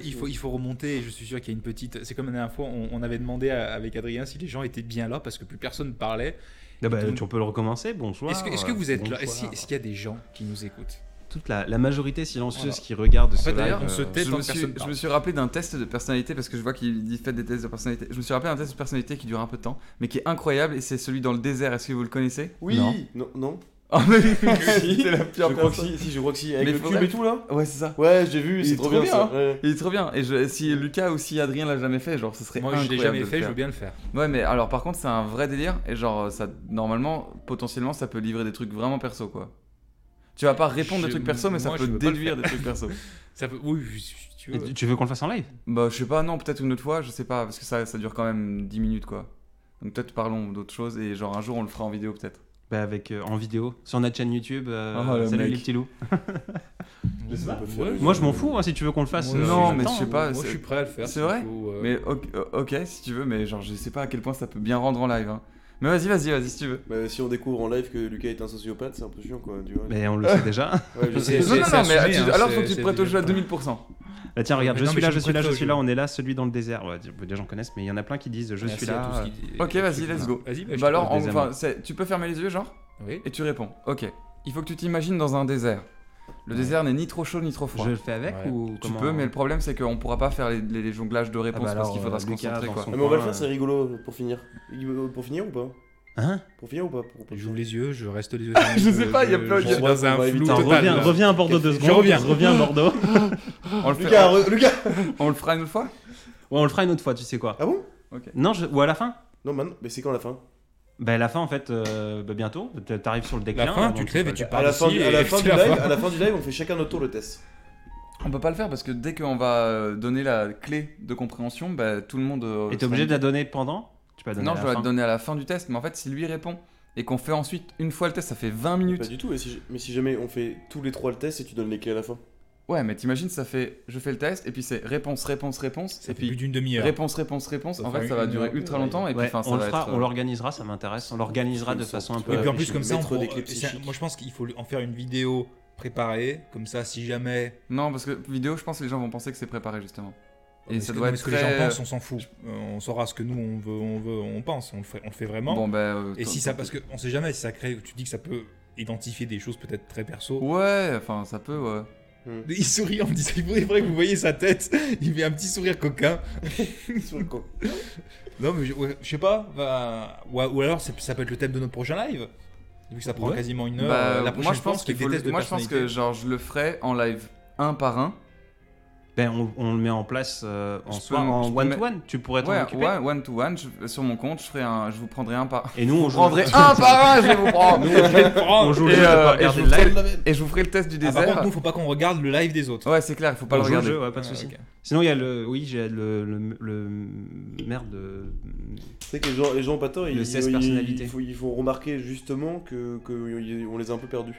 Speaker 4: Il, faut, il faut remonter et je suis sûr qu'il y a une petite. C'est comme la dernière fois, on, on avait demandé à- avec Adrien si les gens étaient bien là parce que plus personne parlait.
Speaker 1: Ah bah,
Speaker 4: Tout-
Speaker 1: tu peux le recommencer. Bonsoir.
Speaker 4: Est-ce que, est-ce que vous êtes là? Est-ce qu'il y a des gens qui nous écoutent?
Speaker 1: Toute la, la majorité silencieuse
Speaker 4: Voilà.
Speaker 1: qui regarde
Speaker 4: En
Speaker 1: ce
Speaker 4: fait,
Speaker 1: live,
Speaker 4: on
Speaker 1: euh,
Speaker 4: se tait
Speaker 2: Je me,
Speaker 4: que
Speaker 2: suis,
Speaker 4: personne
Speaker 2: je me suis rappelé d'un test de personnalité parce que je vois qu'il dit fait des tests de personnalité. Je me suis rappelé d'un test de personnalité qui dure un peu de temps, mais qui est incroyable et c'est celui dans le désert. Est-ce que vous le connaissez?
Speaker 3: Oui
Speaker 1: Non.
Speaker 3: Non, non.
Speaker 2: Ah mais c'est la
Speaker 3: Je
Speaker 2: pire
Speaker 3: crois que
Speaker 2: personne.
Speaker 3: si, si, je crois que si. Avec
Speaker 2: Mais
Speaker 3: le cube et tout là
Speaker 2: Ouais, c'est ça.
Speaker 3: Ouais, j'ai vu,
Speaker 2: Il
Speaker 3: c'est
Speaker 2: est
Speaker 3: trop,
Speaker 2: trop
Speaker 3: bien,
Speaker 2: bien,
Speaker 3: ça.
Speaker 2: hein.
Speaker 3: Ouais.
Speaker 2: Il est trop bien. Et je- si Lucas ou si Adrien l'a jamais fait, genre ce serait
Speaker 4: Moi, je l'ai jamais fait, je veux bien le faire.
Speaker 2: Ouais, mais alors par contre, c'est un vrai délire et genre ça normalement potentiellement ça peut livrer des trucs vraiment perso quoi. Tu vas pas répondre
Speaker 4: Je-
Speaker 2: des trucs perso, mais ça
Speaker 4: moi,
Speaker 2: peut déduire des trucs perso.
Speaker 4: Ça peut... Oui, tu veux.
Speaker 1: tu- tu veux qu'on le fasse en live?
Speaker 2: Bah, je sais pas, non, peut-être une autre fois, je sais pas, parce que ça, ça dure quand même 10 minutes quoi. Donc peut-être parlons d'autres choses et genre un jour on le fera en vidéo peut-être.
Speaker 1: bah, avec, euh, En vidéo, sur notre chaîne YouTube. euh,
Speaker 2: Oh, le
Speaker 1: salut les petits loups.
Speaker 3: Je sais pas.
Speaker 4: Ouais,
Speaker 1: Moi je m'en fous hein, si tu veux qu'on le fasse.
Speaker 4: Moi,
Speaker 1: euh,
Speaker 2: non, mais je sais pas,
Speaker 4: Moi, je suis prêt à le faire.
Speaker 2: c'est vrai
Speaker 4: faut, euh,
Speaker 2: Mais ok, ok, si tu veux, mais genre je sais pas à quel point ça peut bien rendre en live. Hein. Mais vas-y, vas-y, vas-y si tu veux.
Speaker 3: Bah, si on découvre en live que Lucas est un sociopathe, c'est un peu chiant quoi. Tu vois.
Speaker 1: Mais on le sait déjà.
Speaker 3: Ouais, je sais.
Speaker 2: Non, non, non, mais
Speaker 4: assumé,
Speaker 2: tu-
Speaker 4: hein,
Speaker 2: alors faut que tu te prêtes au jeu à
Speaker 4: déjà-
Speaker 2: 2000%.
Speaker 1: Bah, tiens, regarde,
Speaker 4: Mais
Speaker 1: je
Speaker 4: non,
Speaker 1: suis là,
Speaker 4: je
Speaker 1: suis là, je suis là, on est là, celui dans le désert. Ouais, des gens connaissent, mais il y en a plein qui disent je
Speaker 4: merci
Speaker 1: suis là.
Speaker 4: qui-
Speaker 2: Ok, vas-y, let's go.
Speaker 4: Vas-y, bah,
Speaker 2: Bah alors, tu peux fermer les yeux, genre
Speaker 4: Oui.
Speaker 2: Et tu réponds. Ok. Il faut que tu t'imagines dans un désert. Le désert n'est ni trop chaud ni trop froid.
Speaker 1: Je le fais avec
Speaker 4: Ouais.
Speaker 1: ou
Speaker 2: Tu
Speaker 1: comment
Speaker 2: peux, mais le problème c'est qu'on pourra pas faire les, jonglages de réponses
Speaker 1: bah
Speaker 2: parce qu'il faudra
Speaker 1: euh,
Speaker 2: se concentrer quoi.
Speaker 3: Ah, mais on va le faire, c'est rigolo pour finir. Pour finir ou pas
Speaker 1: Hein
Speaker 3: Pour finir ou pas
Speaker 4: J'ouvre les yeux, je reste les yeux.
Speaker 2: Je sais pas, il y a plein-
Speaker 4: Je
Speaker 2: a-
Speaker 4: suis dans un
Speaker 3: va
Speaker 4: flou total.
Speaker 1: reviens, à Bordeaux deux
Speaker 4: Je
Speaker 1: secondes.
Speaker 4: reviens.
Speaker 1: reviens à Bordeaux.
Speaker 2: On le,
Speaker 3: Lucas, Lucas
Speaker 2: on le fera une autre fois
Speaker 1: Ouais, on le fera une autre fois, tu sais quoi.
Speaker 3: Ah bon
Speaker 1: Non, je- ou à la fin
Speaker 3: Non, man, mais c'est quand la fin
Speaker 1: Bah, la fin, en fait, euh, bah, bientôt. T'arrives sur le déclin.
Speaker 4: La fin, tu te lèves et tu
Speaker 3: à
Speaker 4: pars
Speaker 3: la, fin,
Speaker 4: d'ici
Speaker 3: du- à, la fin du live, à la fin du live, on fait chacun notre tour le test.
Speaker 2: On peut pas le faire parce que dès qu'on va euh, donner la clé de compréhension, bah, tout le monde. euh,
Speaker 1: Et t'es
Speaker 2: sera
Speaker 1: obligé de la donner pendant? Tu peux la donner
Speaker 2: Non,
Speaker 1: à
Speaker 2: je
Speaker 1: la
Speaker 2: dois la
Speaker 1: fin.
Speaker 2: donner à la fin du test, mais en fait, si lui répond et qu'on fait ensuite une fois le test, ça fait 20
Speaker 3: Pas
Speaker 2: minutes.
Speaker 3: du tout, et si- mais si jamais on fait tous les trois le test et tu donnes les clés à la fin.
Speaker 2: Ouais, mais t'imagines, ça fait. Je fais le test et puis c'est réponse, réponse, réponse.
Speaker 4: Ça
Speaker 2: et
Speaker 4: fait plus
Speaker 2: puis
Speaker 4: d'une demi-heure.
Speaker 2: réponse, réponse, réponse.
Speaker 4: Ça
Speaker 2: En fait, ça va durer
Speaker 4: heure.
Speaker 2: ultra longtemps et puis
Speaker 1: Ouais,
Speaker 2: enfin, ça
Speaker 1: on le
Speaker 2: va
Speaker 1: fera,
Speaker 2: être.
Speaker 1: on l'organisera, ça m'intéresse. On l'organisera de façon un peu.
Speaker 4: Et puis en plus, comme ça, on
Speaker 3: des
Speaker 4: moi je pense qu'il faut en faire une vidéo préparée. Comme ça, si jamais.
Speaker 2: Non, parce que vidéo, je pense que les gens vont penser que c'est préparé justement. Et ça
Speaker 4: que-
Speaker 2: doit
Speaker 4: mais
Speaker 2: être
Speaker 4: ce que les
Speaker 2: très-
Speaker 4: gens pensent, on s'en fout. Euh, on saura ce que nous on veut, on veut, on pense. On le fait, on le fait vraiment.
Speaker 2: Bon, euh,
Speaker 4: Et si ça, parce
Speaker 2: pis.
Speaker 4: qu'on sait jamais si ça crée. Tu dis que ça peut identifier des choses peut-être très perso.
Speaker 2: Ouais, enfin, ça peut, ouais.
Speaker 4: Il sourit en me disant, il faudrait que vous voyez sa tête. Il fait un petit sourire coquin.
Speaker 3: Sur le con.
Speaker 4: Non, mais je, ouais, je sais pas. bah, ou, ou alors ça peut être le thème de notre prochain live. Vu que ça prend
Speaker 1: Ouais.
Speaker 4: quasiment une heure.
Speaker 2: Bah,
Speaker 4: euh, la
Speaker 2: moi, je pense
Speaker 4: qu'il
Speaker 2: qu'il faut. le- Moi, je pense que genre je le ferai en live un par un.
Speaker 1: Ben, on, on le met en place euh, en soi,
Speaker 2: peux-
Speaker 1: en
Speaker 2: peux
Speaker 1: one-to-one. Tu pourrais t'en
Speaker 2: Ouais,
Speaker 1: occuper.
Speaker 2: ouais, one to one. je- sur mon compte, je ferai un, je vous prendrai un par.
Speaker 1: Et nous, on
Speaker 2: Je
Speaker 1: joue.
Speaker 2: prendrai un par un, je vais vous prendre.
Speaker 1: on joue le
Speaker 2: Et, euh, et je
Speaker 1: le
Speaker 2: vous
Speaker 1: live.
Speaker 2: Et je vous ferai le test du
Speaker 4: Ah, par
Speaker 2: désert.
Speaker 4: contre, nous, faut pas qu'on regarde le live des autres.
Speaker 2: Ouais, c'est clair, il faut pas
Speaker 1: On
Speaker 2: le
Speaker 1: le
Speaker 2: regarder.
Speaker 1: jeu, ouais, pas de souci.
Speaker 4: ok.
Speaker 1: Sinon, il y a le. Oui, j'ai le, le, le maire de.
Speaker 3: Tu sais que les gens, les gens pas tort, ils,
Speaker 1: Le 16
Speaker 3: ils-
Speaker 1: personnalités.
Speaker 3: ils, faut- ils font remarquer justement que, que on les a un peu perdus.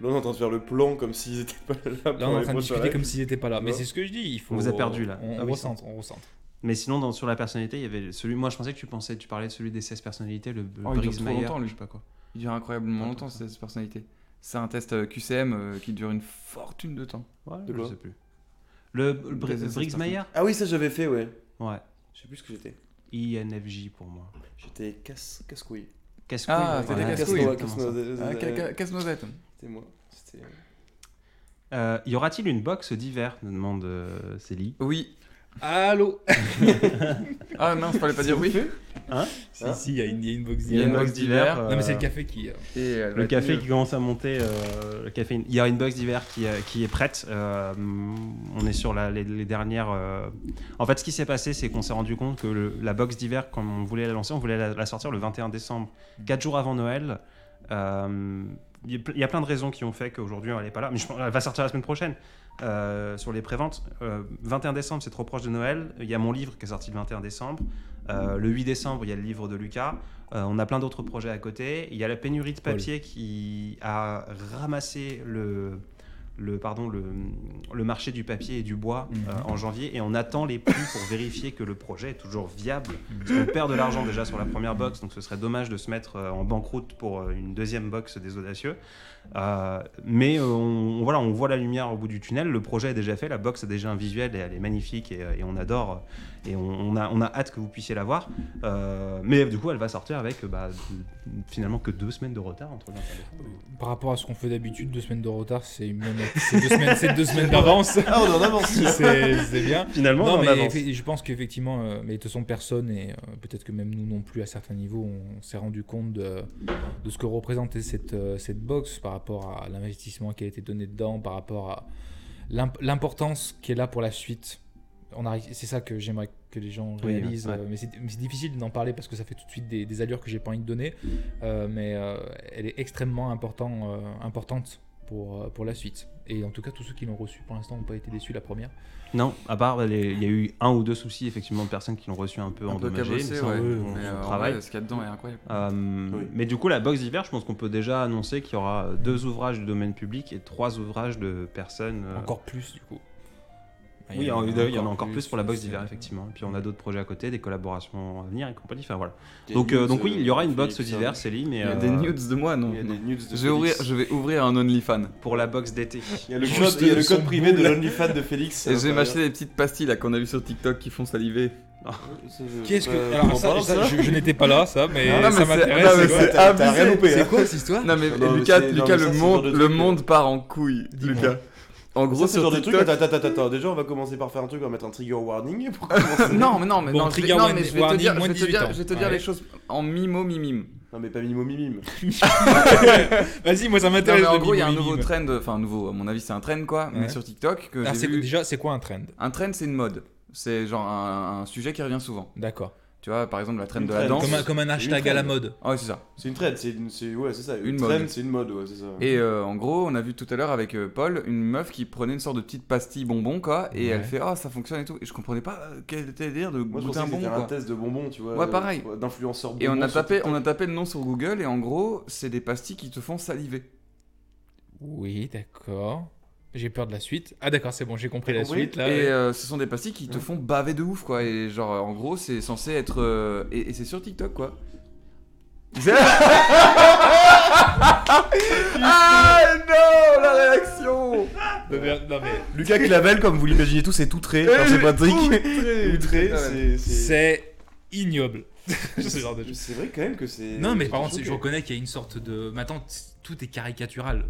Speaker 3: Là, on est en train de faire le plan comme s'ils étaient pas là.
Speaker 4: Là, on est en train de discuter comme s'ils n'étaient pas là. Mais c'est ce que je dis. Il faut.
Speaker 1: On vous a perdu, là.
Speaker 4: On,
Speaker 1: Ah
Speaker 4: on
Speaker 1: oui,
Speaker 4: ressente, on ressente.
Speaker 1: Mais sinon, dans, sur la personnalité, il y avait celui. Moi, je pensais que tu pensais, tu parlais de celui des 16 personnalités, le, le
Speaker 2: Oh, il dure trop
Speaker 1: Mayer,
Speaker 2: longtemps, lui.
Speaker 1: je sais pas quoi.
Speaker 2: Il dure incroyablement longtemps,
Speaker 1: tant que ça.
Speaker 2: cette personnalité. C'est un test euh, QCM euh, qui dure une fortune de temps.
Speaker 1: Ouais,
Speaker 3: De
Speaker 1: je sais plus. Le, le Bri-
Speaker 2: Des 16
Speaker 1: Briggs Mayer?
Speaker 3: Ah oui, ça j'avais fait, ouais.
Speaker 1: Ouais.
Speaker 3: Je sais plus ce que j'étais.
Speaker 1: INFJ pour moi.
Speaker 3: J'étais casse, casse-couille.
Speaker 1: Casse-couille.
Speaker 2: Ah,
Speaker 1: ouais,
Speaker 2: t'étais
Speaker 1: ouais,
Speaker 2: casse-couille. Ah, Casse-noisette.
Speaker 3: C'était moi. C'était.
Speaker 1: Euh, y aura-t-il une box d'hiver nous demande euh, Célie.
Speaker 2: Oui.
Speaker 4: Allô
Speaker 2: Ah mince, fallait pas dire oui.
Speaker 4: Si, si, il y a une, il y a une box
Speaker 2: Il y a une
Speaker 4: d'hiver.
Speaker 2: box d'hiver.
Speaker 1: euh,
Speaker 4: Non, mais c'est le café qui. euh,
Speaker 2: Et elle va
Speaker 1: Le café
Speaker 2: mieux.
Speaker 1: qui commence à monter, euh, le café. Il y a une box d'hiver qui, qui est prête. euh, on est sur la- les, les dernières. euh, En fait, ce qui s'est passé, c'est qu'on s'est rendu compte que le- la box d'hiver, comme on voulait la lancer, on voulait la, la sortir le 21 décembre, 4 jours avant Noël. Euh, Il y a plein de raisons qui ont fait qu'aujourd'hui elle n'est pas là, mais je pense- elle va sortir la semaine prochaine euh, sur les préventes. Euh, 21 décembre, c'est trop proche de Noël. Il y a mon livre qui est sorti le 21 décembre. Euh, le 8 décembre, il y a le livre de Lucas. Euh, on a plein d'autres projets à côté. Il y a la pénurie de papier qui a ramassé le, le, pardon, le, le marché du papier et du bois
Speaker 4: Mhm.
Speaker 1: euh, en janvier et on attend les prix pour vérifier que le projet est toujours viable. Parce qu'on perd de l'argent déjà sur la première box, donc ce serait dommage de se mettre euh, en banqueroute pour euh, une deuxième box des audacieux. Euh, mais euh, on, voilà, on voit la lumière au bout du tunnel. Le projet est déjà fait, la box a déjà un visuel et elle est magnifique et, et on adore. Et on, on a, on a hâte que vous puissiez la voir. Euh, mais du coup, elle va sortir avec euh, bah, finalement que deux semaines de retard entre le 21 décembre.
Speaker 4: Par rapport à ce qu'on fait d'habitude, deux semaines de retard, c'est deux semaines, c'est deux semaines d'avance.
Speaker 3: Ah, on en avance
Speaker 4: c'est c'est bien.
Speaker 1: Finalement,
Speaker 4: non,
Speaker 1: on
Speaker 4: mais
Speaker 1: avance.
Speaker 4: je pense qu'effectivement, euh, mais de toute façon, personne, et euh, peut-être que même nous non plus à certains niveaux, on s'est rendu compte de, de ce que représentait cette, euh, cette box par rapport à l'investissement qui a été donné dedans, par rapport à l'imp- l'importance qui est là pour la suite. C'est ça que j'aimerais que les gens
Speaker 1: Oui,
Speaker 4: réalisent,
Speaker 1: ouais.
Speaker 4: euh, mais c'est mais c'est difficile d'en parler parce que ça fait tout de suite des, des allures que j'ai pas envie de donner, euh, mais euh, elle est extrêmement important, euh, importante pour, euh, pour la suite. Et en tout cas, tous ceux qui l'ont reçu pour l'instant n'ont pas été déçus la première.
Speaker 1: Non, à part, les- il y a eu un ou deux soucis effectivement de personnes qui l'ont reçu un peu
Speaker 2: Un peu
Speaker 1: endommagés. mais
Speaker 2: cabossé, ouais. Mais euh,
Speaker 1: travaille.
Speaker 2: vrai, ce qu'il y a dedans est incroyable.
Speaker 1: Euh,
Speaker 3: Oui.
Speaker 1: Mais du coup, la box d'hiver, je pense qu'on peut déjà annoncer qu'il y aura deux ouvrages du domaine public et trois ouvrages de personnes. euh,
Speaker 4: Encore plus, du coup.
Speaker 1: Oui, il y, en, il y en a encore plus pour la box d'hiver, effectivement. Et puis on a d'autres projets à côté, des collaborations à venir et compagnie. Enfin voilà. Donc, euh, donc oui, il y aura une box d'hiver, Célie, mais
Speaker 2: Il y a
Speaker 1: euh,
Speaker 2: des nudes de moi, non
Speaker 3: Il y a des nudes de
Speaker 2: je vais, ouvrir, je vais ouvrir un OnlyFan.
Speaker 1: pour la box d'été.
Speaker 3: Il y a le code, il y a le
Speaker 4: son
Speaker 3: code privé de l'OnlyFan de Félix.
Speaker 2: Et je vais m'acheter des petites pastilles là qu'on a vu sur TikTok qui font saliver.
Speaker 4: Qu'est-ce que.
Speaker 3: Euh,
Speaker 4: Alors, ça, ça,
Speaker 3: ça
Speaker 4: je, je n'étais pas là, ça, mais
Speaker 2: Non, mais
Speaker 4: ça
Speaker 2: c'est-
Speaker 4: m'intéresse.
Speaker 2: non,
Speaker 4: c'est
Speaker 2: mais
Speaker 4: quoi
Speaker 2: abusé.
Speaker 3: loupé. hein.
Speaker 4: C'est quoi cette histoire?
Speaker 2: Non mais
Speaker 3: Non, mais
Speaker 2: Lucas, Lucas
Speaker 3: mais ça,
Speaker 2: le monde, le monde part en couille. Lucas. En
Speaker 3: Gros, c'est genre de truc.
Speaker 2: TikTok.
Speaker 3: Attends, attends, attends. Déjà, on va commencer par faire un truc, on va mettre un trigger warning pour commencer.
Speaker 2: non mais non mais
Speaker 4: Bon,
Speaker 2: non, je vais,
Speaker 4: trigger
Speaker 2: non,
Speaker 4: warning,
Speaker 2: mais je vais te dire, je vais te
Speaker 4: 18
Speaker 2: dire,
Speaker 4: ans.
Speaker 2: je vais te dire
Speaker 4: Ouais.
Speaker 2: les choses en mimo mimime.
Speaker 3: Non, mais pas mimo mimime.
Speaker 4: Vas-y, moi ça m'intéresse.
Speaker 2: en gros, il y a un nouveau trend, enfin nouveau, à mon avis c'est un trend quoi, mais sur TikTok que
Speaker 4: Ah. Déjà, c'est quoi un trend?
Speaker 2: Un trend c'est une mode. C'est genre un, un sujet qui revient souvent.
Speaker 4: D'accord.
Speaker 2: Tu vois, par exemple la trend
Speaker 3: Une
Speaker 2: de la danse.
Speaker 4: Comme un, comme un
Speaker 3: une
Speaker 4: hashtag à la mode.
Speaker 2: Ah ouais, c'est ça.
Speaker 3: C'est une trend, c'est une, c'est- ouais, c'est ça.
Speaker 2: Une
Speaker 3: Une,
Speaker 2: mode.
Speaker 3: trend, c'est une mode, ouais, c'est ça.
Speaker 2: Et euh, en gros, on a vu tout à l'heure avec euh, Paul une meuf qui prenait une sorte de petite pastille bonbon quoi, et
Speaker 4: Ouais.
Speaker 2: elle fait ah ça fonctionne et tout. Et je comprenais pas euh, quel était le délire de
Speaker 3: Moi, je
Speaker 2: goûter
Speaker 3: pensais
Speaker 2: un
Speaker 3: que c'était
Speaker 2: bonbon
Speaker 3: un
Speaker 2: quoi.
Speaker 3: test de bonbons, tu vois.
Speaker 2: Ouais,
Speaker 3: euh,
Speaker 2: pareil.
Speaker 3: D'influenceurs
Speaker 2: Et on
Speaker 3: bonbons
Speaker 2: a
Speaker 3: sur
Speaker 2: tapé,
Speaker 3: TikTok.
Speaker 2: on a tapé le nom sur Google et en gros, c'est des pastilles qui te font saliver.
Speaker 4: Oui, d'accord. J'ai peur de la suite. Ah, d'accord, c'est bon, j'ai compris la
Speaker 3: compris
Speaker 4: suite. Là,
Speaker 2: et
Speaker 4: ouais.
Speaker 2: euh, ce sont des pastilles qui te font baver de ouf quoi. Et genre en gros, c'est censé être euh, et, et c'est sur TikTok quoi. ah non, la réaction
Speaker 4: Non, mais, non, mais
Speaker 3: Lucas Clavel, comme vous l'imaginez tous, c'est outré par ses Patrick.
Speaker 2: Outré.
Speaker 3: Outré, c'est- c'est.
Speaker 4: c'est ignoble.
Speaker 3: C'est vrai quand même que c'est.
Speaker 4: Non, mais
Speaker 3: c'est
Speaker 4: par contre, je reconnais qu'il y a une sorte de. Maintenant, tout est caricatural.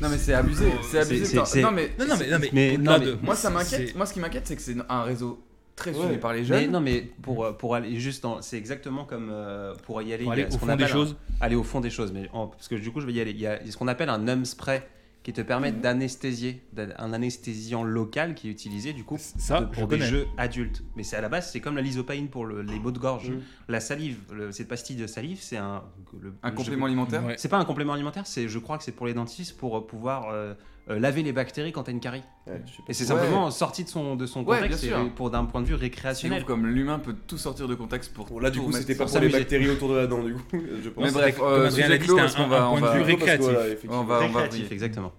Speaker 2: Non mais c'est abusé, c'est abusé.
Speaker 1: c'est- c'est-
Speaker 2: Non mais,
Speaker 4: Non, non, mais, non, mais,
Speaker 1: Mais- non, mais-
Speaker 4: de-
Speaker 2: moi ça m'inquiète. Moi ce qui m'inquiète c'est que c'est un réseau très suivi
Speaker 3: Ouais.
Speaker 2: par les
Speaker 1: Mais
Speaker 2: jeunes.
Speaker 1: non, mais pour, euh, pour aller juste dans. C'est exactement comme euh, pour y aller.
Speaker 4: Pour
Speaker 1: il y a
Speaker 4: aller
Speaker 1: ce
Speaker 4: au fond des
Speaker 1: appelle un-
Speaker 4: choses.
Speaker 1: aller au fond des choses. Mais en- parce que du coup, je vais y aller. Il y a ce qu'on appelle un numb spray qui te permet
Speaker 4: Mhm.
Speaker 1: d'anesthésier, d'un- un anesthésiant local qui est utilisé du coup
Speaker 4: Ça,
Speaker 1: de-
Speaker 4: je
Speaker 1: pour des
Speaker 4: connais.
Speaker 1: jeux adultes. Mais c'est à la base, c'est comme la lysopaïne pour le- les maux de gorge.
Speaker 3: Mhm.
Speaker 1: La salive, le- cette pastille de salive, c'est un. le-
Speaker 2: Un
Speaker 1: je-
Speaker 2: complément alimentaire.
Speaker 4: Ouais.
Speaker 1: C'est pas un complément alimentaire, c'est, je crois que c'est pour les dentistes pour pouvoir euh, euh, laver les bactéries quand t'as une carie.
Speaker 3: Ouais.
Speaker 1: Et c'est
Speaker 2: Ouais.
Speaker 1: simplement sorti de son, de son
Speaker 2: Ouais,
Speaker 1: contexte
Speaker 2: bien
Speaker 1: et
Speaker 2: sûr.
Speaker 1: pour d'un point de vue récréationnel.
Speaker 2: ouf comme l'humain peut tout sortir de contexte pour.
Speaker 3: Bon, là, du
Speaker 2: tout
Speaker 3: coup, c'était pas pour les bactéries autour de la dent, du coup, je pense.
Speaker 2: Mais bref, euh,
Speaker 4: un-
Speaker 2: parce qu'on
Speaker 4: un
Speaker 2: va, on
Speaker 4: point de
Speaker 2: va,
Speaker 4: vue
Speaker 3: Parce que,
Speaker 4: récréatif.
Speaker 3: voilà,
Speaker 2: on va, on va
Speaker 1: exactement.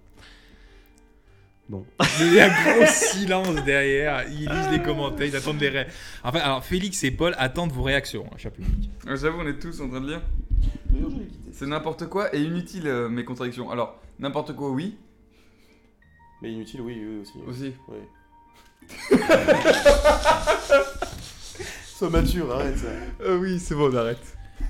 Speaker 1: Bon.
Speaker 4: Il y a un gros silence derrière. Ils lisent les commentaires, ils attendent des ré... Enfin, alors Félix et Paul attendent vos réactions, hein, cher public.
Speaker 2: Ouais, J'avoue, on est tous en train de lire. C'est n'importe quoi et inutile euh, mes contradictions. Alors, n'importe quoi, oui,
Speaker 3: Mais inutile, oui, oui aussi.
Speaker 2: aussi.
Speaker 3: Ouais. Sois mature, arrête ça.
Speaker 2: Euh, oui, c'est bon, on arrête.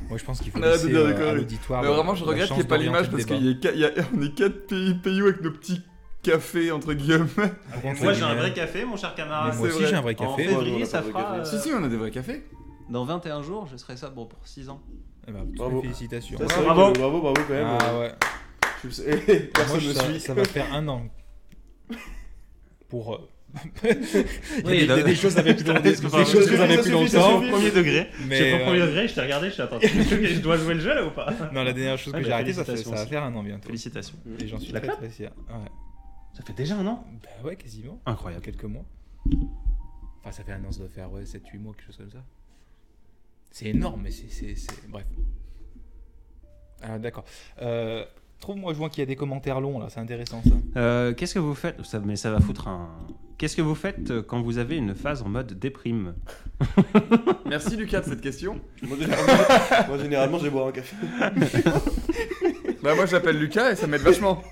Speaker 4: Moi, je pense qu'il faut laisser euh, à
Speaker 2: conneries.
Speaker 4: l'auditoire.
Speaker 2: Mais vraiment, je regrette qu'il n'y ait pas l'image parce
Speaker 4: débat.
Speaker 2: qu'il y, a qu'à- il y a- on est 4 pays, pays avec nos petits cafés, entre guillemets.
Speaker 4: Ah,
Speaker 1: Moi, j'ai un vrai café, mon cher
Speaker 4: Mais
Speaker 1: camarade.
Speaker 4: moi aussi, j'ai un vrai
Speaker 1: En
Speaker 4: café.
Speaker 1: février,
Speaker 3: on a
Speaker 1: ça fera.
Speaker 3: café.
Speaker 1: euh,
Speaker 2: Si, si, on a des vrais cafés.
Speaker 1: Dans 21 jours, je serai sobre pour 6 ans.
Speaker 4: Eh ben,
Speaker 3: Bravo.
Speaker 4: félicitations.
Speaker 3: Ça, c'est
Speaker 1: Bravo.
Speaker 3: bravo, bravo quand même.
Speaker 4: Ah ouais.
Speaker 3: je sais-
Speaker 4: Moi,
Speaker 3: Personne ne
Speaker 4: ça,
Speaker 3: suit.
Speaker 4: ça va faire un an. Pour. euh, il y a des-
Speaker 1: Oui, là-
Speaker 4: choses avec plus
Speaker 1: Putain,
Speaker 4: des choses que j'avais plus longtemps.
Speaker 1: Premier degré.
Speaker 4: Mais
Speaker 1: J'ai pas premier
Speaker 4: euh,
Speaker 1: degré, je t'ai regardé, je suis attends, je dois jouer le jeu là ou pas
Speaker 4: non, la dernière chose que j'ai arrêté, ça, fait- ça va faire un an bientôt.
Speaker 1: Félicitations.
Speaker 4: Et j'en suis
Speaker 1: La
Speaker 4: très fier. Ouais.
Speaker 1: Ça fait déjà un an
Speaker 4: Bah ouais, quasiment.
Speaker 1: Incroyable.
Speaker 4: Quelques mois. Enfin, ça fait un an, ça doit faire ouais, 7-8 mois, quelque chose comme ça. C'est énorme, mais c'est. c'est- c'est- Bref. Ah, d'accord. Euh, Trouve-moi, je vois qu'il y a des commentaires longs là, c'est intéressant ça.
Speaker 1: Euh, Qu'est-ce que vous faites? Ça, Mais ça va foutre un. Qu'est-ce que vous faites euh, quand vous avez une phase en mode déprime?
Speaker 2: Merci Lucas de cette question.
Speaker 3: Moi, généralement, moi, généralement, je vais boire un café.
Speaker 2: Bah, moi, je l'appelle Lucas et ça m'aide vachement.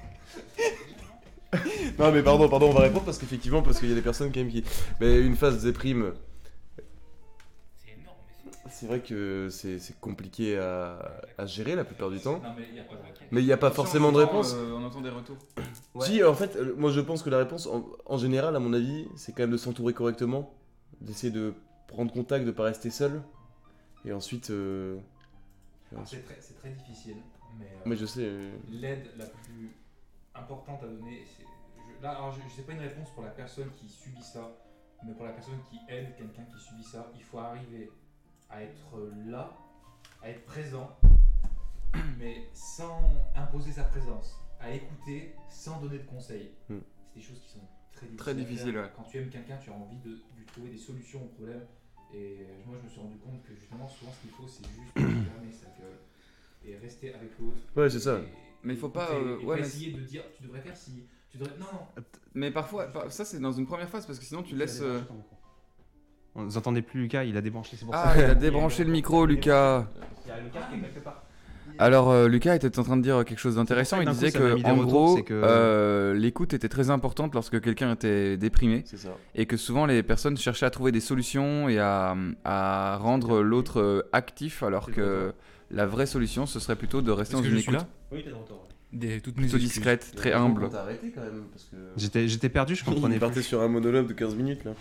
Speaker 3: Non, mais pardon, pardon, on va répondre parce qu'effectivement, parce qu'il y a des personnes quand même qui. Mais une phase déprime,
Speaker 4: c'est.
Speaker 3: vrai que c'est compliqué à, à gérer la plupart du temps.
Speaker 4: Non, mais il n'y a pas
Speaker 3: forcément de réponse.
Speaker 2: Euh, on entend des retours.
Speaker 1: Ouais.
Speaker 3: Si, en fait, euh, moi je pense que la réponse, en, en général, à mon avis, c'est quand même de s'entourer correctement, d'essayer de prendre contact, de pas rester seul, et ensuite. euh,
Speaker 4: C'est très, difficile, mais, euh,
Speaker 3: Mais je sais. euh,
Speaker 4: l'aide la plus importante à donner, c'est. je- Là, alors, je ne sais pas une réponse pour la personne qui subit ça, mais pour la personne qui aide quelqu'un qui subit ça, il faut arriver à être là, à être présent, mais sans imposer sa présence, à écouter sans donner de conseils.
Speaker 3: Hmm.
Speaker 4: C'est des choses qui sont très difficiles.
Speaker 2: Très ouais.
Speaker 4: Quand tu aimes quelqu'un, tu as envie de lui trouver des solutions aux problèmes. Et moi, je me suis rendu compte que justement, souvent, ce qu'il faut, c'est juste fermer sa gueule et rester avec l'autre.
Speaker 3: Ouais, c'est ça.
Speaker 4: Et-
Speaker 2: Mais il faut pas, euh, ouais, mais
Speaker 4: essayer de dire, tu devrais faire si. Tu devrais... Non, non.
Speaker 2: Mais parfois, par- ça c'est dans une première phase parce que sinon tu laisses. euh,
Speaker 1: Vous entendez plus Lucas, il a débranché, c'est pour
Speaker 2: Ah,
Speaker 1: ça.
Speaker 2: il a débranché le micro, Lucas.
Speaker 1: Il y a Lucas qui est quelque part.
Speaker 2: Alors, euh, Lucas était en train de dire quelque chose d'intéressant. Il disait
Speaker 1: coup,
Speaker 2: que, en gros,
Speaker 1: que-
Speaker 2: euh, l'écoute était très importante lorsque quelqu'un était déprimé
Speaker 3: C'est ça.
Speaker 2: et que souvent les personnes cherchaient à trouver des solutions et à, à rendre l'autre euh, actif, alors que la vraie solution ce serait plutôt de rester dans une écoute
Speaker 1: Oui, t'es de retour.
Speaker 4: Des, Toutes
Speaker 2: plutôt discrète, très humble.
Speaker 1: J'étais perdu, je comprenais
Speaker 3: Il partait sur un monologue de 15 minutes là.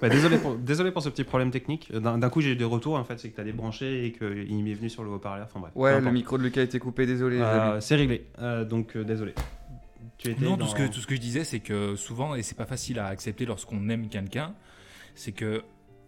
Speaker 1: Bah, désolé, pour, désolé pour ce petit problème technique. D'un coup, j'ai eu des retours, en fait, c'est que t'as débranché et qu'il m'est venu sur le haut-parleur. Enfin bref.
Speaker 2: Ouais, le micro de Lucas a été coupé, désolé.
Speaker 1: Euh, c'est réglé, Euh, donc euh, désolé. Tu étais
Speaker 4: Non,
Speaker 1: dans...
Speaker 4: tout, ce que, tout ce que je disais, c'est que souvent, et c'est pas facile à accepter lorsqu'on aime quelqu'un, c'est que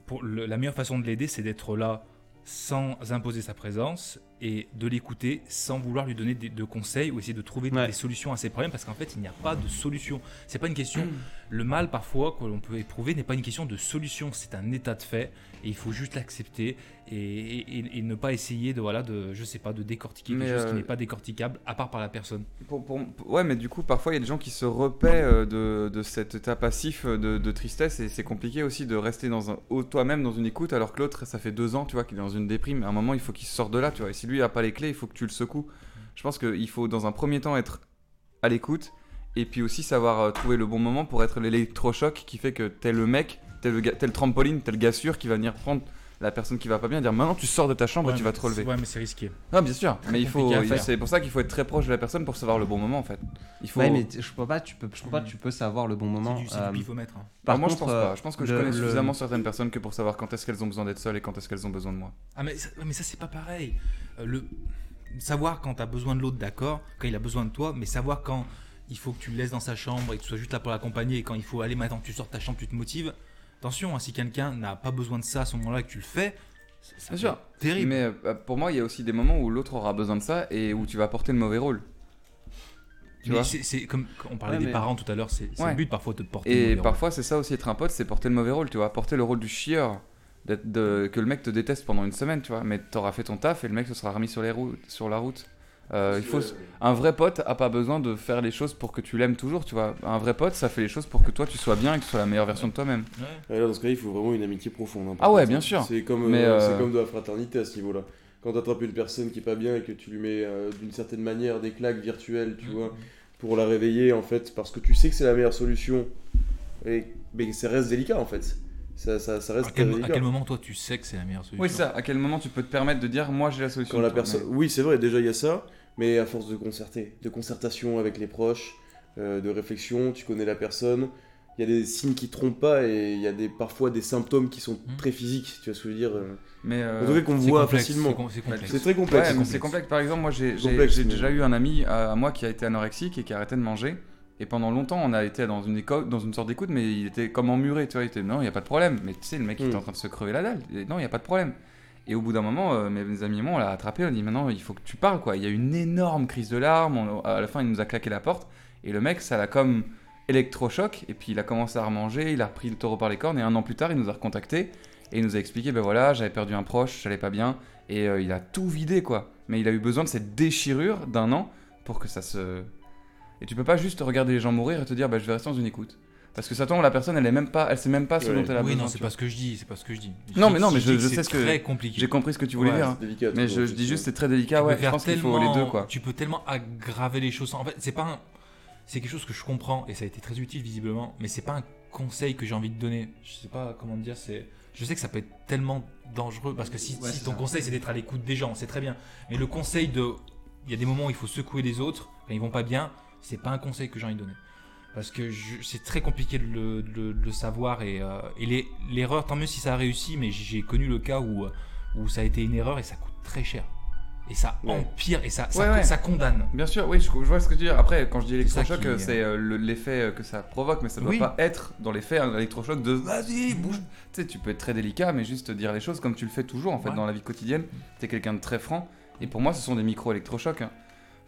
Speaker 4: pour le- la meilleure façon de l'aider, c'est d'être là sans imposer sa présence et de l'écouter sans vouloir lui donner des, de conseils ou essayer de trouver
Speaker 1: Ouais.
Speaker 4: des solutions à ses problèmes parce qu'en fait, il n'y a pas de solution. C'est pas une question. le mal, parfois, que l'on peut éprouver, n'est pas une question de solution, c'est un état de fait et il faut juste l'accepter et, et- et ne pas essayer de, voilà, de, je sais pas, de décortiquer
Speaker 2: Mais,
Speaker 4: quelque chose
Speaker 2: euh,
Speaker 4: qui n'est pas décorticable à part par la personne.
Speaker 2: Pour- pour- ouais, mais du coup, parfois, il y a des gens qui se repaient euh, de, de cet état passif euh, de, de tristesse et c'est compliqué aussi de rester dans un, toi-même dans une écoute alors que l'autre, ça fait deux ans, tu vois, qu'il est dans une déprime. À un moment, il faut qu'il sorte de là, tu vois. Et si lui a pas les clés, il faut que tu le secoues. Je pense qu'il faut dans un premier temps être à l'écoute et puis aussi savoir euh, trouver le bon moment pour être l'électrochoc qui fait que t'es le mec, le trampoline, t'es le gars sûr qui va venir prendre la personne qui va pas bien et dire maintenant tu sors de ta chambre et tu vas te relever.
Speaker 4: Ouais, mais c'est risqué.
Speaker 2: Ah bien sûr, mais il faut, c'est pour ça qu'il faut être très proche de la personne pour savoir le bon moment en fait. Il faut.
Speaker 1: Ouais, mais je crois pas, tu peux, je crois pas, tu peux savoir le bon moment.
Speaker 4: C'est du,
Speaker 1: euh,
Speaker 4: du pifomètre. hein.
Speaker 1: par
Speaker 2: Alors moi je
Speaker 1: contre,
Speaker 2: pense
Speaker 1: euh,
Speaker 2: pas. Je pense que je connais
Speaker 1: le-
Speaker 2: suffisamment certaines personnes que pour savoir quand est-ce qu'elles ont besoin d'être seules et quand est-ce qu'elles ont besoin de moi.
Speaker 4: Ah, mais ça, mais ça c'est pas pareil. Euh, le... Savoir quand t'as besoin de l'autre, d'accord, quand il a besoin de toi, mais savoir quand il faut que tu le laisses dans sa chambre et que tu sois juste là pour l'accompagner et quand il faut aller maintenant que tu sors de ta chambre, tu te motives. Attention, hein, si quelqu'un n'a pas besoin de ça à ce moment-là et que tu le fais,
Speaker 2: sûr.
Speaker 4: être terrible.
Speaker 2: Mais euh, pour moi il y a aussi des moments où l'autre aura besoin de ça et où tu vas porter le mauvais rôle. Tu
Speaker 4: Mais
Speaker 2: vois
Speaker 4: c'est c'est comme quand on parlait
Speaker 1: Ouais,
Speaker 4: des
Speaker 1: mais-
Speaker 4: parents tout à l'heure, c'est c'est
Speaker 2: Ouais.
Speaker 4: le but parfois de te porter. le
Speaker 2: Et
Speaker 4: mauvais rôle.
Speaker 2: parfois, c'est ça aussi être un pote, c'est porter le mauvais rôle, tu vois. Porter le rôle du chieur. de- que le mec te déteste pendant une semaine, tu vois. Mais t'auras fait ton taf et le mec se sera remis sur, les routes, sur la route. Euh, il faut, un vrai pote a pas besoin de faire les choses pour que tu l'aimes toujours, tu vois. Un vrai pote, ça fait les choses pour que toi tu sois bien et que tu sois la meilleure version de toi-même.
Speaker 4: Ouais.
Speaker 3: Là, dans ce cas, il faut vraiment une amitié profonde. hein,
Speaker 2: Ah ouais, bien sûr.
Speaker 3: C'est comme, euh,
Speaker 2: euh,
Speaker 3: c'est comme de la fraternité à ce niveau-là. Quand tu attrapes une personne qui est pas bien et que tu lui mets euh, d'une certaine manière des claques virtuelles, tu
Speaker 4: Mhm.
Speaker 3: vois, pour la réveiller en fait, parce que tu sais que c'est la meilleure solution. Et, mais ça reste délicat en fait. Ça, ça, ça reste
Speaker 4: À quel,
Speaker 3: très
Speaker 4: à quel moment toi tu sais que c'est la meilleure solution
Speaker 2: Oui, ça. À quel moment tu peux te permettre de dire, moi j'ai la solution
Speaker 3: Quand la personne... Oui, c'est vrai, déjà il y a ça, mais à force de concerter, de concertation avec les proches, euh, de réflexion, tu connais la personne, il y a des signes qui trompent pas et il y a des, parfois des symptômes qui sont
Speaker 4: Mhm.
Speaker 3: très physiques, tu vois ce que je veux dire euh.
Speaker 2: Mais, euh,
Speaker 3: En tout cas qu'on voit
Speaker 4: complexe,
Speaker 3: facilement.
Speaker 4: c'est com- C'est complexe.
Speaker 3: C'est très
Speaker 2: Ouais,
Speaker 3: complexe.
Speaker 4: complexe.
Speaker 2: c'est complexe. Par exemple, moi j'ai j'ai-
Speaker 3: Complexe,
Speaker 2: j'ai
Speaker 3: mais-
Speaker 2: déjà eu un ami à moi qui a été anorexique et qui a arrêté de manger. Et pendant longtemps, on a été dans une, éco- dans une sorte d'écoute, mais il était comme emmuré, tu vois. Il était non, il n'y a pas de problème. Mais tu sais, le mec, il était
Speaker 3: Mm.
Speaker 2: en train de se crever la dalle. Et non, il n'y a pas de problème. Et au bout d'un moment, euh, mes, amis et moi, on l'a attrapé. On dit maintenant, il faut que tu parles, quoi. Il y a eu une énorme crise de larmes. on- à la fin, il nous a claqué la porte. Et le mec, ça l'a comme électrochoc. Et puis il a commencé à remanger. Il a repris le taureau par les cornes. Et un an plus tard, il nous a recontacté. Et il nous a expliqué, ben voilà, j'avais perdu un proche, j'allais pas bien. Et euh, il a tout vidé, quoi. Mais il a eu besoin de cette déchirure d'un an pour que ça se. Et tu peux pas juste regarder les gens mourir et te dire, bah, je vais rester dans une écoute. Parce que ça tombe, la personne, elle est même pas, elle sait même pas ce
Speaker 3: Ouais.
Speaker 2: dont elle a
Speaker 4: Oui,
Speaker 2: besoin.
Speaker 4: non, c'est pas ce que je dis, c'est pas ce que je dis.
Speaker 2: Non,
Speaker 4: dis-
Speaker 2: mais non, mais je- je
Speaker 4: c'est
Speaker 2: sais ce que-
Speaker 4: très compliqué.
Speaker 2: J'ai compris ce que tu voulais
Speaker 4: Ouais,
Speaker 2: dire.
Speaker 3: C'est
Speaker 2: hein.
Speaker 3: délicat.
Speaker 2: Mais je, je dis juste, c'est très délicat.
Speaker 4: tu
Speaker 2: Ouais,
Speaker 4: peux
Speaker 2: je pense qu'il faut
Speaker 4: tellement-
Speaker 2: les deux, quoi.
Speaker 4: Tu peux tellement aggraver les choses. En fait, c'est pas un- c'est quelque chose que je comprends et ça a été très utile visiblement, mais c'est pas un conseil que j'ai envie de donner. Je sais pas comment te dire. C'est, je sais que ça peut être tellement dangereux parce que si,
Speaker 1: Ouais,
Speaker 4: si
Speaker 1: c'est
Speaker 4: ton
Speaker 1: ça.
Speaker 4: conseil c'est d'être à l'écoute des gens, c'est très bien. Mais le conseil de, il y a des moments où il faut secouer les autres quand ils vont pas bien, c'est pas un conseil que j'ai envie de donner. Parce que c'est très compliqué de le, de le- de le savoir et, euh, et les- l'erreur, tant mieux si ça a réussi, mais j'ai connu le cas où, euh, où ça a été une erreur et ça coûte très cher. Et ça
Speaker 3: Ouais.
Speaker 4: empire et ça, ça,
Speaker 2: Ouais, ouais.
Speaker 4: ça condamne.
Speaker 2: Bien sûr, oui, je, je vois ce que tu veux dire. Après, quand je dis électrochoc,
Speaker 4: qui-
Speaker 2: c'est euh, le- l'effet euh, que ça provoque, mais ça doit
Speaker 4: Oui.
Speaker 2: pas être dans l'effet un électrochoc de vas-y, bouge. Tu sais, tu peux être très délicat, mais juste dire les choses comme tu le fais toujours en fait
Speaker 4: Ouais.
Speaker 2: dans la vie quotidienne. Tu es quelqu'un de très franc. Et pour moi, ce sont des micro-électrochocs. hein.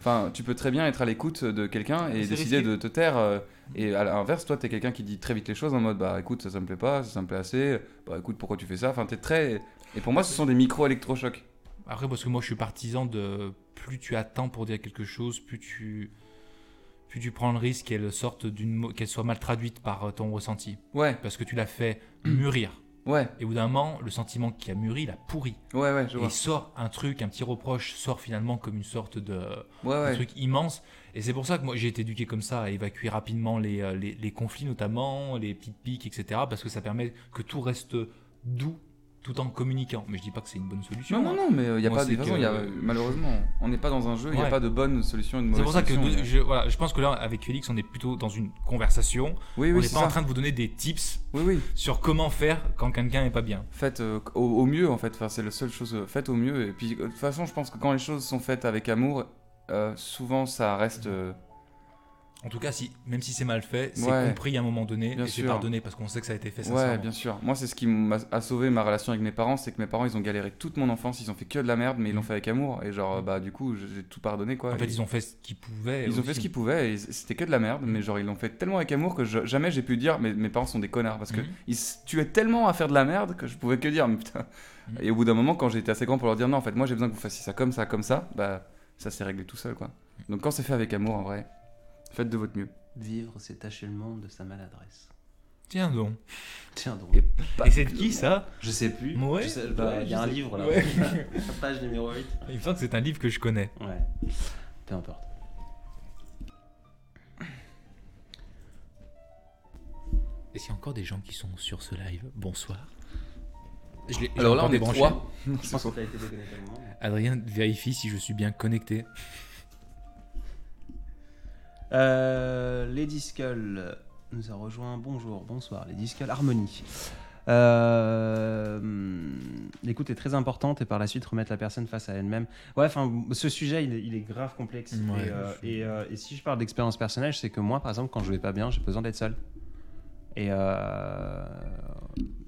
Speaker 2: Enfin, tu peux très bien être à l'écoute de quelqu'un et
Speaker 4: C'est
Speaker 2: décider
Speaker 4: risqué.
Speaker 2: de te taire. euh, et à l'inverse, toi, tu es quelqu'un qui dit très vite les choses en mode bah écoute, ça, ça me plaît pas, ça, ça me plaît assez. Bah écoute, pourquoi tu fais ça? Enfin, tu es très. Et pour moi, ce sont des micro-électrochocs.
Speaker 4: Après, parce que moi, je suis partisan de plus tu attends pour dire quelque chose, plus tu, plus tu prends le risque qu'elle sorte d'une, qu'elle soit mal traduite par euh, ton ressenti,
Speaker 2: Ouais,
Speaker 4: parce que tu l'as fait mûrir.
Speaker 2: Ouais,
Speaker 4: Et au bout d'un moment, le sentiment qui a mûri, il a pourri.
Speaker 2: ouais, ouais, je
Speaker 4: Et
Speaker 2: vois.
Speaker 4: sort un truc, un petit reproche, sort finalement comme une sorte de
Speaker 2: Ouais,
Speaker 4: un
Speaker 2: ouais.
Speaker 4: truc immense. Et c'est pour ça que moi j'ai été éduqué comme ça, à évacuer rapidement les, euh, les, les conflits notamment, les petites piques, etc. Parce que ça permet que tout reste doux tout en communiquant. Mais je dis pas que c'est une bonne solution.
Speaker 2: Non, non,
Speaker 4: hein.
Speaker 2: non, mais il n'y a
Speaker 4: Moi,
Speaker 2: pas de
Speaker 4: c'est
Speaker 2: façon, y a, malheureusement, on n'est pas dans un jeu, il n'y a
Speaker 4: Ouais.
Speaker 2: pas de bonne solution et de
Speaker 4: C'est
Speaker 2: mauvaise
Speaker 4: pour ça que
Speaker 2: solution.
Speaker 4: je, voilà, je pense que là, avec Félix, on est plutôt dans une conversation.
Speaker 2: Oui,
Speaker 4: on
Speaker 2: oui,
Speaker 4: n'est
Speaker 2: c'est
Speaker 4: pas en train de vous donner des tips
Speaker 2: Oui, oui.
Speaker 4: sur comment faire quand quelqu'un n'est pas bien.
Speaker 2: Faites euh, au, au mieux, en fait. Enfin, c'est la seule chose. euh, Faites au mieux. Et puis, euh, de toute façon, je pense que quand les choses sont faites avec amour, euh, souvent, ça reste. euh,
Speaker 4: En tout cas, si, même si c'est mal fait, c'est
Speaker 2: Ouais.
Speaker 4: compris à un moment donné
Speaker 2: Bien
Speaker 4: et c'est pardonné parce qu'on sait que ça a été fait
Speaker 2: Ouais,
Speaker 4: sincèrement.
Speaker 2: bien sûr. Moi, c'est ce qui m'a a sauvé ma relation avec mes parents, c'est que mes parents, ils ont galéré toute mon enfance, ils ont fait que de la merde, mais ils l'ont fait avec amour. Et genre, bah, du coup, j'ai tout pardonné, quoi.
Speaker 4: En fait, ils ont fait ce qu'ils pouvaient.
Speaker 2: Ils ont fait ce qu'ils pouvaient et c'était que de la merde, mais genre ils l'ont fait tellement avec amour que je- jamais j'ai pu dire mais mes parents sont des connards parce que
Speaker 4: Mhm.
Speaker 2: ils se tuaient tellement à faire de la merde que je pouvais que dire mais putain.
Speaker 4: Mhm.
Speaker 2: Et au bout d'un moment, quand été assez grand pour leur dire non, en fait, moi j'ai besoin que vous fassiez ça comme ça, comme ça, bah ça s'est réglé tout seul quoi. Donc quand c'est fait avec amour en vrai, faites de votre mieux.
Speaker 1: Vivre, c'est tâcher le monde de sa maladresse.
Speaker 4: Tiens donc.
Speaker 1: Tiens donc.
Speaker 2: Et-
Speaker 4: Et c'est de qui ça
Speaker 1: Je sais plus.
Speaker 4: Ouais.
Speaker 1: Bah,
Speaker 4: Ouais,
Speaker 1: Il y a un
Speaker 4: sais.
Speaker 1: livre là.
Speaker 4: Ouais.
Speaker 1: Page numéro 8.
Speaker 4: Il me semble que c'est un livre que je connais.
Speaker 1: Ouais. peu importe.
Speaker 4: Est-ce qu'il y a encore des gens qui sont sur ce live Bonsoir. Je l'ai- je
Speaker 2: Alors là, on est trois.
Speaker 1: Je pense que t'as été déconnecté.
Speaker 4: Adrien vérifie si je suis bien connecté.
Speaker 1: Euh, Lady Skull nous a rejoint. Bonjour, bonsoir. Lady Skull Harmonie. Euh, L'écoute est très importante et par la suite remettre la personne face à elle-même. Ouais, enfin, ce sujet il est, il est grave complexe.
Speaker 4: Ouais.
Speaker 1: et, euh, et, euh, et si je parle d'expérience personnelle, c'est que moi, par exemple, quand je vais pas bien, j'ai besoin d'être seul. Et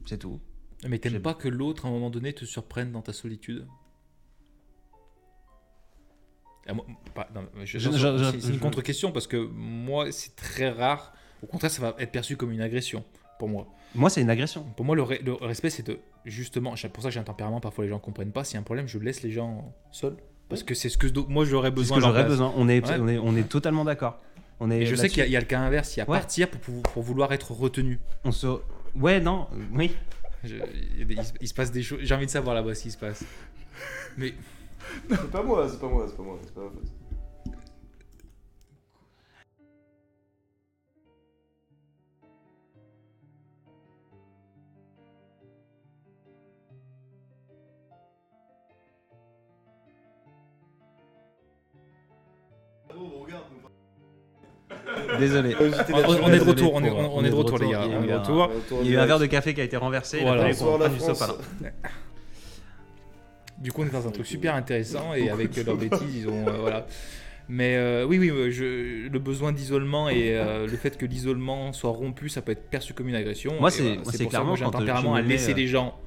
Speaker 1: c'est tout.
Speaker 4: Mais t'aimes pas que l'autre, à un moment donné, te surprenne dans ta solitude? C'est c'est une contre-question parce que moi, c'est très rare. Au contraire, ça va être perçu comme une agression pour moi.
Speaker 1: Moi, c'est une agression.
Speaker 4: Pour moi, le, re- le respect, c'est de justement. c'est Pour ça, que j'ai un tempérament. Parfois, les gens comprennent pas. S'il y a un problème, je laisse les gens seuls parce que c'est ce que moi j'aurais
Speaker 1: C'est ce
Speaker 4: besoin.
Speaker 1: que j'aurais besoin. On est,
Speaker 4: Ouais.
Speaker 1: on est, on est totalement d'accord. On est
Speaker 4: Et je sais qu'il y, a- il y a le cas inverse. Il y a
Speaker 1: Ouais.
Speaker 4: partir pour, vouloir être retenu.
Speaker 1: On se... Ouais, non, oui.
Speaker 4: Je- il, il se passe des choses. J'ai envie de savoir là-bas ce qui se passe. Mais
Speaker 3: C'est pas moi, c'est pas moi, c'est pas moi, c'est pas ma faute.
Speaker 1: Désolé.
Speaker 4: on, on est de retour. On est, on, de retour, les gars.
Speaker 1: Il y a
Speaker 4: On est
Speaker 1: eu
Speaker 4: de
Speaker 1: un-
Speaker 4: retour.
Speaker 1: Il y a eu un verre de café qui a été renversé.
Speaker 4: Voilà.
Speaker 1: Il a du
Speaker 4: coup, on est dans un truc super intéressant et avec leurs bêtises, ils ont euh, voilà. Mais euh, oui, oui, euh, je, le besoin d'isolement et euh, le fait que l'isolement soit rompu, ça peut être perçu comme une agression.
Speaker 1: Moi, c'est- moi, clairement
Speaker 4: j'ai un
Speaker 1: euh,
Speaker 4: tempérament à laisser
Speaker 1: euh,
Speaker 4: les gens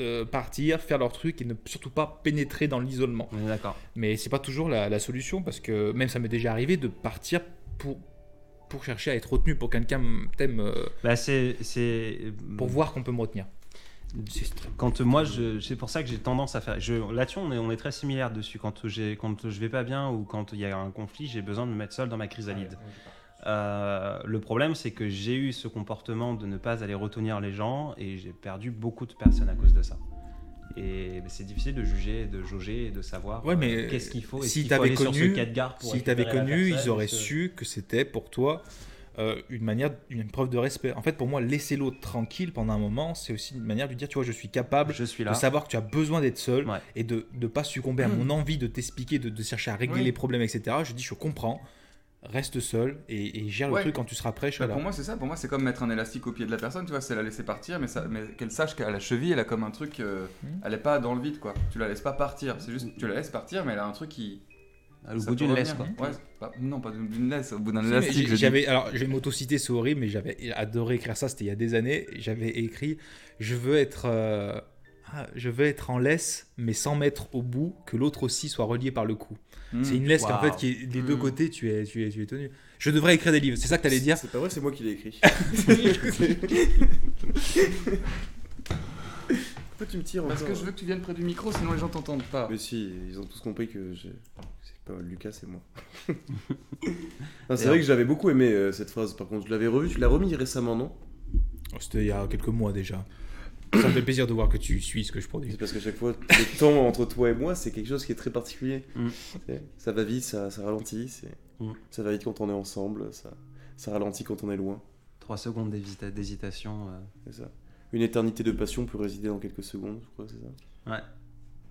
Speaker 4: euh, partir, faire leur truc et ne surtout pas pénétrer dans l'isolement.
Speaker 1: D'accord.
Speaker 4: Mais c'est pas toujours la, la solution parce que même ça m'est déjà arrivé de partir pour pour chercher à être retenu, pour que quelqu'un t'aime, euh,
Speaker 1: Bah, c'est-
Speaker 4: pour voir qu'on peut me retenir.
Speaker 1: Quand moi, c'est pour ça que j'ai tendance à faire. Là-dessus, on est, on est très similaires dessus. Quand, quand je vais pas bien ou quand il y a un conflit, j'ai besoin de me mettre seul dans ma chrysalide. Euh, le problème, c'est que j'ai eu ce comportement de ne pas aller retenir les gens et j'ai perdu beaucoup de personnes à cause de ça. Et c'est difficile de juger, de jauger et de savoir
Speaker 4: Ouais,
Speaker 1: euh,
Speaker 4: mais
Speaker 1: qu'est-ce qu'il faut.
Speaker 4: si
Speaker 1: aller sur
Speaker 4: connu-
Speaker 1: la
Speaker 4: connu, ils auraient su que c'était pour toi euh, une manière, une preuve de respect. En fait, pour moi, laisser l'autre tranquille pendant un moment, c'est aussi une manière de dire, tu vois, je suis capable
Speaker 1: Je suis
Speaker 4: de
Speaker 1: là.
Speaker 4: savoir que tu as besoin d'être seul
Speaker 1: Ouais.
Speaker 4: et de ne pas succomber à mon envie de t'expliquer, de, de chercher à régler
Speaker 2: Oui.
Speaker 4: les problèmes, etc. Je dis, je comprends, reste seul et, et gère le truc quand tu seras prêt.
Speaker 2: Bah,
Speaker 4: là.
Speaker 2: pour moi, c'est ça. Pour moi, c'est comme mettre un élastique au pied de la personne. Tu vois, c'est la laisser partir, mais, ça, mais qu'elle sache qu'à la cheville, elle a comme un truc. euh,
Speaker 4: Mhm.
Speaker 2: Elle est pas dans le vide, quoi. Tu la laisses pas partir. C'est juste, tu la laisses partir, mais elle a un truc qui.
Speaker 1: Au
Speaker 2: ça
Speaker 1: bout d'une laisse, quoi.
Speaker 2: Ouais, c'est pas- non, pas d'une laisse, au bout d'un élastique.
Speaker 4: j'ai-
Speaker 2: je dis.
Speaker 4: J'avais, alors, je vais m'autociter, c'est horrible, mais j'avais adoré écrire ça. C'était il y a des années. J'avais écrit, je veux être, euh, ah, je veux être en laisse, mais sans mettre au bout que l'autre aussi soit relié par le cou.
Speaker 2: Hmm.
Speaker 4: C'est une laisse qu'en
Speaker 1: Waouh.
Speaker 4: fait, qui est des deux
Speaker 2: Mm.
Speaker 4: côtés, tu es, tu es, tu es tenu. Je devrais écrire des livres. C'est ça que t'allais dire.
Speaker 3: C'est pas vrai, c'est moi qui l'ai écrit. Pourquoi tu me tires
Speaker 2: Parce
Speaker 3: encore
Speaker 2: que je veux que tu viennes près du micro, sinon les gens t'entendent pas.
Speaker 3: Mais si, ils ont tous compris que je... c'est pas Lucas, c'est moi. Non, c'est vrai que j'avais beaucoup aimé euh, cette phrase. Par contre, je l'avais revue, tu l'as remis récemment, non?
Speaker 4: Oh, C'était il y a quelques mois déjà. Ça me fait plaisir de voir que tu suis ce que je produis.
Speaker 3: C'est parce qu'à chaque fois, le temps entre toi et moi, c'est quelque chose qui est très particulier.
Speaker 1: Mm.
Speaker 3: Ça va vite, ça, ça ralentit. c'est-
Speaker 1: Mm.
Speaker 3: Ça va vite quand on est ensemble, ça, ça ralentit quand on est loin.
Speaker 1: 3 secondes d'hésita- d'hésitation. euh,
Speaker 3: C'est ça. Une éternité de passion peut résider dans quelques secondes, je crois, c'est ça
Speaker 1: Ouais.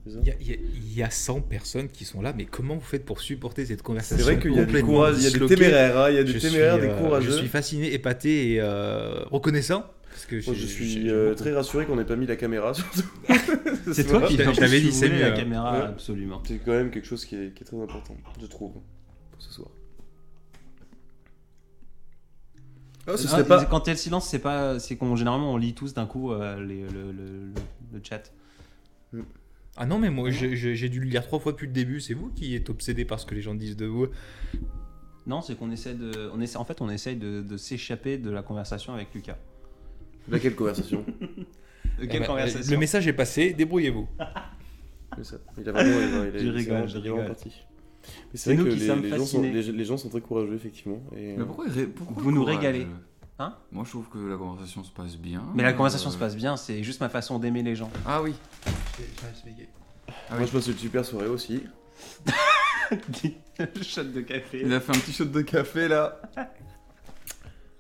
Speaker 3: C'est
Speaker 4: Il y, a, il y a- il y a 100 personnes qui sont là, mais comment vous faites pour supporter cette
Speaker 3: C'est
Speaker 4: conversation
Speaker 3: vrai qu'il y a des
Speaker 4: complètement
Speaker 3: courageux, il y a des
Speaker 4: disloquée
Speaker 3: téméraires, hein, il y a des
Speaker 4: Je
Speaker 3: téméraires,
Speaker 4: suis,
Speaker 3: des
Speaker 4: euh,
Speaker 3: courageux.
Speaker 4: Je suis fasciné, épaté et euh, reconnaissant. Parce que
Speaker 3: Moi, je suis
Speaker 4: j'ai-
Speaker 3: euh, très rassuré qu'on n'ait pas mis la caméra surtout.
Speaker 1: C'est toi qui
Speaker 4: t'avais dit, c'est mieux,
Speaker 1: la caméra,
Speaker 3: Ouais.
Speaker 1: absolument.
Speaker 3: C'est quand même quelque chose qui est, qui est très important, je trouve, pour ce soir. Ah, ce
Speaker 1: Ah,
Speaker 3: pas...
Speaker 1: Quand il y a le silence, c'est pas, c'est qu'on généralement on lit tous d'un coup euh, les- le, le- le- le chat.
Speaker 4: Ah non, mais moi j'ai- dû le lire trois fois depuis le début. C'est vous qui êtes obsédé par ce que les gens disent de vous.
Speaker 1: Non, c'est qu'on essaie de, on essaie, en fait, on essaye de, de s'échapper de la conversation avec Lucas.
Speaker 3: Laquelle conversation?
Speaker 1: De
Speaker 4: Eh
Speaker 1: quelle
Speaker 4: ben,
Speaker 1: conversation?
Speaker 4: Le message est passé, débrouillez-vous.
Speaker 3: C'est ça. Il a vraiment... il a- il a-
Speaker 1: je rigole.
Speaker 3: Mais
Speaker 1: C'est
Speaker 3: vrai
Speaker 1: nous
Speaker 3: que
Speaker 1: qui
Speaker 3: les,
Speaker 1: sommes
Speaker 3: les gens sont,
Speaker 1: fascinés.
Speaker 3: les, les gens sont très courageux, effectivement. Et,
Speaker 2: Mais
Speaker 3: euh,
Speaker 2: pourquoi, ré- pourquoi
Speaker 1: Vous nous
Speaker 2: courage
Speaker 1: régalez. Hein
Speaker 2: Moi, je trouve que la conversation se passe bien.
Speaker 1: Mais la conversation
Speaker 2: Euh,
Speaker 1: se passe bien, c'est juste ma façon d'aimer les gens.
Speaker 2: Ah oui.
Speaker 3: Moi, je passe une super soirée aussi.
Speaker 1: Shot de café.
Speaker 2: Il a fait un petit shot de café là.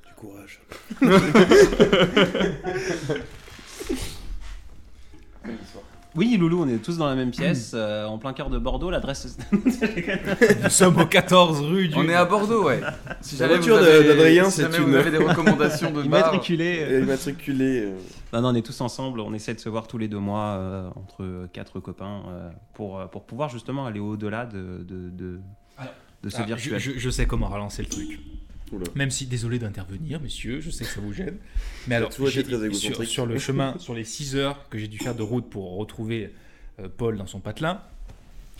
Speaker 3: Du courage.
Speaker 1: Oui, Loulou, on est tous dans la même pièce, euh, en plein cœur de Bordeaux. L'adresse.
Speaker 4: Nous sommes au 14 rue du.
Speaker 2: On est à Bordeaux, ouais. Si
Speaker 3: La
Speaker 2: jamais
Speaker 3: voiture
Speaker 2: vous
Speaker 3: de-
Speaker 2: avez-
Speaker 3: d'Adrien,
Speaker 2: si
Speaker 3: c'est
Speaker 2: jamais vous
Speaker 3: une-
Speaker 2: avez des recommandations de bar.
Speaker 1: Immatriculé.
Speaker 3: Et immatriculé. euh,
Speaker 1: Non, non, on est tous ensemble. On essaie de se voir tous les deux mois euh, entre quatre copains euh, pour, euh, pour pouvoir justement aller au-delà de, de, de, de ce
Speaker 4: Ah, je,
Speaker 1: virtuel.
Speaker 4: je- je sais comment relancer le truc.
Speaker 3: Oula.
Speaker 4: Même si, désolé d'intervenir, messieurs, je sais que ça vous gêne. Mais alors,
Speaker 3: été très
Speaker 4: sur, le chemin, sur les 6 heures que j'ai dû faire de route pour retrouver euh, Paul dans son patelin,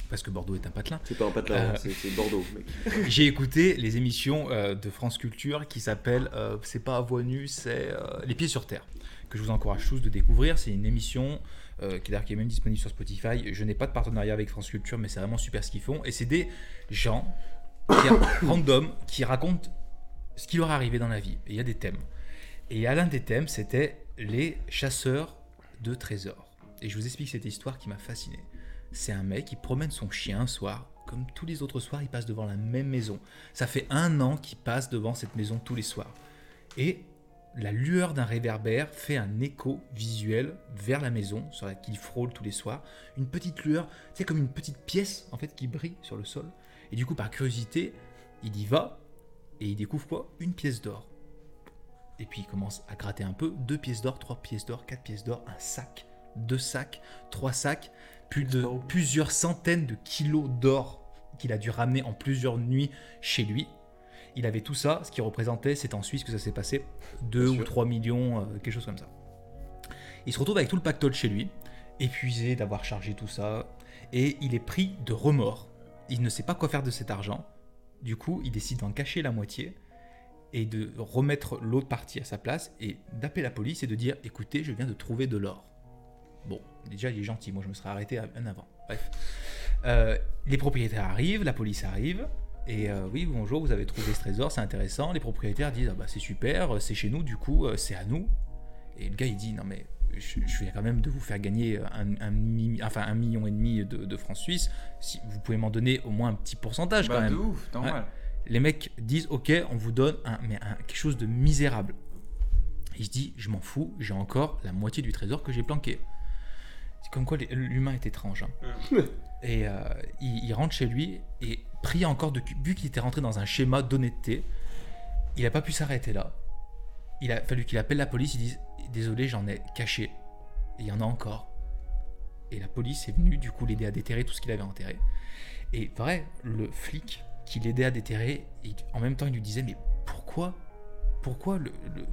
Speaker 4: parce que Bordeaux est un patelin,
Speaker 3: C'est pas un patelin,
Speaker 4: Euh.
Speaker 3: c'est Bordeaux,
Speaker 4: j'ai écouté les émissions euh, de France Culture qui s'appellent C'est pas à voix nue, c'est Les Pieds sur Terre, que je vous encourage tous de découvrir. C'est une émission euh, qui est même disponible sur Spotify. Je n'ai pas de partenariat avec France Culture, mais c'est vraiment super ce qu'ils font. Et c'est des gens qui, random qui racontent ce qui leur arrivé dans la vie. Et il y a des thèmes. Et à l'un des thèmes, c'était les chasseurs de trésors. Et je vous explique cette histoire qui m'a fasciné. C'est un mec qui promène son chien un soir. Comme tous les autres soirs, il passe devant la même maison. Ça fait un an qu'il passe devant cette maison tous les soirs. Et la lueur d'un réverbère fait un écho visuel vers la maison sur laquelle il frôle tous les soirs. Une petite lueur, c'est comme une petite pièce en fait qui brille sur le sol. Et du coup, par curiosité, il y va et il découvre quoi? Une pièce d'or. Et puis il commence à gratter un peu. Deux pièces d'or, trois pièces d'or, quatre pièces d'or, un sac, deux sacs, trois sacs, plus de plusieurs centaines de kilos d'or qu'il a dû ramener en plusieurs nuits chez lui. Il avait tout ça, ce qui représentait, c'est en Suisse que ça s'est passé, 2
Speaker 3: Bien
Speaker 4: ou
Speaker 3: sûr.
Speaker 4: 3 millions, euh, quelque chose comme ça. Il se retrouve avec tout le pactole chez lui, épuisé d'avoir chargé tout ça, et il est pris de remords. Il ne sait pas quoi faire de cet argent. Du coup, il décide d'en cacher la moitié et de remettre l'autre partie à sa place et d'appeler la police et de dire écoutez, je viens de trouver de l'or. Bon, déjà, il est gentil, moi je me serais arrêté un avant. Bref. Euh, les propriétaires arrivent, la police arrive, et euh, oui, bonjour, vous avez trouvé ce trésor, c'est intéressant. Les propriétaires disent ah bah c'est super, c'est chez nous, du coup, euh, c'est à nous. Et le gars il dit non mais je, je viens quand même de vous faire gagner un, enfin, un million et demi de, de francs suisses. Si vous pouvez m'en donner au moins un petit pourcentage quand
Speaker 2: Bah,
Speaker 4: même
Speaker 2: de ouf, normal.
Speaker 4: les mecs disent ok on vous donne un, mais quelque chose de misérable il se dit je m'en fous j'ai encore la moitié du trésor que j'ai planqué c'est comme quoi l'humain est étrange hein. et euh, il, il rentre chez lui et pris encore de vu qu'il était rentré dans un schéma d'honnêteté il n'a pas pu s'arrêter là il a fallu qu'il appelle la police il dise désolé j'en ai caché. Il y en a encore. Et la police est venue du coup l'aider à déterrer tout ce qu'il avait enterré. Et vrai, le flic qui l'aidait à déterrer, il- en même temps il lui disait mais pourquoi Pourquoi le, le-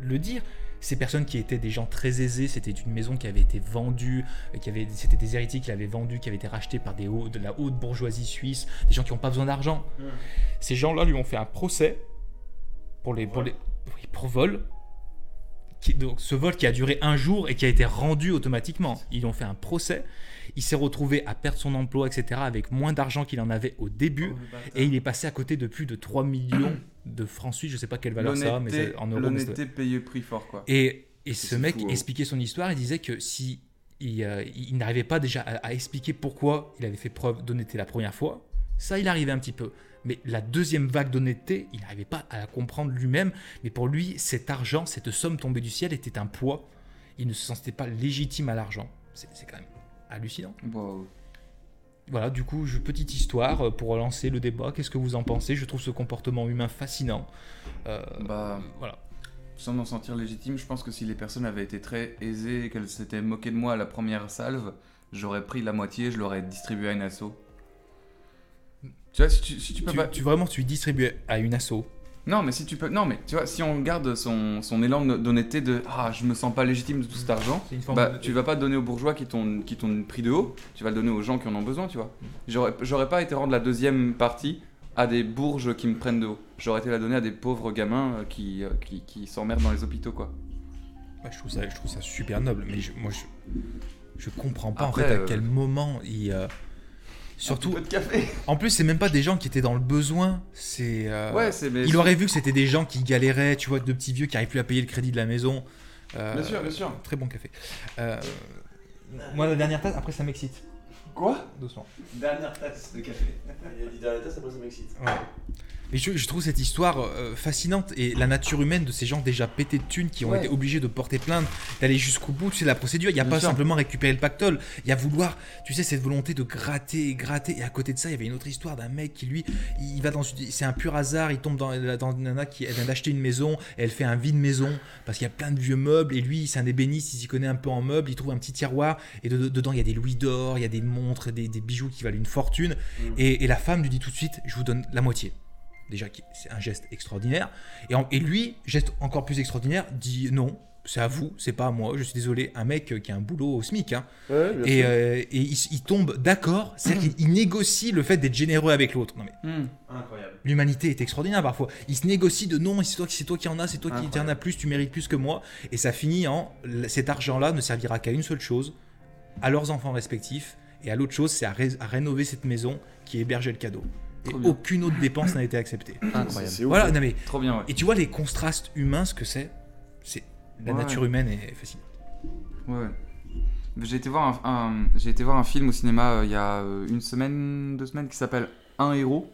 Speaker 4: le dire? Ces personnes qui étaient des gens très aisés, c'était une maison qui avait été vendue, euh, qui avait, c'était des héritiers qui l'avaient vendue, qui avait été rachetés par des hauts, de la haute bourgeoisie suisse, des gens qui n'ont pas besoin d'argent. Ces gens-là lui ont fait un procès pour les, pour les, pour vol. Qui- donc ce vol qui a duré un jour et qui a été rendu automatiquement. Ils ont fait un procès. Il s'est retrouvé à perdre son emploi, etc., avec moins d'argent qu'il en avait au début. Et il est passé à côté de plus de 3 millions de francs suisses. Je sais pas quelle valeur ça a, mais en euros.
Speaker 2: l'honnêteté payée prix fort, quoi.
Speaker 4: Et, et ce mec
Speaker 3: fou, hein.
Speaker 4: expliquait son histoire. Il disait que si il, euh, il n'arrivait pas déjà à, à expliquer pourquoi il avait fait preuve d'honnêteté la première fois, ça il arrivait un petit peu. Mais la deuxième vague d'honnêteté, il n'arrivait pas à la comprendre lui-même. Mais pour lui, cet argent, cette somme tombée du ciel était un poids. Il ne se sentait pas légitime à l'argent. C'est quand même hallucinant.
Speaker 2: Wow.
Speaker 4: Voilà, du coup, je- petite histoire euh, pour relancer le débat. Qu'est-ce que vous en pensez? Je trouve ce comportement humain fascinant. Euh,
Speaker 2: Bah,
Speaker 4: voilà.
Speaker 2: sans m'en sentir légitime, je pense que si les personnes avaient été très aisées et qu'elles s'étaient moquées de moi à la première salve, j'aurais pris la moitié, je l'aurais distribué à une asso. Tu vois, si tu, si tu peux
Speaker 4: Tu,
Speaker 2: pas.
Speaker 4: tu- vraiment, tu distribues à une asso.
Speaker 2: Non, mais si tu peux. Non, mais tu vois, si on garde son, son élan d'honnêteté de Ah, je me sens pas légitime de tout cet argent,
Speaker 4: une forme
Speaker 2: bah,
Speaker 4: de-
Speaker 2: tu vas pas donner aux bourgeois qui t'ont qui t'ont pris de haut, tu vas le donner aux gens qui en ont besoin, tu vois. J'aurais j'aurais pas été rendre la deuxième partie à des bourges qui me prennent de haut. J'aurais été la donner à des pauvres gamins euh, qui, euh, qui, qui s'emmerdent dans les hôpitaux, quoi.
Speaker 4: Ouais, je, trouve ça, je trouve ça super noble, mais je- moi je, je comprends pas
Speaker 2: Après,
Speaker 4: en fait à
Speaker 2: euh,
Speaker 4: quel moment il. euh, surtout,
Speaker 2: Un petit peu de café.
Speaker 4: en plus, c'est même pas des gens qui étaient dans le besoin. C'est. euh,
Speaker 2: ouais, c'est. mais-
Speaker 4: il aurait vu que c'était des gens qui galéraient, tu vois, de petits vieux qui arrivent plus à payer le crédit de la maison. Euh,
Speaker 2: Bien sûr, bien sûr.
Speaker 4: Très bon café. Euh, moi, la dernière tasse, après, ça m'excite.
Speaker 2: Quoi?
Speaker 4: Doucement.
Speaker 1: Dernière tasse de café.
Speaker 3: Il a dit dernière tasse, après ça m'excite.
Speaker 4: Mais je, je trouve cette histoire euh, fascinante et la nature humaine de ces gens déjà pétés de thunes qui ont
Speaker 2: Ouais.
Speaker 4: été obligés de porter plainte, d'aller jusqu'au bout, tu sais, la procédure. Il n'y a
Speaker 2: Bien
Speaker 4: pas
Speaker 2: sûr.
Speaker 4: simplement récupérer le pactole, il y a vouloir, tu sais, cette volonté de gratter et gratter. Et à côté de ça, il y avait une autre histoire d'un mec qui, lui, il va dans une. C'est un pur hasard, il tombe dans, dans une nana qui elle vient d'acheter une maison, elle fait un vide maison parce qu'il y a plein de vieux meubles et lui, c'est un ébéniste, il s'y connaît un peu en meubles, il trouve un petit tiroir et de- dedans, il y a des louis d'or, il y a des montres, des, des bijoux qui valent une fortune.
Speaker 3: Mm.
Speaker 4: Et, et la femme lui dit tout de suite Je vous donne la moitié. Déjà, c'est un geste extraordinaire. Et, en- et lui, geste encore plus extraordinaire, dit Non, c'est à vous, c'est pas à moi, je suis désolé. Un mec euh, qui a un boulot au SMIC. hein.
Speaker 3: Ouais,
Speaker 4: Et, euh, et il, tombe d'accord, c'est-à-dire qu'il négocie le fait d'être généreux avec l'autre. Non, mais
Speaker 2: Hmm.
Speaker 1: Incroyable.
Speaker 4: L'humanité est extraordinaire parfois. Il se négocie de non, c'est toi, qui- c'est toi qui en as, c'est toi qui en as plus, tu mérites plus que moi. Et ça finit en cet argent-là ne servira qu'à une seule chose, à leurs enfants respectifs. Et à l'autre chose, c'est à, ré- à rénover cette maison qui hébergeait le cadeau. Et aucune autre dépense n'a été acceptée.
Speaker 1: Incroyable.
Speaker 3: C'est ouf.
Speaker 4: Voilà, non mais.
Speaker 2: Trop bien, ouais.
Speaker 4: Et tu vois les contrastes humains, ce que c'est C'est. La
Speaker 2: Ouais.
Speaker 4: nature humaine est fascinante.
Speaker 2: Ouais. J'ai été voir un, un- j'ai été voir un film au cinéma euh, il y a euh, une semaine, deux semaines qui s'appelle Un héros.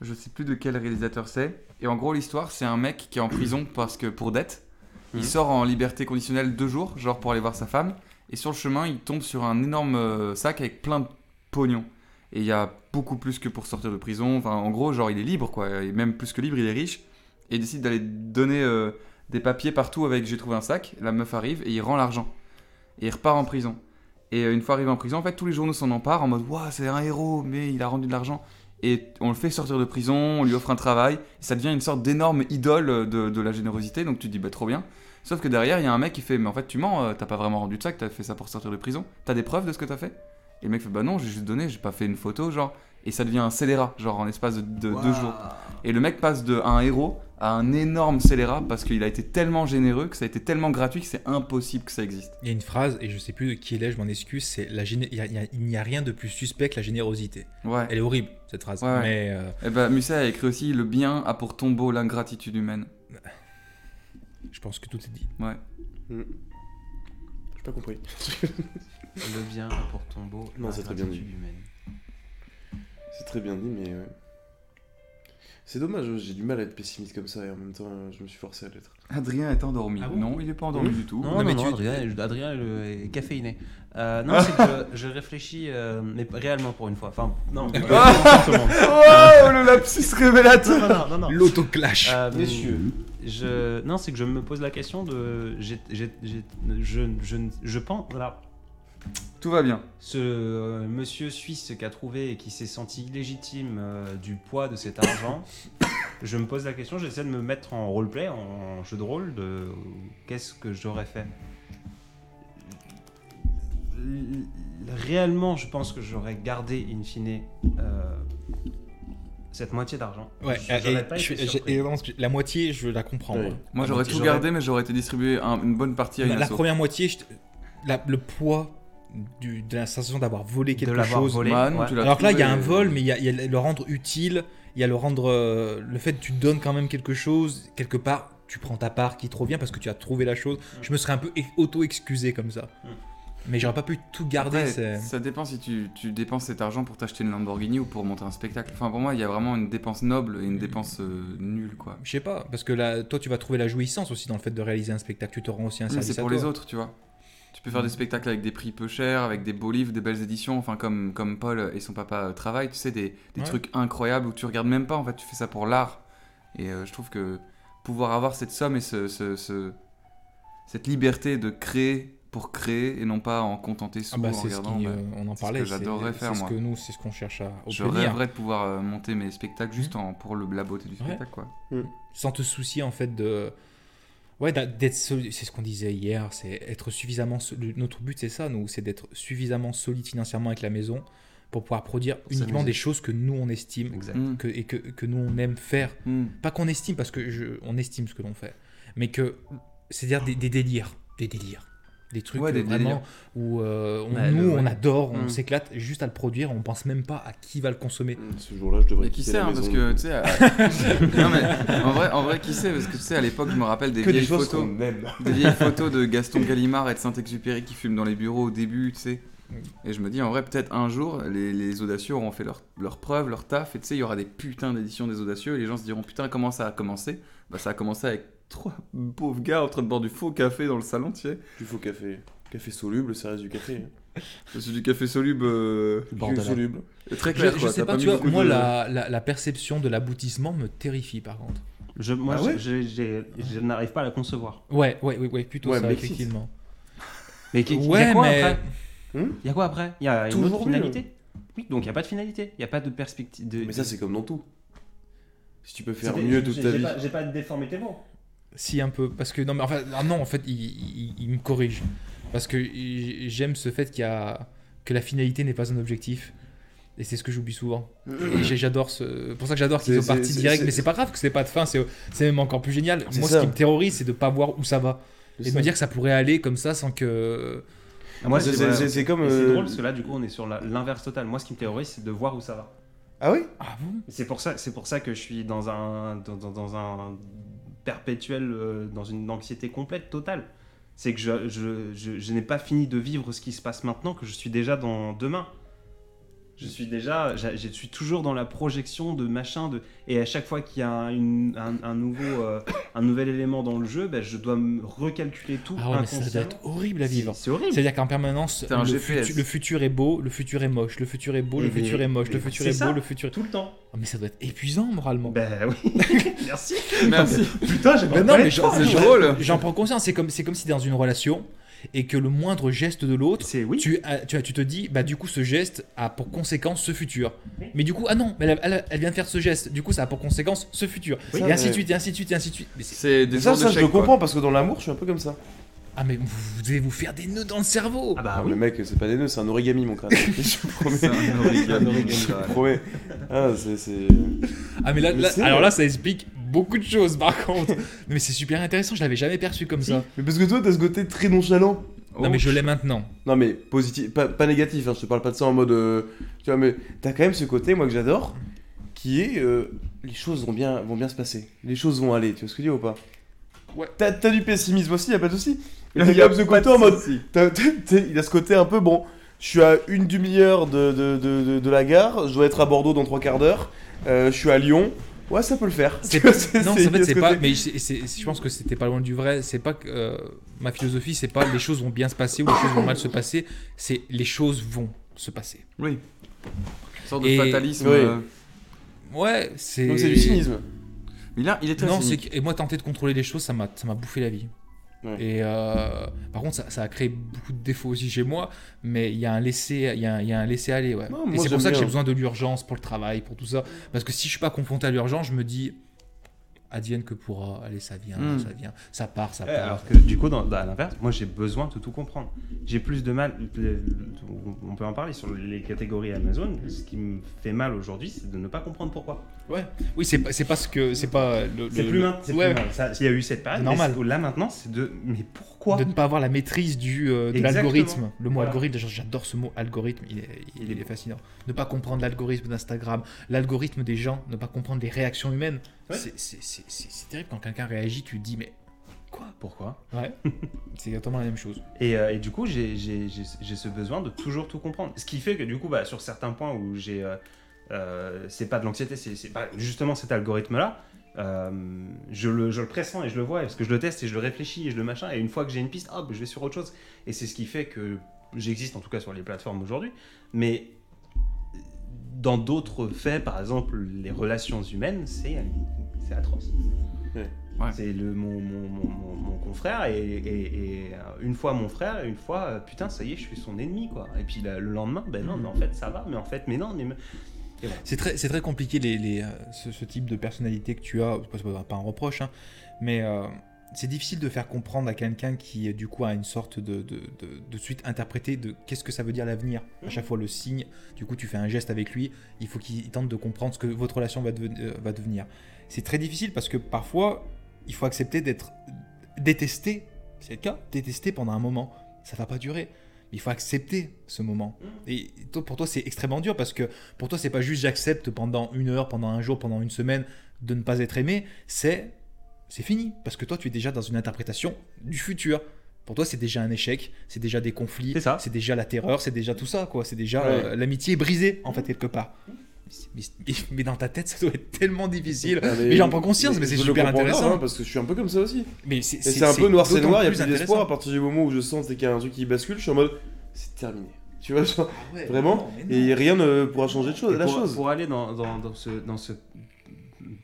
Speaker 2: Je sais plus de quel réalisateur c'est. Et en gros l'histoire c'est un mec qui est en prison parce que pour dette. Il
Speaker 1: Mhm.
Speaker 2: sort en liberté conditionnelle deux jours, genre pour aller voir sa femme. Et sur le chemin il tombe sur un énorme euh, sac avec plein de pognon. Et il y a beaucoup plus que pour sortir de prison. Enfin en gros genre il est libre quoi. Et même plus que libre il est riche. Et il décide d'aller donner euh, des papiers partout avec j'ai trouvé un sac. La meuf arrive et il rend l'argent et il repart en prison. Et euh, une fois arrivé en prison, en fait, tous les journaux s'en emparent en mode Waouh, c'est un héros, mais il a rendu de l'argent. Et on le fait sortir de prison, on lui offre un travail, et ça devient une sorte d'énorme idole de, de la générosité. Donc tu te dis Bah, trop bien. Sauf que derrière, il y a un mec qui fait Mais en fait, tu mens, euh, t'as pas vraiment rendu de que t'as fait ça pour sortir de prison. T'as des preuves de ce que t'as fait? Et le mec fait Bah non, j'ai juste donné, j'ai pas fait une photo, genre. Et ça devient un scélérat, genre en espace de, de deux jours. Et le mec passe de un héros à un énorme scélérat parce qu'il a été tellement généreux, que ça a été tellement gratuit que c'est impossible que ça existe.
Speaker 4: Il y a une phrase, et je sais plus de qui elle est, je m'en excuse, c'est la géné- il a- a- n'y a rien de plus suspect que la générosité.
Speaker 2: Ouais.
Speaker 4: Elle est horrible, cette phrase.
Speaker 2: Ouais.
Speaker 4: Mais euh,
Speaker 2: Eh ben, Musset a écrit aussi Le bien a pour tombeau l'ingratitude humaine.
Speaker 4: je pense que tout est dit.
Speaker 2: Ouais.
Speaker 3: J'ai pas compris.
Speaker 1: Le bien pour tombeau.
Speaker 3: Non, c'est très bien dit.
Speaker 1: humaine.
Speaker 3: C'est très bien dit, mais ouais. C'est dommage, j'ai du mal à être pessimiste comme ça et en même temps, je me suis forcé à l'être.
Speaker 2: Adrien est endormi.
Speaker 4: Ah bon
Speaker 2: non, il est pas endormi du tout.
Speaker 1: Non,
Speaker 4: Non,
Speaker 1: non,
Speaker 4: mais
Speaker 1: non,
Speaker 4: tu-
Speaker 1: Adrien, Adrien le- est caféiné. Euh, non, c'est que je, réfléchis, euh, mais réellement pour une fois. Enfin, non. euh,
Speaker 2: Ah
Speaker 1: tout le.
Speaker 2: Oh, lapsus révélateur
Speaker 1: Non, non, non, non.
Speaker 4: L'autoclash.
Speaker 1: Euh,
Speaker 3: Messieurs.
Speaker 1: Je... Non, c'est que je me pose la question de. j'ai- j'ai- Je, je, je pense. Voilà.
Speaker 2: Tout va bien.
Speaker 1: Ce euh, monsieur suisse qui a trouvé et qui s'est senti illégitime euh, du poids de cet argent, je me pose la question, j'essaie de me mettre en roleplay, en jeu de rôle, de qu'est-ce que j'aurais fait? L- Réellement, je pense que j'aurais gardé, in fine, euh, cette moitié d'argent.
Speaker 4: Ouais,
Speaker 1: Je-
Speaker 4: et- j'ai- et la moitié, je la comprends.
Speaker 3: Ouais.
Speaker 4: moi. La
Speaker 2: j'aurais tout gardé, mais j'aurais été distribué un- une bonne partie à une
Speaker 4: La, la
Speaker 2: asso.
Speaker 4: première moitié, je- la- le poids du- de la sensation d'avoir volé
Speaker 1: de
Speaker 4: quelque
Speaker 1: l'avoir
Speaker 4: chose.
Speaker 1: volé.
Speaker 2: Man,
Speaker 1: ouais.
Speaker 4: Alors que là, il y a un vol, mais il y, a- il y a le rendre utile, il y a le rendre. euh, le fait que tu donnes quand même quelque chose, quelque part, tu prends ta part qui te revient parce que tu as trouvé la chose. Je me serais un peu auto-excusé comme ça.
Speaker 1: Mm.
Speaker 4: Mais j'aurais pas pu tout garder.
Speaker 2: Après, ça dépend si tu, tu dépenses cet argent pour t'acheter une Lamborghini ou pour monter un spectacle. Enfin, pour moi, il y a vraiment une dépense noble et une dépense euh, nulle, quoi.
Speaker 4: Je sais pas, parce que là, toi, tu vas trouver la jouissance aussi dans le fait de réaliser un spectacle. Tu te rends aussi un
Speaker 2: Mais
Speaker 4: service
Speaker 2: c'est
Speaker 4: à
Speaker 2: pour
Speaker 4: toi.
Speaker 2: les autres, tu vois. Tu peux faire des spectacles avec des prix peu chers, avec des beaux livres, des belles éditions, enfin comme, comme Paul et son papa euh, travaillent, tu sais, des, des
Speaker 4: Ouais.
Speaker 2: trucs incroyables où tu regardes même pas, en fait, tu fais ça pour l'art. Et euh, je trouve que pouvoir avoir cette somme et ce, ce- ce- cette liberté de créer pour créer et non pas en contenter sous
Speaker 4: Ah bah,
Speaker 2: en
Speaker 4: ce
Speaker 2: regardant.
Speaker 4: qui,
Speaker 2: bah,
Speaker 4: euh, on en
Speaker 2: c'est ce
Speaker 4: parlait.
Speaker 2: que j'adorerais faire,
Speaker 4: C'est ce
Speaker 2: moi.
Speaker 4: que nous, c'est ce qu'on cherche à
Speaker 2: je
Speaker 4: obtenir.
Speaker 2: rêverais de pouvoir monter mes spectacles juste en, pour le, la beauté du
Speaker 4: Ouais.
Speaker 2: spectacle, quoi.
Speaker 4: sans te soucier en fait de ouais d'être c'est ce qu'on disait hier c'est être suffisamment notre but c'est ça nous c'est d'être suffisamment solide financièrement avec la maison pour pouvoir produire uniquement des choses que nous on estime
Speaker 1: Exact.
Speaker 2: Mm.
Speaker 4: que, et que, que nous on aime faire
Speaker 2: Mm.
Speaker 4: pas qu'on estime parce que je, on estime ce que l'on fait mais que c'est-à-dire des, des délires des délires des trucs
Speaker 2: Ouais,
Speaker 4: euh,
Speaker 2: des
Speaker 4: vraiment
Speaker 2: délires.
Speaker 4: où euh, on-
Speaker 1: Ouais,
Speaker 4: nous
Speaker 1: le-
Speaker 4: on adore on
Speaker 1: Mm.
Speaker 4: s'éclate juste à le produire on pense même pas à qui va le consommer
Speaker 3: Ce jour-là, je devrais
Speaker 2: Et qui sait,
Speaker 3: la
Speaker 2: hein, parce que tu sais. à- non mais en vrai, en vrai, qui sait Parce que tu sais, à l'époque, je me rappelle des
Speaker 3: que des
Speaker 2: vieilles photos. Des vieilles de Gaston Gallimard et de Saint-Exupéry qui fument dans les bureaux au début, tu sais. Et je me dis, en vrai, peut-être un jour, les, les audacieux auront fait leur, leur preuve, leur taf, et tu sais, il y aura des putains d'éditions des audacieux, et les gens se diront, putain, comment ça a commencé? Bah, ça a commencé avec trois pauvres gars en train de boire du faux café dans le salon, tu sais.
Speaker 3: Du faux café. Café soluble, ça reste du café. hein.
Speaker 2: C'est du café soluble, euh,
Speaker 4: Bordel.
Speaker 3: soluble.
Speaker 2: très
Speaker 4: Je,
Speaker 2: clair,
Speaker 4: je
Speaker 2: quoi.
Speaker 4: sais pas, tu vois, moi,
Speaker 2: de-
Speaker 4: la, la, la perception de l'aboutissement me terrifie par contre.
Speaker 1: Je, moi,
Speaker 3: Ah ouais
Speaker 1: je, je- j'ai- je n'arrive pas à la concevoir.
Speaker 4: Ouais, ouais, ouais, ouais plutôt
Speaker 3: Ouais,
Speaker 4: ça,
Speaker 3: mais
Speaker 4: effectivement.
Speaker 1: Mais qu'il y a
Speaker 4: Ouais,
Speaker 1: quoi
Speaker 4: mais.
Speaker 1: après?
Speaker 3: Hmm?
Speaker 1: Il y a quoi après? Il y a une
Speaker 3: Toujours
Speaker 1: autre finalité? Oui, donc il n'y a pas de finalité. Il n'y a pas de perspective. De,
Speaker 3: Mais ça, c'est comme dans tout. Si tu peux faire mieux
Speaker 1: j'ai-
Speaker 3: toute ta vie.
Speaker 1: pas- J'ai pas déformé tes mots.
Speaker 4: Si, un peu. Parce que, non, mais enfin, ah non, en fait, il, il- il me corrige. Parce que j'aime ce fait qu'il y a. que la finalité n'est pas un objectif. Et c'est ce que j'oublie souvent. Et j'adore ce. pour ça que j'adore qu'ils soient partis direct. Mais c'est pas grave que c'est pas de fin, c'est c'est même encore plus génial. Moi,
Speaker 3: ça.
Speaker 4: ce qui me terrorise, c'est de pas voir où ça va. Et de
Speaker 3: ça.
Speaker 4: me dire que ça pourrait aller comme ça sans que.
Speaker 1: Moi,
Speaker 3: C'est- comme.
Speaker 1: C'est
Speaker 3: euh,
Speaker 1: drôle parce que là, du coup, on est sur l'inverse total. Moi, ce qui me terrorise, c'est de voir où ça va.
Speaker 3: Ah oui?
Speaker 4: Ah bon?
Speaker 1: C'est pour ça, c'est pour ça que je suis dans un, dans, dans- dans un perpétuel, euh, dans une anxiété complète, totale. C'est que je, je, je n'ai pas fini de vivre ce qui se passe maintenant, que je suis déjà dans demain. Je suis déjà, je suis toujours dans la projection de machin, de, et à chaque fois qu'il y a un, une- un, un nouveau, euh, un nouvel élément dans le jeu, ben, je dois me recalculer tout
Speaker 4: Ah ouais, mais ça doit être horrible à vivre.
Speaker 1: C'est horrible.
Speaker 4: C'est-à-dire qu'en permanence, le,
Speaker 2: GPS.
Speaker 4: futu- le futur est beau, le futur est moche, le futur est beau, le
Speaker 1: Et
Speaker 4: futur est moche, le futur est
Speaker 1: ça.
Speaker 4: beau, le futur.
Speaker 1: Tout le temps.
Speaker 4: Oh, mais ça doit être épuisant moralement.
Speaker 1: Ben oui. Merci.
Speaker 2: Merci.
Speaker 1: Putain, j'ai
Speaker 4: Mais non, mais j'en
Speaker 2: c'est
Speaker 4: j'en-
Speaker 2: drôle.
Speaker 4: J'en prends conscience. C'est comme, c'est comme si dans une relation et que le moindre geste de l'autre,
Speaker 1: oui.
Speaker 4: tu, te dis, bah du coup ce geste a pour conséquence ce futur.
Speaker 1: Oui.
Speaker 4: Mais du coup, ah non, mais elle, elle- elle vient de faire ce geste. Du coup, ça a pour conséquence ce futur.
Speaker 3: Oui.
Speaker 4: et
Speaker 3: Ça,
Speaker 4: ainsi de suite, et ainsi de suite, et ainsi de suite. Mais c'est-
Speaker 2: des
Speaker 3: Ça, ça, je le
Speaker 2: quoi.
Speaker 3: comprends parce que dans l'amour, je suis un peu comme ça.
Speaker 4: ah mais vous, vous allez vous faire des nœuds dans le cerveau.
Speaker 1: Ah bah
Speaker 3: Ah,
Speaker 1: oui.
Speaker 3: mais mec, c'est pas des nœuds, c'est un origami, mon crâne. je promets.
Speaker 2: C'est un origami,
Speaker 3: Je promets. Ah, c'est.
Speaker 4: Ah mais là,
Speaker 3: Mais
Speaker 4: là- alors là, ça explique beaucoup de choses par contre. mais c'est super intéressant. Je l'avais jamais perçu comme ça.
Speaker 3: Mais parce que toi, t'as ce côté très nonchalant.
Speaker 2: Oh,
Speaker 4: Non mais je l'ai maintenant.
Speaker 3: Non, mais positif, pas, pas négatif, hein, je te parle pas de ça en mode. euh, tu vois, mais t'as quand même ce côté, moi, que j'adore, qui est. euh, les choses vont bien, vont bien se passer. Les choses vont aller, tu vois ce que je dis ou pas?
Speaker 4: Ouais.
Speaker 3: T'as t'as du pessimisme aussi, y a pas de souci. Mais
Speaker 2: Il
Speaker 3: t'as
Speaker 2: y
Speaker 3: quand
Speaker 2: a
Speaker 3: même ce côté en mode.
Speaker 2: souci.
Speaker 3: t'as- t'as- t'as- il a ce côté un peu bon. Je suis à une demi-heure de, de, de, de- de la gare, je dois être à Bordeaux dans trois quarts d'heure, euh, je suis à Lyon. Ouais, ça peut le faire.
Speaker 4: C'est pas- non, en fait, c'est pas. Mais je pense que c'était pas loin du vrai. C'est pas que euh, ma philosophie, c'est pas les choses vont bien se passer ou les choses vont mal se passer. C'est les choses vont se passer.
Speaker 2: Oui. Une sorte de fatalisme.
Speaker 3: Oui.
Speaker 2: euh,
Speaker 4: Ouais, c'est.
Speaker 3: Donc c'est du cynisme.
Speaker 2: Il, a, il est très
Speaker 4: Non, c'est
Speaker 2: cynique.
Speaker 4: que- et moi tenter de contrôler les choses, ça m'a ça m'a bouffé la vie.
Speaker 3: Ouais.
Speaker 4: Et euh, par contre, ça, ça a créé beaucoup de défauts aussi chez moi, mais il y a un laisser, il y a, un- il y a un laisser aller, ouais.
Speaker 3: Non,
Speaker 4: et c'est pour ça que j'ai besoin de l'urgence pour le travail, pour tout ça, parce que si je suis pas confronté à l'urgence, je me dis advienne que pourra, allez ça vient,
Speaker 2: Hmm.
Speaker 4: ça vient, ça part, ça
Speaker 1: Ouais,
Speaker 4: part.
Speaker 1: alors que du coup, dans, à l'inverse, moi j'ai besoin de tout comprendre. J'ai plus de mal, on peut en parler sur les catégories Amazon. Ce qui me fait mal aujourd'hui, c'est de ne pas comprendre pourquoi.
Speaker 4: Ouais. Oui, c'est pas- pas ce que c'est pas le,
Speaker 1: C'est
Speaker 4: le-
Speaker 1: plus
Speaker 4: le-
Speaker 1: mal. c'est
Speaker 4: ouais,
Speaker 1: Il y a eu cette période.
Speaker 4: Normal.
Speaker 1: Là maintenant, c'est de. Mais pourquoi
Speaker 4: de ne pas avoir la maîtrise du euh, de l'algorithme. Le mot
Speaker 1: Voilà.
Speaker 4: algorithme, j'adore ce mot algorithme, il est, il,
Speaker 1: Il est
Speaker 4: fascinant. Ne pas comprendre l'algorithme d'Instagram, l'algorithme des gens, ne pas comprendre les réactions humaines.
Speaker 1: Ouais.
Speaker 4: C'est- terrible quand quelqu'un réagit, tu te dis mais
Speaker 1: Quoi? Pourquoi?
Speaker 4: Ouais, c'est exactement la même chose.
Speaker 1: et, euh, et du coup, j'ai ce besoin de toujours tout comprendre. Ce qui fait que du coup, bah, sur certains points où j'ai. euh, euh, c'est pas de l'anxiété, c'est justement cet algorithme-là. euh, je, le, je le pressens et je le vois parce que je le teste et je le réfléchis et je le machin. Et une fois que j'ai une piste, hop, je vais sur autre chose. Et c'est ce qui fait que j'existe en tout cas sur les plateformes aujourd'hui. Mais dans d'autres faits, par exemple les relations humaines, c'est c'est atroce.
Speaker 3: Ouais.
Speaker 2: Ouais.
Speaker 1: C'est le mon, mon, mon, mon- mon confrère et, et- et, une fois mon frère et une fois putain ça y est je suis son ennemi quoi. Et puis la- le lendemain ben non mais en fait ça va mais en fait mais non mais
Speaker 4: C'est très, très compliqué les, les, euh, ce, ce type de personnalité que tu as, pas, pas un reproche, hein, mais euh, c'est difficile de faire comprendre à quelqu'un qui euh, du coup a une sorte de, de, de, de suite interpréter de qu'est-ce que ça veut dire l'avenir. À chaque fois le signe, du coup tu fais un geste avec lui, il faut qu'il tente de comprendre ce que votre relation va, euh, va devenir. C'est très difficile parce que parfois il faut accepter d'être détesté, c'est le cas, détesté pendant un moment, ça va pas durer. Il faut accepter ce moment. Et toi, pour toi, c'est extrêmement dur parce que pour toi, c'est pas juste j'accepte pendant une heure, pendant un jour, pendant une semaine de ne pas être aimé, c'est c'est fini parce que toi, tu es déjà dans une interprétation du futur. Pour toi, c'est déjà un échec, c'est déjà des conflits,
Speaker 1: C'est
Speaker 4: déjà la terreur, c'est déjà tout ça, quoi. C'est déjà
Speaker 3: Ouais.
Speaker 4: euh, l'amitié est brisée, en fait, quelque part. Mais, mais- mais dans ta tête, ça doit être tellement difficile.
Speaker 3: Ah,
Speaker 4: mais j'en prends conscience, mais c'est super intéressant.
Speaker 3: hein, parce que je suis un peu comme ça aussi.
Speaker 4: Mais c'est
Speaker 3: Et c'est un peu noir c'est noir, il y a plus d'espoir à partir du moment où je sens qu'il y a un truc qui bascule, je suis en mode c'est terminé. Tu vois, genre, vraiment, et rien ne pourra changer de chose,
Speaker 1: Et
Speaker 3: la
Speaker 1: pour,
Speaker 3: chose.
Speaker 1: pour aller dans, dans, dans ce, dans ce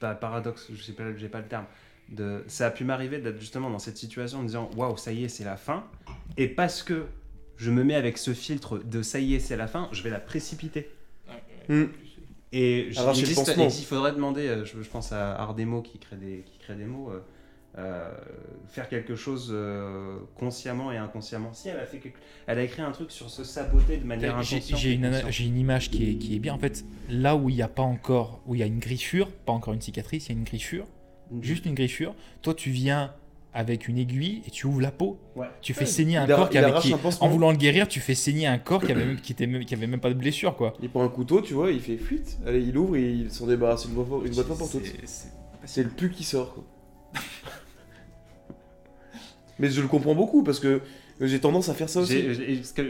Speaker 1: pa- paradoxe, je sais pas, j'ai pas le terme, de, ça a pu m'arriver d'être justement dans cette situation en me disant waouh, ça y est, c'est la fin. Et parce que je me mets avec ce filtre de ça y est, c'est la fin, je vais la précipiter.
Speaker 3: Hmm.
Speaker 1: Et
Speaker 3: Arracher
Speaker 1: il existe- il faudrait demander, euh, je, je pense à Ardemo qui crée des, qui crée des mots, euh, euh, faire quelque chose euh, consciemment et inconsciemment. Si elle a fait quelque... elle a écrit un truc sur se saboter de manière
Speaker 4: J'ai
Speaker 1: inconsciente.
Speaker 4: j'ai une, image qui est, qui est bien. En fait, là où il n'y a pas encore, où il y a une griffure, pas encore une cicatrice, il y a une griffure, juste une griffure. Toi, tu viens avec une aiguille et tu ouvres la peau.
Speaker 1: Ouais.
Speaker 4: Tu fais
Speaker 3: Ouais,
Speaker 4: saigner un
Speaker 3: il a-
Speaker 4: corps qui avait, qui- en voulant le guérir, tu fais saigner un corps qui avait même, qui était même, qui avait même pas de blessure, quoi.
Speaker 3: Il prend un couteau, tu vois, il fait fuite, allez, il ouvre et il s'en débarrasse une, fois- une fois pour toutes.
Speaker 4: C'est-
Speaker 3: le pu qui sort, quoi. Mais je le comprends beaucoup parce que j'ai tendance à faire ça aussi.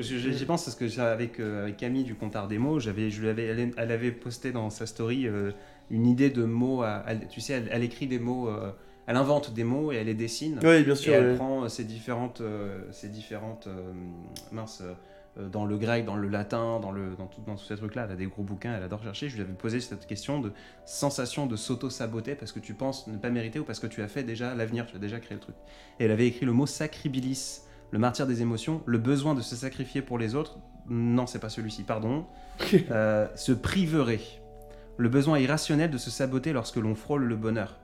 Speaker 1: J'y pense parce que avec, euh, avec Camille du compte Art des mots, j'avais, je lui avais, elle, elle avait posté dans sa story euh, une idée de mots. À, tu sais, elle, elle écrit des mots, euh, elle invente des mots et elle les dessine.
Speaker 3: Oui, bien
Speaker 1: Et
Speaker 3: sûr.
Speaker 1: elle
Speaker 3: ouais.
Speaker 1: prend euh, ces différentes, euh, ces différentes euh, mince, dans le grec, dans le latin, dans, le, dans, tout, dans tous ces trucs-là. Elle a des gros bouquins, elle adore chercher. Je lui avais posé cette question de sensation de s'auto-saboter parce que tu penses ne pas mériter ou parce que tu as fait déjà l'avenir, tu as déjà créé le truc. Et elle avait écrit le mot sacribilis, le martyr des émotions, le besoin de se sacrifier pour les autres. Non, c'est pas celui-ci, pardon. Euh, se priverait. Le besoin irrationnel de se saboter lorsque l'on frôle le bonheur.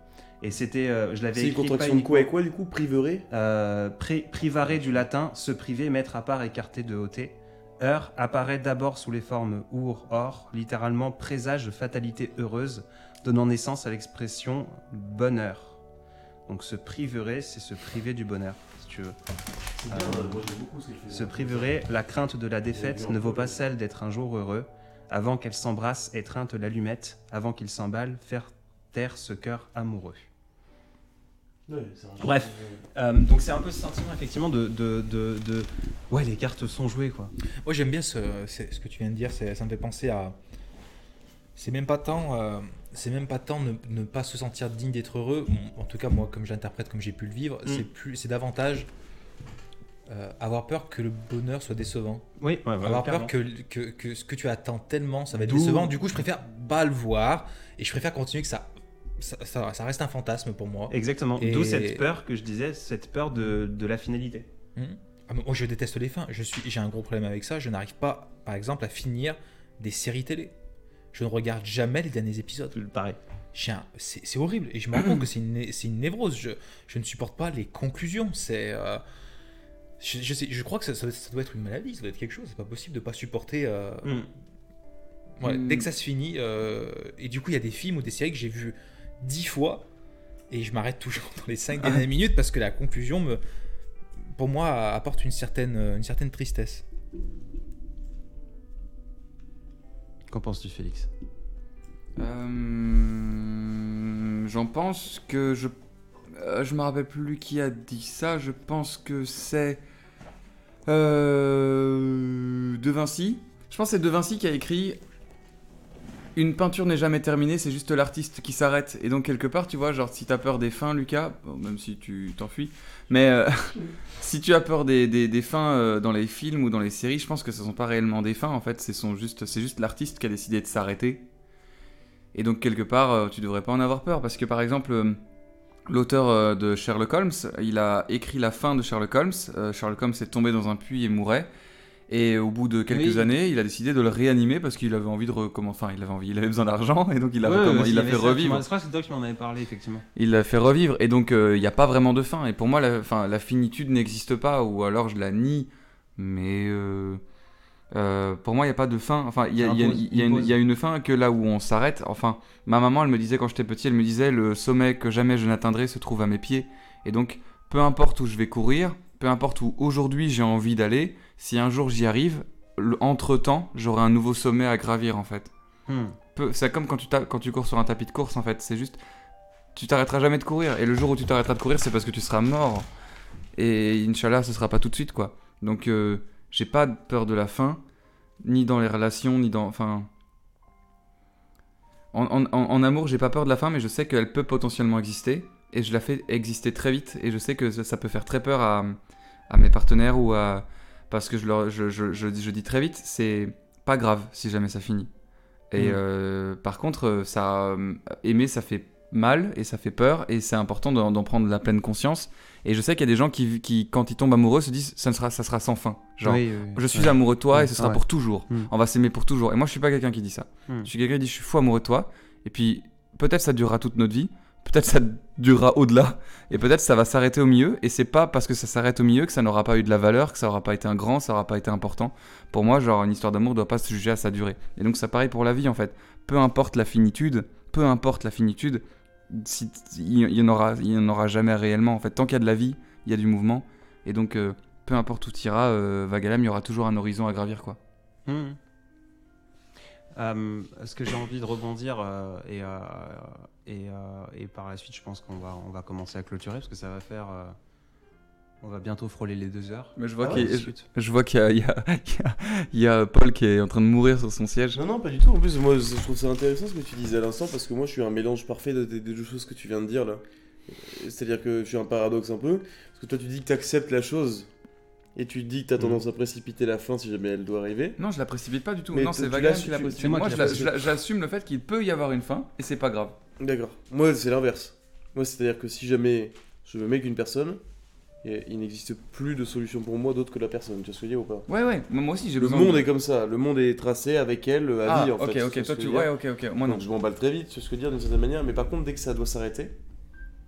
Speaker 1: Et c'était, euh, je l'avais
Speaker 3: C'est une
Speaker 1: écrit pas
Speaker 3: contraction de quoi et quoi du coup Priverait
Speaker 1: euh, pri- privare du latin, se priver, mettre à part, écarter de ôter. Heure apparaît d'abord sous les formes our, or, littéralement présage de fatalité heureuse, donnant naissance à l'expression bonheur. Donc se priverait, c'est se priver du bonheur, si tu veux. Se priverait, la crainte de la défaite ne vaut pas celle d'être un jour heureux. Avant qu'elle s'embrasse, étreinte l'allumette, avant qu'il s'emballe, faire taire ce cœur amoureux. Bref. Euh, donc c'est un peu ce sentiment effectivement de, de, de, de- Ouais, les cartes sont jouées quoi.
Speaker 4: Moi j'aime bien ce, que tu viens de dire, c'est- ça me fait penser à. C'est même pas tant, euh, c'est même pas tant ne, ne pas se sentir digne d'être heureux. Bon, en tout cas moi comme j'interprète, comme j'ai pu le vivre, c'est plus, c'est davantage euh, avoir peur que le bonheur soit décevant.
Speaker 1: Oui, ouais, ouais,
Speaker 4: avoir
Speaker 1: clairement.
Speaker 4: peur que, que, que ce que tu attends tellement, ça va être décevant. Du coup je préfère pas le voir et je préfère continuer que ça, ça, ça- ça reste un fantasme pour moi.
Speaker 1: Exactement.
Speaker 4: Et-
Speaker 1: D'où cette peur que je disais, cette peur de, de la finalité.
Speaker 4: Mhm. Ah, moi, je déteste les fins. Je suis, j'ai un gros problème avec ça. Je n'arrive pas, par exemple, à finir des séries télé. Je ne regarde jamais les derniers épisodes.
Speaker 1: Pareil.
Speaker 4: Un- C'est horrible. Et je me rends compte que c'est une, une névrose. Je, je ne supporte pas les conclusions. C'est. euh, je, je sais, je crois que ça, ça doit- ça doit être une maladie. Ça doit être quelque chose. C'est pas possible de pas supporter. euh,
Speaker 1: Mm.
Speaker 4: ouais,
Speaker 2: Mm.
Speaker 4: Dès que ça se finit. euh, Et du coup, il y a des films ou des séries que j'ai vues dix fois. Et je m'arrête toujours dans les cinq dernières minutes parce que la conclusion me. Pour moi, apporte une certaine, une certaine tristesse.
Speaker 1: Qu'en penses-tu, Félix?
Speaker 2: Euh, J'en pense que je. euh, je me rappelle plus qui a dit ça. Je pense que c'est. euh, De Vinci. Je pense que c'est De Vinci qui a écrit. Une peinture n'est jamais terminée, c'est juste l'artiste qui s'arrête. Et donc, quelque part, tu vois, genre, si t'as peur des fins, Lucas, même si tu t'enfuis, mais euh, si tu as peur des, des, fins euh, dans les films ou dans les séries, je pense que ce sont pas réellement des fins, en fait, c'est juste, juste l'artiste qui a décidé de s'arrêter. Et donc, quelque part, euh, tu devrais pas en avoir peur, parce que par exemple, euh, l'auteur de Sherlock Holmes, il a écrit la fin de Sherlock Holmes. Sherlock Holmes est tombé dans un puits et mourait. Et au bout de quelques
Speaker 1: Oui.
Speaker 2: années, il a décidé de le réanimer parce qu'il avait envie de recommencer. Enfin, il avait envie, il avait besoin d'argent et donc il a, recomm- il a fait revivre.
Speaker 1: Je crois que c'est toi qui m'en avais parlé, effectivement.
Speaker 2: Il l'a fait revivre et donc il n'y a pas vraiment de fin. Et pour moi, la, fin, la finitude n'existe pas ou alors je la nie. Mais euh, euh, pour moi, il n'y a pas de fin. Enfin, il y, y a une fin que là où on s'arrête. Enfin, ma maman, elle me disait quand j'étais petit, elle me disait le sommet que jamais je n'atteindrai se trouve à mes pieds. Et donc, peu importe où je vais courir, peu importe où aujourd'hui j'ai envie d'aller, si un jour j'y arrive, entre-temps, j'aurai un nouveau sommet à gravir en fait
Speaker 1: Hmm.
Speaker 2: c'est comme quand tu, tapes- quand tu cours sur un tapis de course en fait. C'est juste, tu t'arrêteras jamais de courir. Et le jour où tu t'arrêteras de courir, c'est parce que tu seras mort. Et Inch'Allah, ce sera pas tout de suite, quoi. Donc, euh, j'ai pas peur de la fin, ni dans les relations, ni dans. Enfin. En, en- en- en amour, j'ai pas peur de la fin, mais je sais qu'elle peut potentiellement exister. Et je la fais exister très vite. Et je sais que ça, ça peut faire très peur à, à mes partenaires ou à. Parce que je, leur, je, je, je, dis- je dis très vite, c'est pas grave si jamais ça finit. Et
Speaker 1: Mhm.
Speaker 2: euh, par contre, euh, ça, euh, aimer, ça fait mal et ça fait peur. Et c'est important d'en prendre la pleine conscience. Et je sais qu'il y a des gens qui, qui, quand ils tombent amoureux, se disent ça, ne sera, ça sera sans fin. Genre,
Speaker 1: Oui, oui, oui.
Speaker 2: je suis
Speaker 1: Ouais.
Speaker 2: amoureux de toi
Speaker 1: Ouais,
Speaker 2: et ce sera
Speaker 1: ouais.
Speaker 2: pour toujours.
Speaker 1: Mm.
Speaker 2: On va s'aimer pour toujours. Et moi, je suis pas quelqu'un qui dit ça.
Speaker 1: Mm.
Speaker 2: Je suis quelqu'un qui dit je suis fou amoureux de toi. Et puis, peut-être ça durera toute notre vie. Peut-être ça durera au-delà. Et peut-être ça va s'arrêter au milieu. Et c'est pas parce que ça s'arrête au milieu que ça n'aura pas eu de la valeur, que ça aura pas été un grand, ça aura pas été important. Pour moi, genre, une histoire d'amour doit pas se juger à sa durée. Et donc, ça pareil pour la vie, en fait. Peu importe la finitude, peu importe la finitude, si, il y en aura, il y en aura jamais réellement. En fait, tant qu'il y a de la vie, il y a du mouvement. Et donc, euh, peu importe où tu iras, euh, Vagalem, il y aura toujours un horizon à gravir, quoi.
Speaker 1: Mhm. Euh, ce que j'ai envie de rebondir euh, et, euh, et, euh, et par la suite, je pense qu'on va, on va commencer à clôturer parce que ça va faire. euh, on va bientôt frôler les deux heures.
Speaker 2: Mais je vois
Speaker 3: Ah
Speaker 2: qu'il
Speaker 3: ouais.
Speaker 2: Je vois qu'il y a, il y, a, il y a- Paul qui est en train de mourir sur son siège.
Speaker 3: Non, non, pas du tout. En plus, moi, je trouve ça intéressant ce que tu disais à l'instant parce que moi, je suis un mélange parfait de- des deux choses que tu viens de dire là. C'est-à-dire que je suis un paradoxe un peu. Parce que toi, tu dis que tu acceptes la chose et tu dis que tu as tendance à précipiter la fin si jamais elle doit arriver.
Speaker 2: Non, je la précipite pas du tout.
Speaker 3: Mais
Speaker 2: non, c'est
Speaker 3: l'as-
Speaker 2: qui la précipite.
Speaker 1: moi
Speaker 2: j'assume le fait qu'il peut y avoir une fin et c'est pas grave.
Speaker 3: D'accord. Moi, c'est l'inverse. Moi, c'est-à-dire que si jamais je me mets avec une personne, et il n'existe plus de solution pour moi d'autre que la personne. Tu vois ce que je veux dire ou pas?
Speaker 2: Ouais, ouais, moi aussi j'ai
Speaker 3: Le monde
Speaker 2: de...
Speaker 3: est comme ça. Le monde est tracé avec elle à
Speaker 2: Ah,
Speaker 3: vie en
Speaker 2: ok,
Speaker 3: fait.
Speaker 2: ok,
Speaker 3: ce
Speaker 2: toi tu. Ouais, ok, ok. Moi non.
Speaker 3: Donc je m'emballe très vite, tu vois ce que je veux dire d'une certaine manière. Mais par contre, dès que ça doit s'arrêter,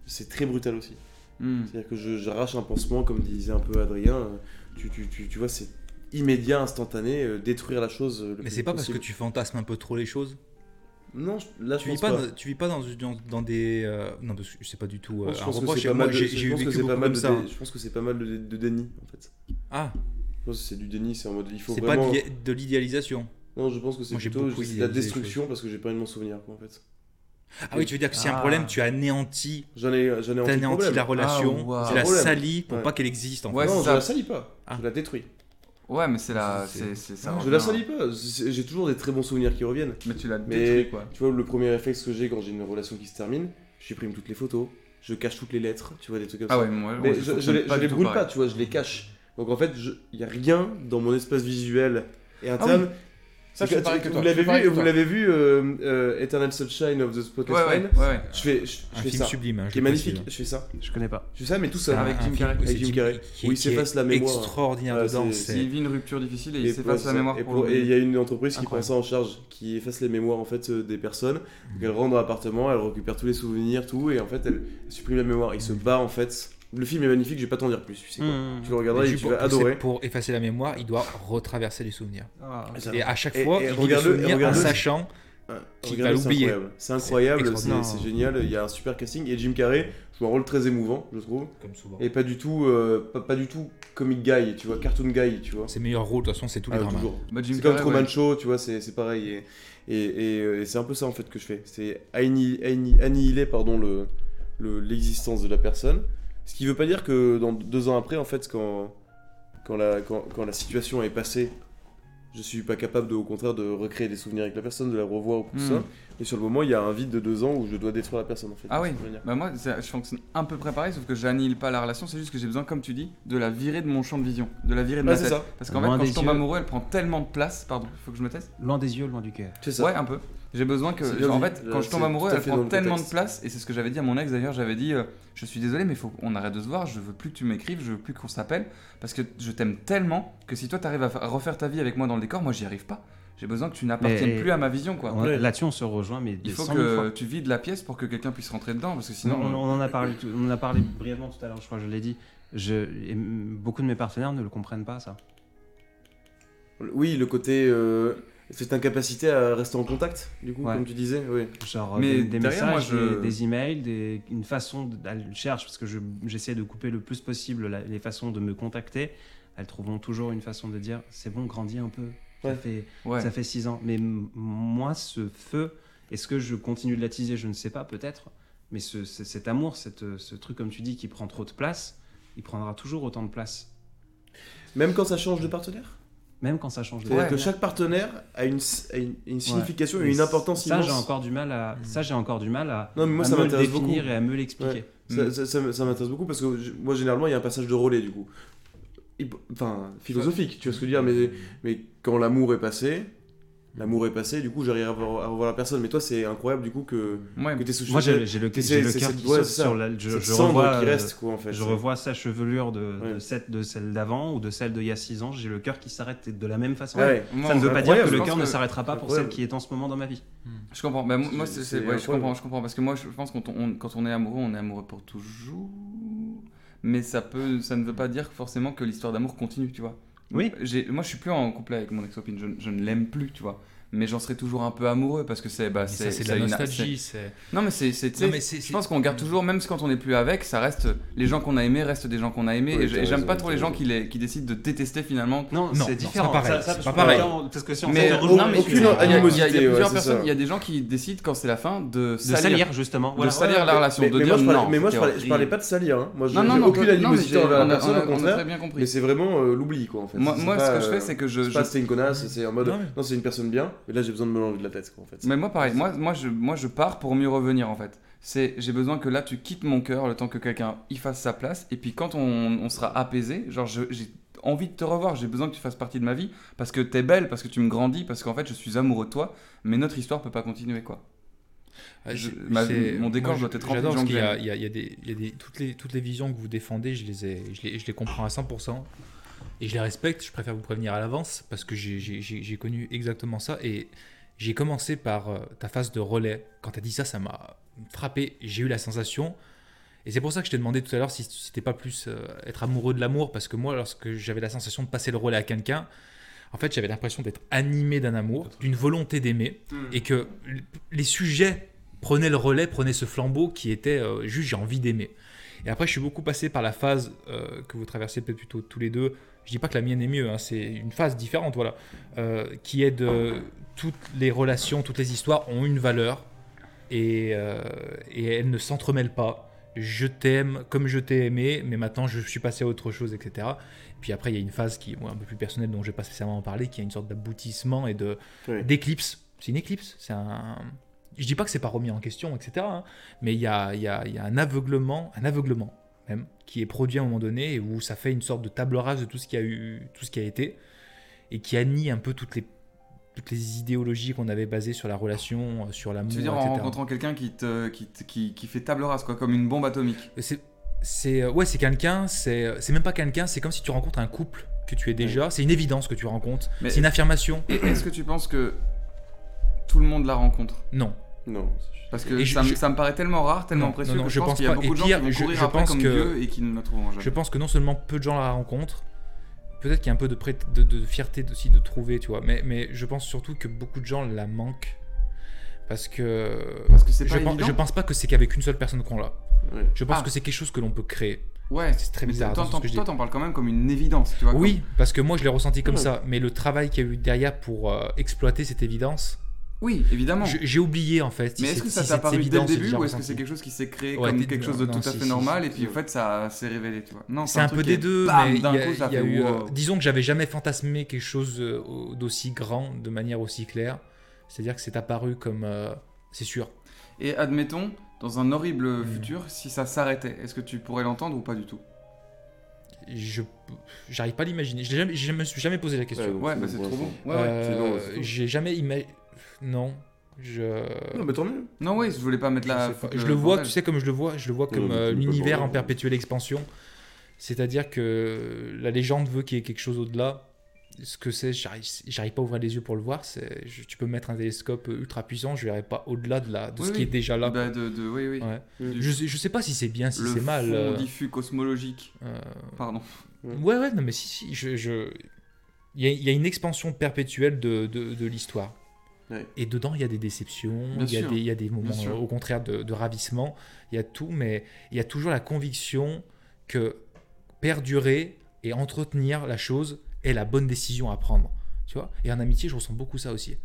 Speaker 3: c'est très brutal aussi.
Speaker 2: Hmm.
Speaker 3: C'est-à-dire que je- j'arrache un pansement, comme disait un peu Adrien. euh, Tu, tu, tu, tu vois, c'est immédiat, instantané, euh, détruire la chose. euh, le
Speaker 4: Mais
Speaker 3: plus
Speaker 4: c'est pas parce que tu fantasmes un peu trop les choses
Speaker 3: Non, je- là, je
Speaker 4: tu vis
Speaker 3: pense
Speaker 4: pas,
Speaker 3: pas.
Speaker 4: dans- tu vis pas dans, dans, dans des. euh, non, parce que c'est pas du tout euh,
Speaker 3: je pense que
Speaker 4: reproche.
Speaker 3: c'est pas
Speaker 4: Moi,
Speaker 3: mal de-
Speaker 4: j'ai
Speaker 3: je
Speaker 4: j'ai
Speaker 3: pense que
Speaker 4: vécu
Speaker 3: c'est
Speaker 4: beaucoup
Speaker 3: pas mal
Speaker 4: comme
Speaker 3: de
Speaker 4: ça.
Speaker 3: dé-. Je pense que c'est pas mal de, de déni, en fait.
Speaker 4: Ah,
Speaker 3: Je pense que c'est du déni, c'est en mode il faut
Speaker 4: c'est
Speaker 3: vraiment.
Speaker 4: pas de l'idé- de l'idéalisation.
Speaker 3: Non, je pense que c'est
Speaker 4: Moi,
Speaker 3: plutôt c'est de la destruction parce que j'ai pas envie de m'en souvenir, quoi, en fait.
Speaker 4: Ah oui, tu veux dire que si y a un
Speaker 1: Ah.
Speaker 4: problème, tu anéantis,
Speaker 3: J'en ai, j'en ai
Speaker 4: t'anéantis
Speaker 3: anti-problème.
Speaker 4: la relation,
Speaker 2: Ah, wow.
Speaker 4: tu la
Speaker 3: Problème.
Speaker 4: salis pour
Speaker 3: Ouais.
Speaker 4: pas qu'elle existe en
Speaker 2: Ouais,
Speaker 4: fait.
Speaker 3: non,
Speaker 2: c'est
Speaker 3: je
Speaker 2: ça.
Speaker 3: la salis pas.
Speaker 4: Ah.
Speaker 3: Je la détruis.
Speaker 2: Ouais, mais c'est la.
Speaker 4: C'est-
Speaker 2: C'est c'est ça.
Speaker 3: Je la salis pas. C'est- J'ai toujours des très bons souvenirs qui reviennent.
Speaker 2: Mais tu la
Speaker 3: Mais
Speaker 2: quoi.
Speaker 3: tu vois, le premier réflexe que j'ai quand j'ai une relation qui se termine, je supprime toutes les photos, je cache toutes les lettres, tu vois, des trucs comme
Speaker 2: Ah
Speaker 3: ça.
Speaker 2: ouais, moi,
Speaker 3: Mais je, je les, je les brûle pas, tu vois, je les cache. Donc en fait, il y a rien dans mon espace visuel et
Speaker 2: Ah
Speaker 3: interne.
Speaker 2: Ça, je pareil
Speaker 3: vous l'avez vu, vous l'avez vu, euh, euh, Eternal Sunshine of the Spotless
Speaker 2: Ouais, ouais,
Speaker 3: Mind.
Speaker 2: ouais. ouais.
Speaker 3: Je fais, je, je
Speaker 4: Un
Speaker 3: fais
Speaker 4: film
Speaker 3: ça,
Speaker 4: sublime. hein, je
Speaker 3: qui est magnifique.
Speaker 4: précise.
Speaker 3: Je fais ça,
Speaker 1: Je connais pas.
Speaker 3: je fais ça, mais tout seul.
Speaker 2: Avec
Speaker 4: un
Speaker 2: Jim
Speaker 4: film-
Speaker 2: Carrey.
Speaker 3: Avec
Speaker 4: c'est
Speaker 3: Jim Carrey. Où il s'efface la mémoire.
Speaker 4: Extraordinaire dedans.
Speaker 2: Il vit une rupture difficile et il s'efface la mémoire.
Speaker 3: Et il y a une entreprise qui prend ça en charge, qui efface les mémoires en fait euh, des personnes. Donc elle rentre dans l'appartement, elle récupère tous les souvenirs, tout, et en fait elle supprime la mémoire. Il se bat en fait. Le film est magnifique, je vais pas t'en dire plus. Tu sais quoi.
Speaker 1: Mmh.
Speaker 3: Tu le regarderas
Speaker 4: Et
Speaker 3: tu
Speaker 4: coup,
Speaker 3: vas
Speaker 4: pour-
Speaker 3: adorer.
Speaker 4: Pour effacer la mémoire, il doit retraverser les souvenirs.
Speaker 1: Ah,
Speaker 3: Et
Speaker 4: à chaque fois,
Speaker 3: et
Speaker 4: il vit le
Speaker 3: et
Speaker 4: en sachant
Speaker 3: Ah,
Speaker 4: Qui
Speaker 3: regarde,
Speaker 4: va
Speaker 3: c'est
Speaker 4: l'oublier.
Speaker 3: incroyable. C'est incroyable, c'est génial. Il y a un super casting et Jim Carrey joue un rôle très émouvant, je trouve.
Speaker 4: comme souvent.
Speaker 3: Et pas du tout, euh, pas, pas du tout comic guy, tu vois, cartoon guy, tu vois.
Speaker 4: Ses meilleurs rôles, de toute façon, c'est tous les
Speaker 3: Ah,
Speaker 4: dramas.
Speaker 3: toujours.
Speaker 2: Bah, Jim
Speaker 3: C'est comme
Speaker 2: Carrey,
Speaker 3: Truman
Speaker 2: ouais.
Speaker 3: Show, tu vois, c'est c'est pareil. Et, et, et, euh, et c'est un peu ça en fait que je fais. C'est anni- anni- annihiler pardon, le- le- l'existence de la personne. Ce qui veut pas dire que dans deux ans après, en fait, quand, quand, la, quand, quand la situation est passée, je suis pas capable de, au contraire de recréer des souvenirs avec la personne, de la revoir ou tout
Speaker 2: Hmm.
Speaker 3: ça. Et sur le moment, il y a un vide de deux ans où je dois détruire la personne en fait.
Speaker 2: Ah oui. Bah moi, c'est- je fonctionne un peu préparé, sauf que j'annihile pas la relation, c'est juste que j'ai besoin, comme tu dis, de la virer de mon champ de vision, de la virer de ma tête.
Speaker 3: ça.
Speaker 2: Parce qu'en fait, quand je tombe
Speaker 1: yeux.
Speaker 2: amoureux, elle prend tellement de place. Pardon, faut que je me teste.
Speaker 1: Loin des yeux, loin du cœur.
Speaker 3: C'est ça.
Speaker 2: Ouais, un peu. J'ai besoin que. Genre, en fait, quand je tombe amoureux, elle prend
Speaker 3: le
Speaker 2: tellement de place, et c'est ce que j'avais dit à mon ex d'ailleurs. J'avais dit, euh, je suis désolé, mais il faut qu'on arrête de se voir. Je veux plus que tu m'écrives, je veux plus qu'on s'appelle, parce que je t'aime tellement que si toi t'arrives à, à refaire ta vie avec moi dans le décor, moi j'y arrive pas. J'ai besoin que tu n'appartiennes plus à ma vision, quoi.
Speaker 1: On-
Speaker 3: Ouais.
Speaker 1: Là-dessus, on se rejoint, mais
Speaker 2: Il faut que
Speaker 1: fois.
Speaker 2: tu vides la pièce pour que quelqu'un puisse rentrer dedans, parce que
Speaker 1: Sinon, on,
Speaker 2: euh,
Speaker 1: on en a parlé, on en a parlé brièvement tout à l'heure, je crois que je l'ai dit. Je, et m- beaucoup de mes partenaires ne le comprennent pas, ça.
Speaker 3: Oui, le côté. euh, cette incapacité à rester en contact, du coup,
Speaker 1: Ouais.
Speaker 3: comme tu disais. Oui.
Speaker 1: Genre
Speaker 2: Mais
Speaker 1: des, des
Speaker 2: derrière,
Speaker 1: messages,
Speaker 2: moi, je-
Speaker 1: des, des emails, des, une façon. De, elles cherchent, parce que je- j'essaie de couper le plus possible la- les façons de me contacter. Elles trouveront toujours une façon de dire c'est bon, grandis un peu. Ça,
Speaker 3: Ouais.
Speaker 1: fait,
Speaker 2: ouais.
Speaker 1: ça fait six ans. Mais moi, ce feu, est-ce que je continue de l'attiser? Je ne sais pas, peut-être. Mais ce, ce- cet amour, cette, ce truc, comme tu dis, qui prend trop de place, il prendra toujours autant de place,
Speaker 3: Même quand ça change de partenaire?
Speaker 1: Même quand ça change de
Speaker 3: C'est-à-dire que
Speaker 1: partenaire.
Speaker 3: chaque partenaire a une, a une, une signification et une importance
Speaker 1: ça,
Speaker 3: immense.
Speaker 1: j'ai encore du mal à,
Speaker 4: Mm.
Speaker 1: ça, j'ai encore du mal à,
Speaker 3: Non, mais moi
Speaker 1: à
Speaker 3: ça
Speaker 1: me le
Speaker 3: m'intéresse beaucoup.
Speaker 1: définir et à me l'expliquer.
Speaker 3: Ça,
Speaker 2: Mm.
Speaker 3: ça- ça m- ça m'intéresse beaucoup parce que moi généralement il y a un passage de relais du coup. Enfin, philosophique, tu vois ce que je veux dire, mais, mais quand l'amour est passé, l'amour est passé, du coup j'arrive à revoir, à revoir la personne. Mais toi c'est incroyable du coup que,
Speaker 2: Ouais,
Speaker 3: que t'es sous
Speaker 1: Moi, j'ai le, cœur
Speaker 3: cette-
Speaker 1: qui
Speaker 3: ouais,
Speaker 1: saute sur la. Je, revois,
Speaker 3: qui reste quoi en fait.
Speaker 1: Je revois sa chevelure de, cette- de celle d'avant ou de celle d'il y a 6 ans. J'ai le cœur qui s'arrête de la même façon.
Speaker 3: Ouais, ouais.
Speaker 2: Moi,
Speaker 1: Ça ne veut pas dire que le cœur ne s'arrêtera pas pour celle qui est en ce moment dans ma vie.
Speaker 2: Je comprends. Bah, moi,
Speaker 3: C'est-
Speaker 2: je comprends, je comprends parce que moi, je pense que quand on, quand on est amoureux, on est amoureux pour toujours. Mais ça peut, ça ne veut pas dire forcément que l'histoire d'amour continue, tu vois.
Speaker 1: Oui.
Speaker 2: Moi, je suis plus en couple avec mon ex-copine. Je ne l'aime plus, tu vois. Mais j'en serai toujours un peu amoureux parce que c'est, bah, c'est,
Speaker 4: de la nostalgie. c'est-
Speaker 2: Non, mais c'est, je pense qu'on garde toujours, même quand on n'est plus avec, ça reste les gens qu'on a aimés restent des gens qu'on a aimés.
Speaker 3: Oui,
Speaker 2: et j'aime pas trop les gens qui, les, qui décident de détester finalement.
Speaker 1: Non,
Speaker 4: Non,
Speaker 1: c'est différent.
Speaker 4: c'est pas pareil,
Speaker 1: Ça- ça,
Speaker 4: pas pareil.
Speaker 1: Parce que si on
Speaker 2: Mais non, mais
Speaker 3: aucune
Speaker 2: il y a- il y a-
Speaker 3: animosité,
Speaker 2: plusieurs personnes, il y a des gens qui décident quand c'est la fin de
Speaker 1: de
Speaker 2: salir.
Speaker 1: justement.
Speaker 2: De salir la relation, de
Speaker 3: mais
Speaker 2: dire
Speaker 3: moi, je parlais,
Speaker 2: non.
Speaker 3: mais moi je parlais, pas de salir. Hein. Moi j'ai aucune animosité envers la
Speaker 2: on a-
Speaker 3: personne, au contraire.
Speaker 2: très bien compris.
Speaker 3: Mais c'est vraiment euh, l'oubli quoi en fait.
Speaker 2: Moi, ce que je fais,
Speaker 3: euh,
Speaker 2: c'est que je.
Speaker 3: c'est une connasse, c'est en mode
Speaker 2: Non,
Speaker 3: c'est une personne bien, mais là j'ai besoin de me l'enlever de la tête quoi en fait.
Speaker 2: Mais moi, pareil, moi, moi, je, moi, je pars pour mieux revenir en fait. C'est, j'ai besoin que là, tu quittes mon cœur le temps que quelqu'un y fasse sa place. Et puis quand on, on sera apaisé, genre, je- j'ai envie de te revoir. J'ai besoin que tu fasses partie de ma vie parce que t'es belle, parce que tu me grandis, parce qu'en fait, je suis amoureux de toi. Mais notre histoire peut pas continuer, quoi.
Speaker 4: Ah,
Speaker 2: Je- ma- mon décor
Speaker 4: moi,
Speaker 2: doit être rempli de
Speaker 4: J'adore
Speaker 2: gens que
Speaker 4: y a, il y a- y a des, il y a des toutes les toutes les visions que vous défendez, je les ai, je les, je les comprends à 100% et je les respecte. Je préfère vous prévenir à l'avance parce que j'ai- connu exactement ça et j'ai commencé par euh, ta phase de relais. Quand tu as dit ça, ça m'a frappé. J'ai eu la sensation et c'est pour ça que je t'ai demandé tout à l'heure si c'était pas plus euh, être amoureux de l'amour parce que moi, lorsque j'avais la sensation de passer le relais à quelqu'un. En fait, j'avais l'impression d'être animé d'un amour, d'une volonté d'aimer, et que les sujets prenaient le relais, prenaient ce flambeau qui était euh, juste j'ai envie d'aimer. Et après, je suis beaucoup passé par la phase euh, que vous traversez peut-être plutôt tous les deux. Je dis pas que la mienne est mieux, hein, c'est une phase différente, voilà, euh, qui est de toutes les relations, toutes les histoires ont une valeur et, euh, et elles ne s'entremêlent pas. Je t'aime comme je t'ai aimé, mais maintenant je suis passé à autre chose, etc. Puis après, il y a une phase qui est bon, un peu plus personnelle dont je vais pas spécialement en parler, qui a une sorte d'aboutissement et de d'éclipse. C'est une éclipse. C'est un. Je dis pas que c'est pas remis en question, etc. hein, mais il y a, y, a, y a un aveuglement, un aveuglement même, qui est produit à un moment donné et où ça fait une sorte de table rase de tout ce qui a eu, tout ce qui a été, et qui annie un peu toutes les toutes les idéologies qu'on avait basées sur la relation, euh, sur l'amour,
Speaker 2: Tu veux dire en
Speaker 4: etc.
Speaker 2: rencontrant quelqu'un qui, te, qui, te- qui, qui fait table rase, quoi, comme une bombe atomique.
Speaker 4: C'est, c'est, euh, ouais, c'est quelqu'un, c'est, euh, c'est même pas quelqu'un, c'est comme si tu rencontres un couple que tu es déjà. C'est une évidence que tu rencontres.
Speaker 2: Mais-
Speaker 4: c'est une affirmation.
Speaker 2: Est-ce que tu penses que tout le monde la rencontre?
Speaker 4: Non.
Speaker 3: Non.
Speaker 2: Parce que
Speaker 4: Et je-
Speaker 2: ça, me-
Speaker 4: je-
Speaker 2: ça me paraît tellement rare, tellement
Speaker 4: Non,
Speaker 2: précieux
Speaker 4: non, non,
Speaker 2: que
Speaker 4: je
Speaker 2: pense
Speaker 4: pense
Speaker 2: qu'il y a beaucoup de
Speaker 4: Et
Speaker 2: gens
Speaker 4: pire,
Speaker 2: qui vont
Speaker 4: je-
Speaker 2: courir
Speaker 4: je
Speaker 2: après
Speaker 4: pense
Speaker 2: comme
Speaker 4: que-
Speaker 2: Dieu et qui ne la trouveront jamais.
Speaker 4: Je pense que non seulement peu de gens la rencontrent, peut-être qu'il y a un peu de, de, de fierté aussi de trouver, tu vois, mais, mais je pense surtout que beaucoup de gens la manquent. Parce que.
Speaker 2: Parce que c'est
Speaker 4: je,
Speaker 2: pas
Speaker 4: pense,
Speaker 2: évident.
Speaker 4: je pense pas que c'est qu'avec une seule personne qu'on l'a.
Speaker 3: Ouais.
Speaker 4: Je pense
Speaker 2: Ah.
Speaker 4: que c'est quelque chose que l'on peut créer.
Speaker 2: Ouais,
Speaker 4: C'est très bizarre,
Speaker 2: Toi,
Speaker 4: à ce
Speaker 2: t'en parles quand même comme une évidence, tu vois.
Speaker 4: Oui, parce que moi je l'ai ressenti comme
Speaker 3: Ouais.
Speaker 4: ça, mais le travail qu'il y a eu derrière pour euh, exploiter cette évidence,
Speaker 2: Oui, évidemment.
Speaker 4: j'ai oublié en fait. si
Speaker 2: Mais est-ce que ça
Speaker 4: si
Speaker 2: t'a paru dès le début ou est-ce que c'est quelque chose qui s'est créé
Speaker 4: Ouais,
Speaker 2: comme quelque chose de
Speaker 4: non,
Speaker 2: tout à
Speaker 4: si,
Speaker 2: fait
Speaker 4: si,
Speaker 2: normal
Speaker 3: si,
Speaker 2: et puis en fait ça s'est révélé, tu vois. Non,
Speaker 4: C'est un peu des deux,
Speaker 2: bam,
Speaker 4: mais il y
Speaker 2: d'un
Speaker 4: a,
Speaker 2: coup, ça
Speaker 4: il y a
Speaker 2: fait
Speaker 4: eu. euh, disons que j'avais jamais fantasmé quelque chose euh, au- d'aussi grand, de manière aussi claire. C'est-à-dire que c'est apparu comme. euh, c'est sûr.
Speaker 2: Et admettons, dans un horrible
Speaker 4: Hmm.
Speaker 2: futur, si ça s'arrêtait, est-ce que tu pourrais l'entendre ou pas du tout?
Speaker 4: Je j'arrive pas à l'imaginer. Je jamais, je me suis jamais posé la question.
Speaker 3: Ouais,
Speaker 2: bah c'est trop bon. Ouais.
Speaker 4: Euh. J'ai jamais imaginé. Non. Je.
Speaker 3: Non, mais tant mieux.
Speaker 2: Non, oui, je voulais pas mettre
Speaker 4: je,
Speaker 2: la.
Speaker 4: Je le vois, tu sais comme je le vois, je le vois comme euh, l'univers en perpétuelle expansion. C'est-à-dire que la légende veut qu'il y ait quelque chose au-delà. Ce que c'est, j'arrive j'arrive pas à ouvrir les yeux pour le voir. Je- tu peux mettre un télescope ultra puissant, je verrai pas au-delà de, la, de
Speaker 2: Oui,
Speaker 4: ce qui
Speaker 2: oui.
Speaker 4: est déjà là.
Speaker 2: Bah, de, de- oui, oui.
Speaker 4: Ouais. Je, sais- je sais pas si c'est bien, si
Speaker 2: le
Speaker 4: c'est mal.
Speaker 2: fond
Speaker 4: euh,
Speaker 2: diffus cosmologique.
Speaker 4: euh,
Speaker 2: Pardon.
Speaker 4: Ouais, ouais, non, mais si, si, je... je- Il, y a, il y a une expansion perpétuelle de, de, de l'histoire.
Speaker 3: Ouais.
Speaker 4: Et dedans, il y a des déceptions, il y, a des, il y a des moments, euh, au contraire, de, de ravissement, il y a tout, mais il y a toujours la conviction que perdurer et entretenir la chose est la bonne décision à prendre. Tu vois Et en amitié, je ressens beaucoup ça aussi.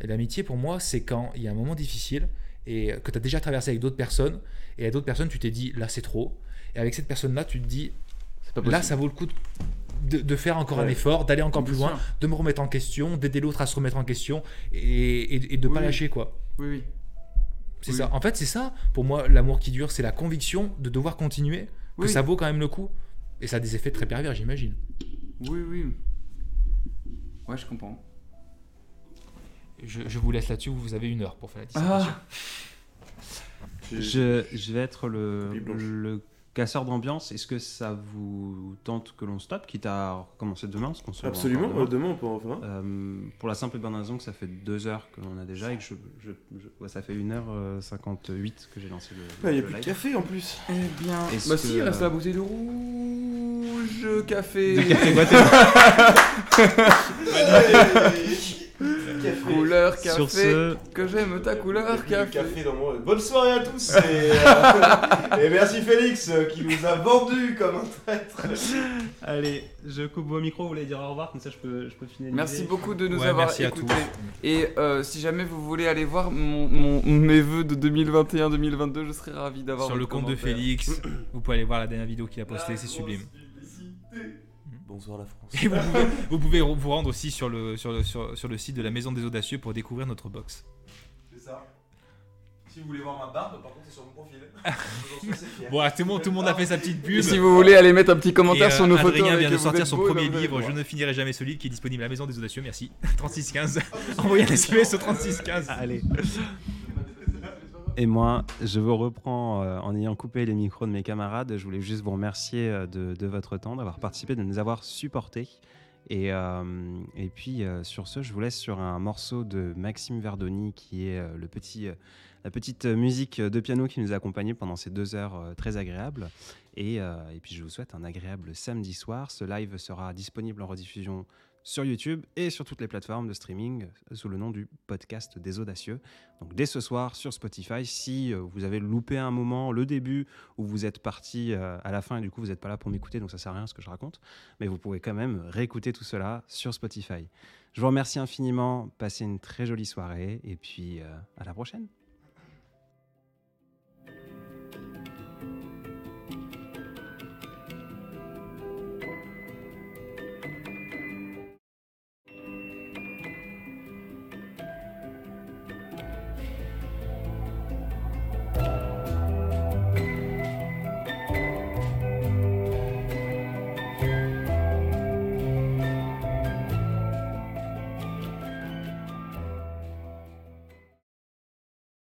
Speaker 4: L'amitié, pour moi, c'est quand il y a un moment difficile et que tu as déjà traversé avec d'autres personnes, et à d'autres personnes, tu t'es dit, là, c'est trop. Et avec cette personne-là, tu te dis, là, ça vaut le coup de, de faire encore un effort, d'aller encore plus loin,
Speaker 2: sûr.
Speaker 4: de me remettre en question, d'aider l'autre à se remettre en question et, et, et de
Speaker 2: Oui,
Speaker 4: pas
Speaker 2: oui.
Speaker 4: lâcher quoi.
Speaker 2: Oui, oui.
Speaker 4: C'est
Speaker 2: Oui.
Speaker 4: ça. En fait, c'est ça. Pour moi, l'amour qui dure, c'est la conviction de devoir continuer, que
Speaker 2: Oui.
Speaker 4: ça vaut quand même le coup. Et ça a des effets très pervers, j'imagine.
Speaker 2: Oui, oui. Ouais, je comprends.
Speaker 4: Je, je vous laisse là-dessus. Vous avez une heure pour faire la dissertation.
Speaker 2: Ah,
Speaker 1: Je, je vais être le casseur d'ambiance. Est-ce que ça vous tente que l'on stoppe, quitte à recommencer demain parce qu'on se
Speaker 3: Absolument, euh,
Speaker 1: demain
Speaker 3: demain on peut en faire un.
Speaker 1: Euh, pour la simple et bonne raison que ça fait deux heures que l'on a déjà et que je, je- je- ouais, ça fait 1h58 que j'ai lancé le,
Speaker 3: Ah, Il y a
Speaker 1: le
Speaker 3: plus de café en plus.
Speaker 2: Eh bien.
Speaker 1: Est-ce
Speaker 2: Bah
Speaker 1: que,
Speaker 2: si, il reste
Speaker 1: euh,
Speaker 2: la bouteille de rouge café.
Speaker 3: Café.
Speaker 2: couleur café.
Speaker 1: Sur ce,
Speaker 2: Que j'aime ta couleur café.
Speaker 3: café dans mon... Bonne soirée à tous et, euh, et merci Félix euh, qui nous a vendu comme un traître.
Speaker 1: allez, je coupe vos micros, vous voulez dire au revoir, comme ça je peux, je peux finaliser.
Speaker 2: Merci beaucoup de nous
Speaker 4: Ouais,
Speaker 2: avoir écoutés. Et euh, si jamais vous voulez aller voir mon, mon- mes vœux de 2021-2022, je serais ravi d'avoir
Speaker 4: Sur le compte de. Félix, vous pouvez aller voir la dernière vidéo qu'il a postée, c'est sublime.
Speaker 3: Bonsoir la France.
Speaker 4: Et vous pouvez, vous pouvez vous rendre aussi sur le, sur, le, sur, sur le site de la Maison des Audacieux pour découvrir notre box.
Speaker 3: C'est ça. Si vous voulez voir ma barbe, par contre c'est sur mon profil.
Speaker 4: Bon, ah, tout, le monde, tout le monde a fait sa petite pub.
Speaker 2: Et si vous voulez aller mettre un petit commentaire
Speaker 4: Et, euh,
Speaker 2: sur nos photos.
Speaker 4: Adrien vient de sortir son
Speaker 2: beau,
Speaker 4: premier
Speaker 2: allez
Speaker 4: livre. Je ne finirai jamais ce livre, qui est disponible à la Maison des Audacieux. Merci. 3615. Envoyez un SMS au 3615.
Speaker 1: Allez. Et moi, je vous reprends euh, en ayant coupé les micros de mes camarades. Je voulais juste vous remercier euh, de, votre temps, d'avoir participé, de nous avoir supportés. Et, euh, puis, sur ce, je vous laisse sur un morceau de Maxime Verdoni, qui est la petite musique de piano qui nous a accompagnés pendant ces deux heures très agréables. Et puis, je vous souhaite un agréable samedi soir. Ce live sera disponible en rediffusion sur YouTube et sur toutes les plateformes de streaming sous le nom du podcast des audacieux. Donc dès ce soir sur Spotify, si euh, vous avez loupé un moment, le début, où vous êtes parti euh, à la fin et du coup vous n'êtes pas là pour m'écouter, donc ça sert à rien ce que je raconte, mais vous pouvez quand même réécouter tout cela sur Spotify. Je vous remercie infiniment, passez une très jolie soirée et puis euh, à la prochaine.